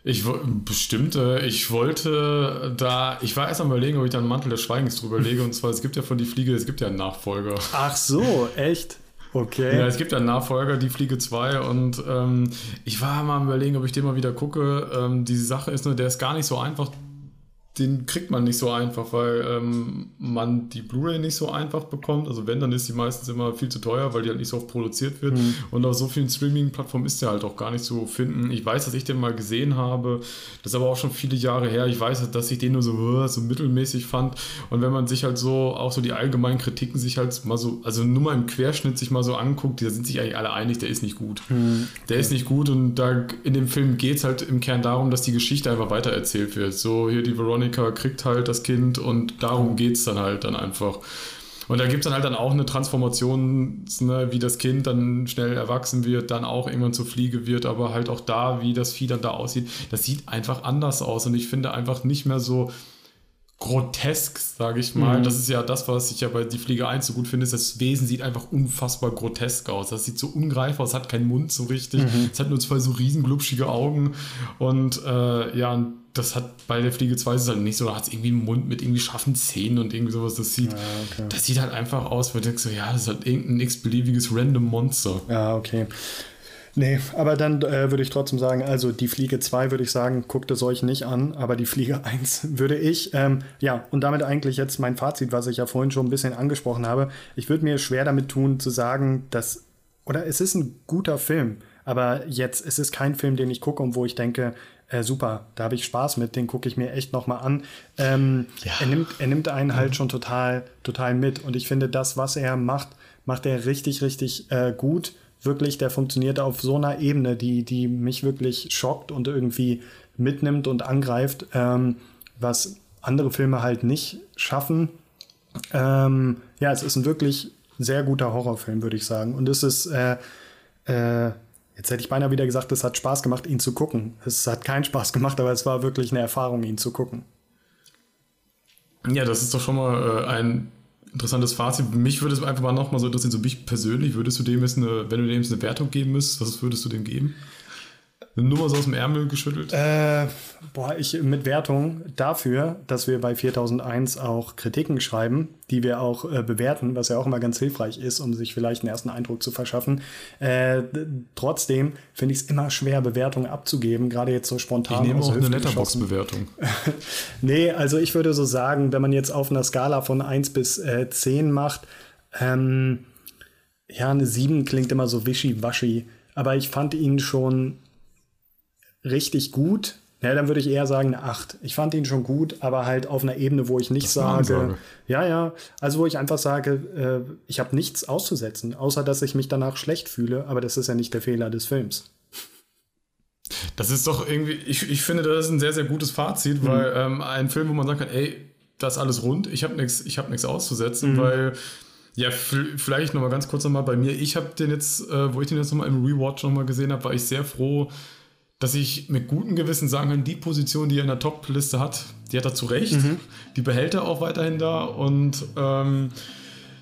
ich bestimmt, äh, ich wollte da, ich war erst am überlegen, ob ich da einen Mantel des Schweigens drüber lege. Und zwar, es gibt ja von die Fliege, es gibt ja einen Nachfolger.
Ach so, echt? Okay.
Ja, es gibt einen Nachfolger, die Fliege 2 und ähm, ich war mal am überlegen, ob ich den mal wieder gucke. Ähm, die Sache ist nur, der ist gar nicht so einfach den kriegt man nicht so einfach, weil ähm, man die Blu-ray nicht so einfach bekommt. Also wenn, dann ist die meistens immer viel zu teuer, weil die halt nicht so oft produziert wird. Mhm. Und auf so vielen Streaming-Plattformen ist der halt auch gar nicht zu finden. Ich weiß, dass ich den mal gesehen habe. Das ist aber auch schon viele Jahre her. Ich weiß, dass ich den nur so, so mittelmäßig fand. Und wenn man sich halt so, auch so die allgemeinen Kritiken sich halt mal so, also nur mal im Querschnitt sich mal so anguckt, da sind sich eigentlich alle einig, der ist nicht gut. Mhm. Der ist nicht gut und da in dem Film geht es halt im Kern darum, dass die Geschichte einfach weitererzählt wird. So hier die Veronica Veronika kriegt halt das Kind und darum geht es dann halt dann einfach. Und da gibt es dann halt dann auch eine Transformation, ne, wie das Kind dann schnell erwachsen wird, dann auch irgendwann zur Fliege wird, aber halt auch da, wie das Vieh dann da aussieht, das sieht einfach anders aus. Und ich finde einfach nicht mehr so grotesk, sage ich mal. Mhm. Das ist ja das, was ich ja bei Die Fliege 1 so gut finde, ist, das Wesen sieht einfach unfassbar grotesk aus. Das sieht so ungreifbar aus, hat keinen Mund so richtig. Mhm. Es hat nur zwei so riesen glubschige Augen. Und äh, ja, das hat bei der Fliege 2 ist es halt nicht so, da hat es irgendwie einen Mund mit irgendwie scharfen Zähnen und irgendwie sowas. Das sieht, ja, okay. das sieht halt einfach aus, weil du denkst so, ja, das ist halt irgendein x-beliebiges random Monster.
Ja, okay. Nee, aber dann äh, würde ich trotzdem sagen, also die Fliege 2 würde ich sagen, guckt es euch nicht an, aber die Fliege 1 würde ich. Ähm, ja, und damit eigentlich jetzt mein Fazit, was ich ja vorhin schon ein bisschen angesprochen habe. Ich würde mir schwer damit tun zu sagen, dass, oder es ist ein guter Film, aber jetzt, es ist kein Film, den ich gucke und wo ich denke, äh, super, da habe ich Spaß mit, den gucke ich mir echt nochmal an. Ähm, ja. er, nimmt, er nimmt einen halt schon total, total mit. Und ich finde, das, was er macht, macht er richtig, richtig äh, gut. Wirklich, der funktioniert auf so einer Ebene, die, die mich wirklich schockt und irgendwie mitnimmt und angreift, ähm, was andere Filme halt nicht schaffen. Ähm, ja, es ist ein wirklich sehr guter Horrorfilm, würde ich sagen. Und es ist, äh, äh, jetzt hätte ich beinahe wieder gesagt, es hat Spaß gemacht, ihn zu gucken. Es hat keinen Spaß gemacht, aber es war wirklich eine Erfahrung, ihn zu gucken.
Ja, das ist doch schon mal äh, ein interessantes Fazit. Mich würde es einfach mal nochmal so interessieren, so mich persönlich, würdest du dem jetzt eine, wenn du dem jetzt eine Wertung geben müsstest, was würdest du dem geben? Nur mal so aus dem Ärmel geschüttelt?
Äh, boah, ich mit Wertung dafür, dass wir bei 4001 auch Kritiken schreiben, die wir auch äh, bewerten, was ja auch immer ganz hilfreich ist, um sich vielleicht einen ersten Eindruck zu verschaffen. Äh, trotzdem finde ich es immer schwer, Bewertungen abzugeben, gerade jetzt so spontan.
Ich nehme auch eine Letterbox-Bewertung.
nee, also ich würde so sagen, wenn man jetzt auf einer Skala von 1 bis äh, 10 macht, ähm, ja, eine 7 klingt immer so wischiwaschi, aber ich fand ihn schon richtig gut. Ja, dann würde ich eher sagen eine 8. Ich fand ihn schon gut, aber halt auf einer Ebene, wo ich nicht sage, ja, ja, also wo ich einfach sage, äh, ich habe nichts auszusetzen, außer dass ich mich danach schlecht fühle, aber das ist ja nicht der Fehler des Films.
Das ist doch irgendwie, ich, ich finde, das ist ein sehr, sehr gutes Fazit, mhm. weil ähm, ein Film, wo man sagen kann, ey, das ist alles rund, ich habe nichts hab auszusetzen, mhm. weil ja, vielleicht noch mal ganz kurz noch mal bei mir. Ich habe den jetzt, äh, wo ich den jetzt noch mal im Rewatch noch mal gesehen habe, war ich sehr froh, dass ich mit gutem Gewissen sagen kann, die Position, die er in der Top-Liste hat, die hat er zu Recht. Mhm. Die behält er auch weiterhin da. Und ähm,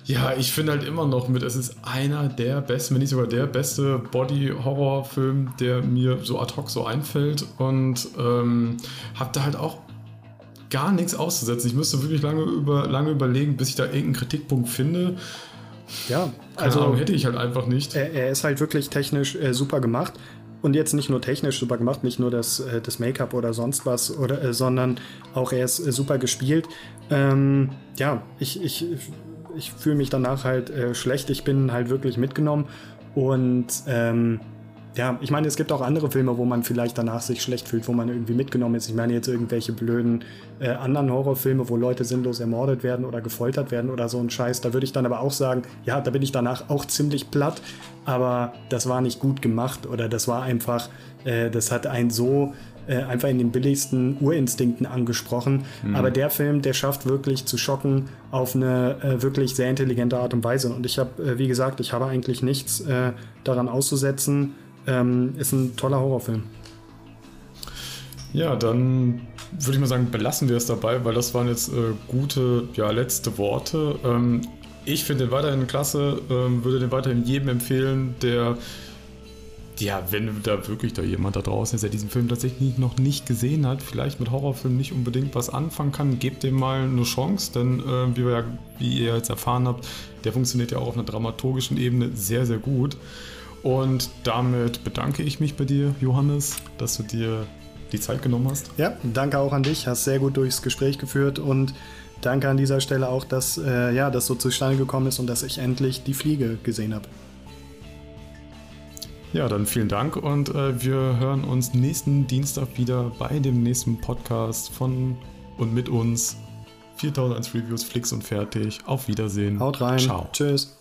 ja, ich finde halt immer noch mit, es ist einer der besten, wenn nicht sogar der beste Body-Horror-Film, der mir so ad hoc so einfällt. Und ähm, habe da halt auch gar nichts auszusetzen. Ich müsste wirklich lange, über, lange überlegen, bis ich da irgendeinen Kritikpunkt finde.
Ja,
also Ahnung, hätte ich halt einfach nicht.
Er, er ist halt wirklich technisch äh, super gemacht und jetzt nicht nur technisch super gemacht, nicht nur das, äh, das Make-up oder sonst was, oder, äh, sondern auch er ist äh, super gespielt. Ähm, ja, ich, ich, ich fühle mich danach halt äh, schlecht. Ich bin halt wirklich mitgenommen und ähm, ja, ich meine, es gibt auch andere Filme, wo man vielleicht danach sich schlecht fühlt, wo man irgendwie mitgenommen ist. Ich meine jetzt irgendwelche blöden äh, anderen Horrorfilme, wo Leute sinnlos ermordet werden oder gefoltert werden oder so ein Scheiß. Da würde ich dann aber auch sagen, ja, da bin ich danach auch ziemlich platt, aber das war nicht gut gemacht oder das war einfach, äh, das hat einen so äh, einfach in den billigsten Urinstinkten angesprochen. Mhm. Aber der Film, der schafft wirklich zu schocken auf eine äh, wirklich sehr intelligente Art und Weise. Und ich habe, äh, wie gesagt, ich habe eigentlich nichts äh, daran auszusetzen ähm, ist ein toller Horrorfilm.
Ja, dann würde ich mal sagen, belassen wir es dabei, weil das waren jetzt äh, gute, ja, letzte Worte. Ähm, ich finde den weiterhin klasse, ähm, würde den weiterhin jedem empfehlen, der, ja, wenn da wirklich da jemand da draußen ist, der diesen Film tatsächlich noch nicht gesehen hat, vielleicht mit Horrorfilmen nicht unbedingt was anfangen kann, gebt dem mal eine Chance, denn äh, wie, ja, wie ihr jetzt erfahren habt, der funktioniert ja auch auf einer dramaturgischen Ebene sehr, sehr gut. Und damit bedanke ich mich bei dir, Johannes, dass du dir die Zeit genommen hast.
Ja, danke auch an dich. Hast sehr gut durchs Gespräch geführt und danke an dieser Stelle auch, dass äh, ja, das so zustande gekommen ist und dass ich endlich die Fliege gesehen habe.
Ja, dann vielen Dank und äh, wir hören uns nächsten Dienstag wieder bei dem nächsten Podcast von und mit uns. 4001 Reviews, Flix und fertig. Auf Wiedersehen.
Haut rein. Ciao. Tschüss.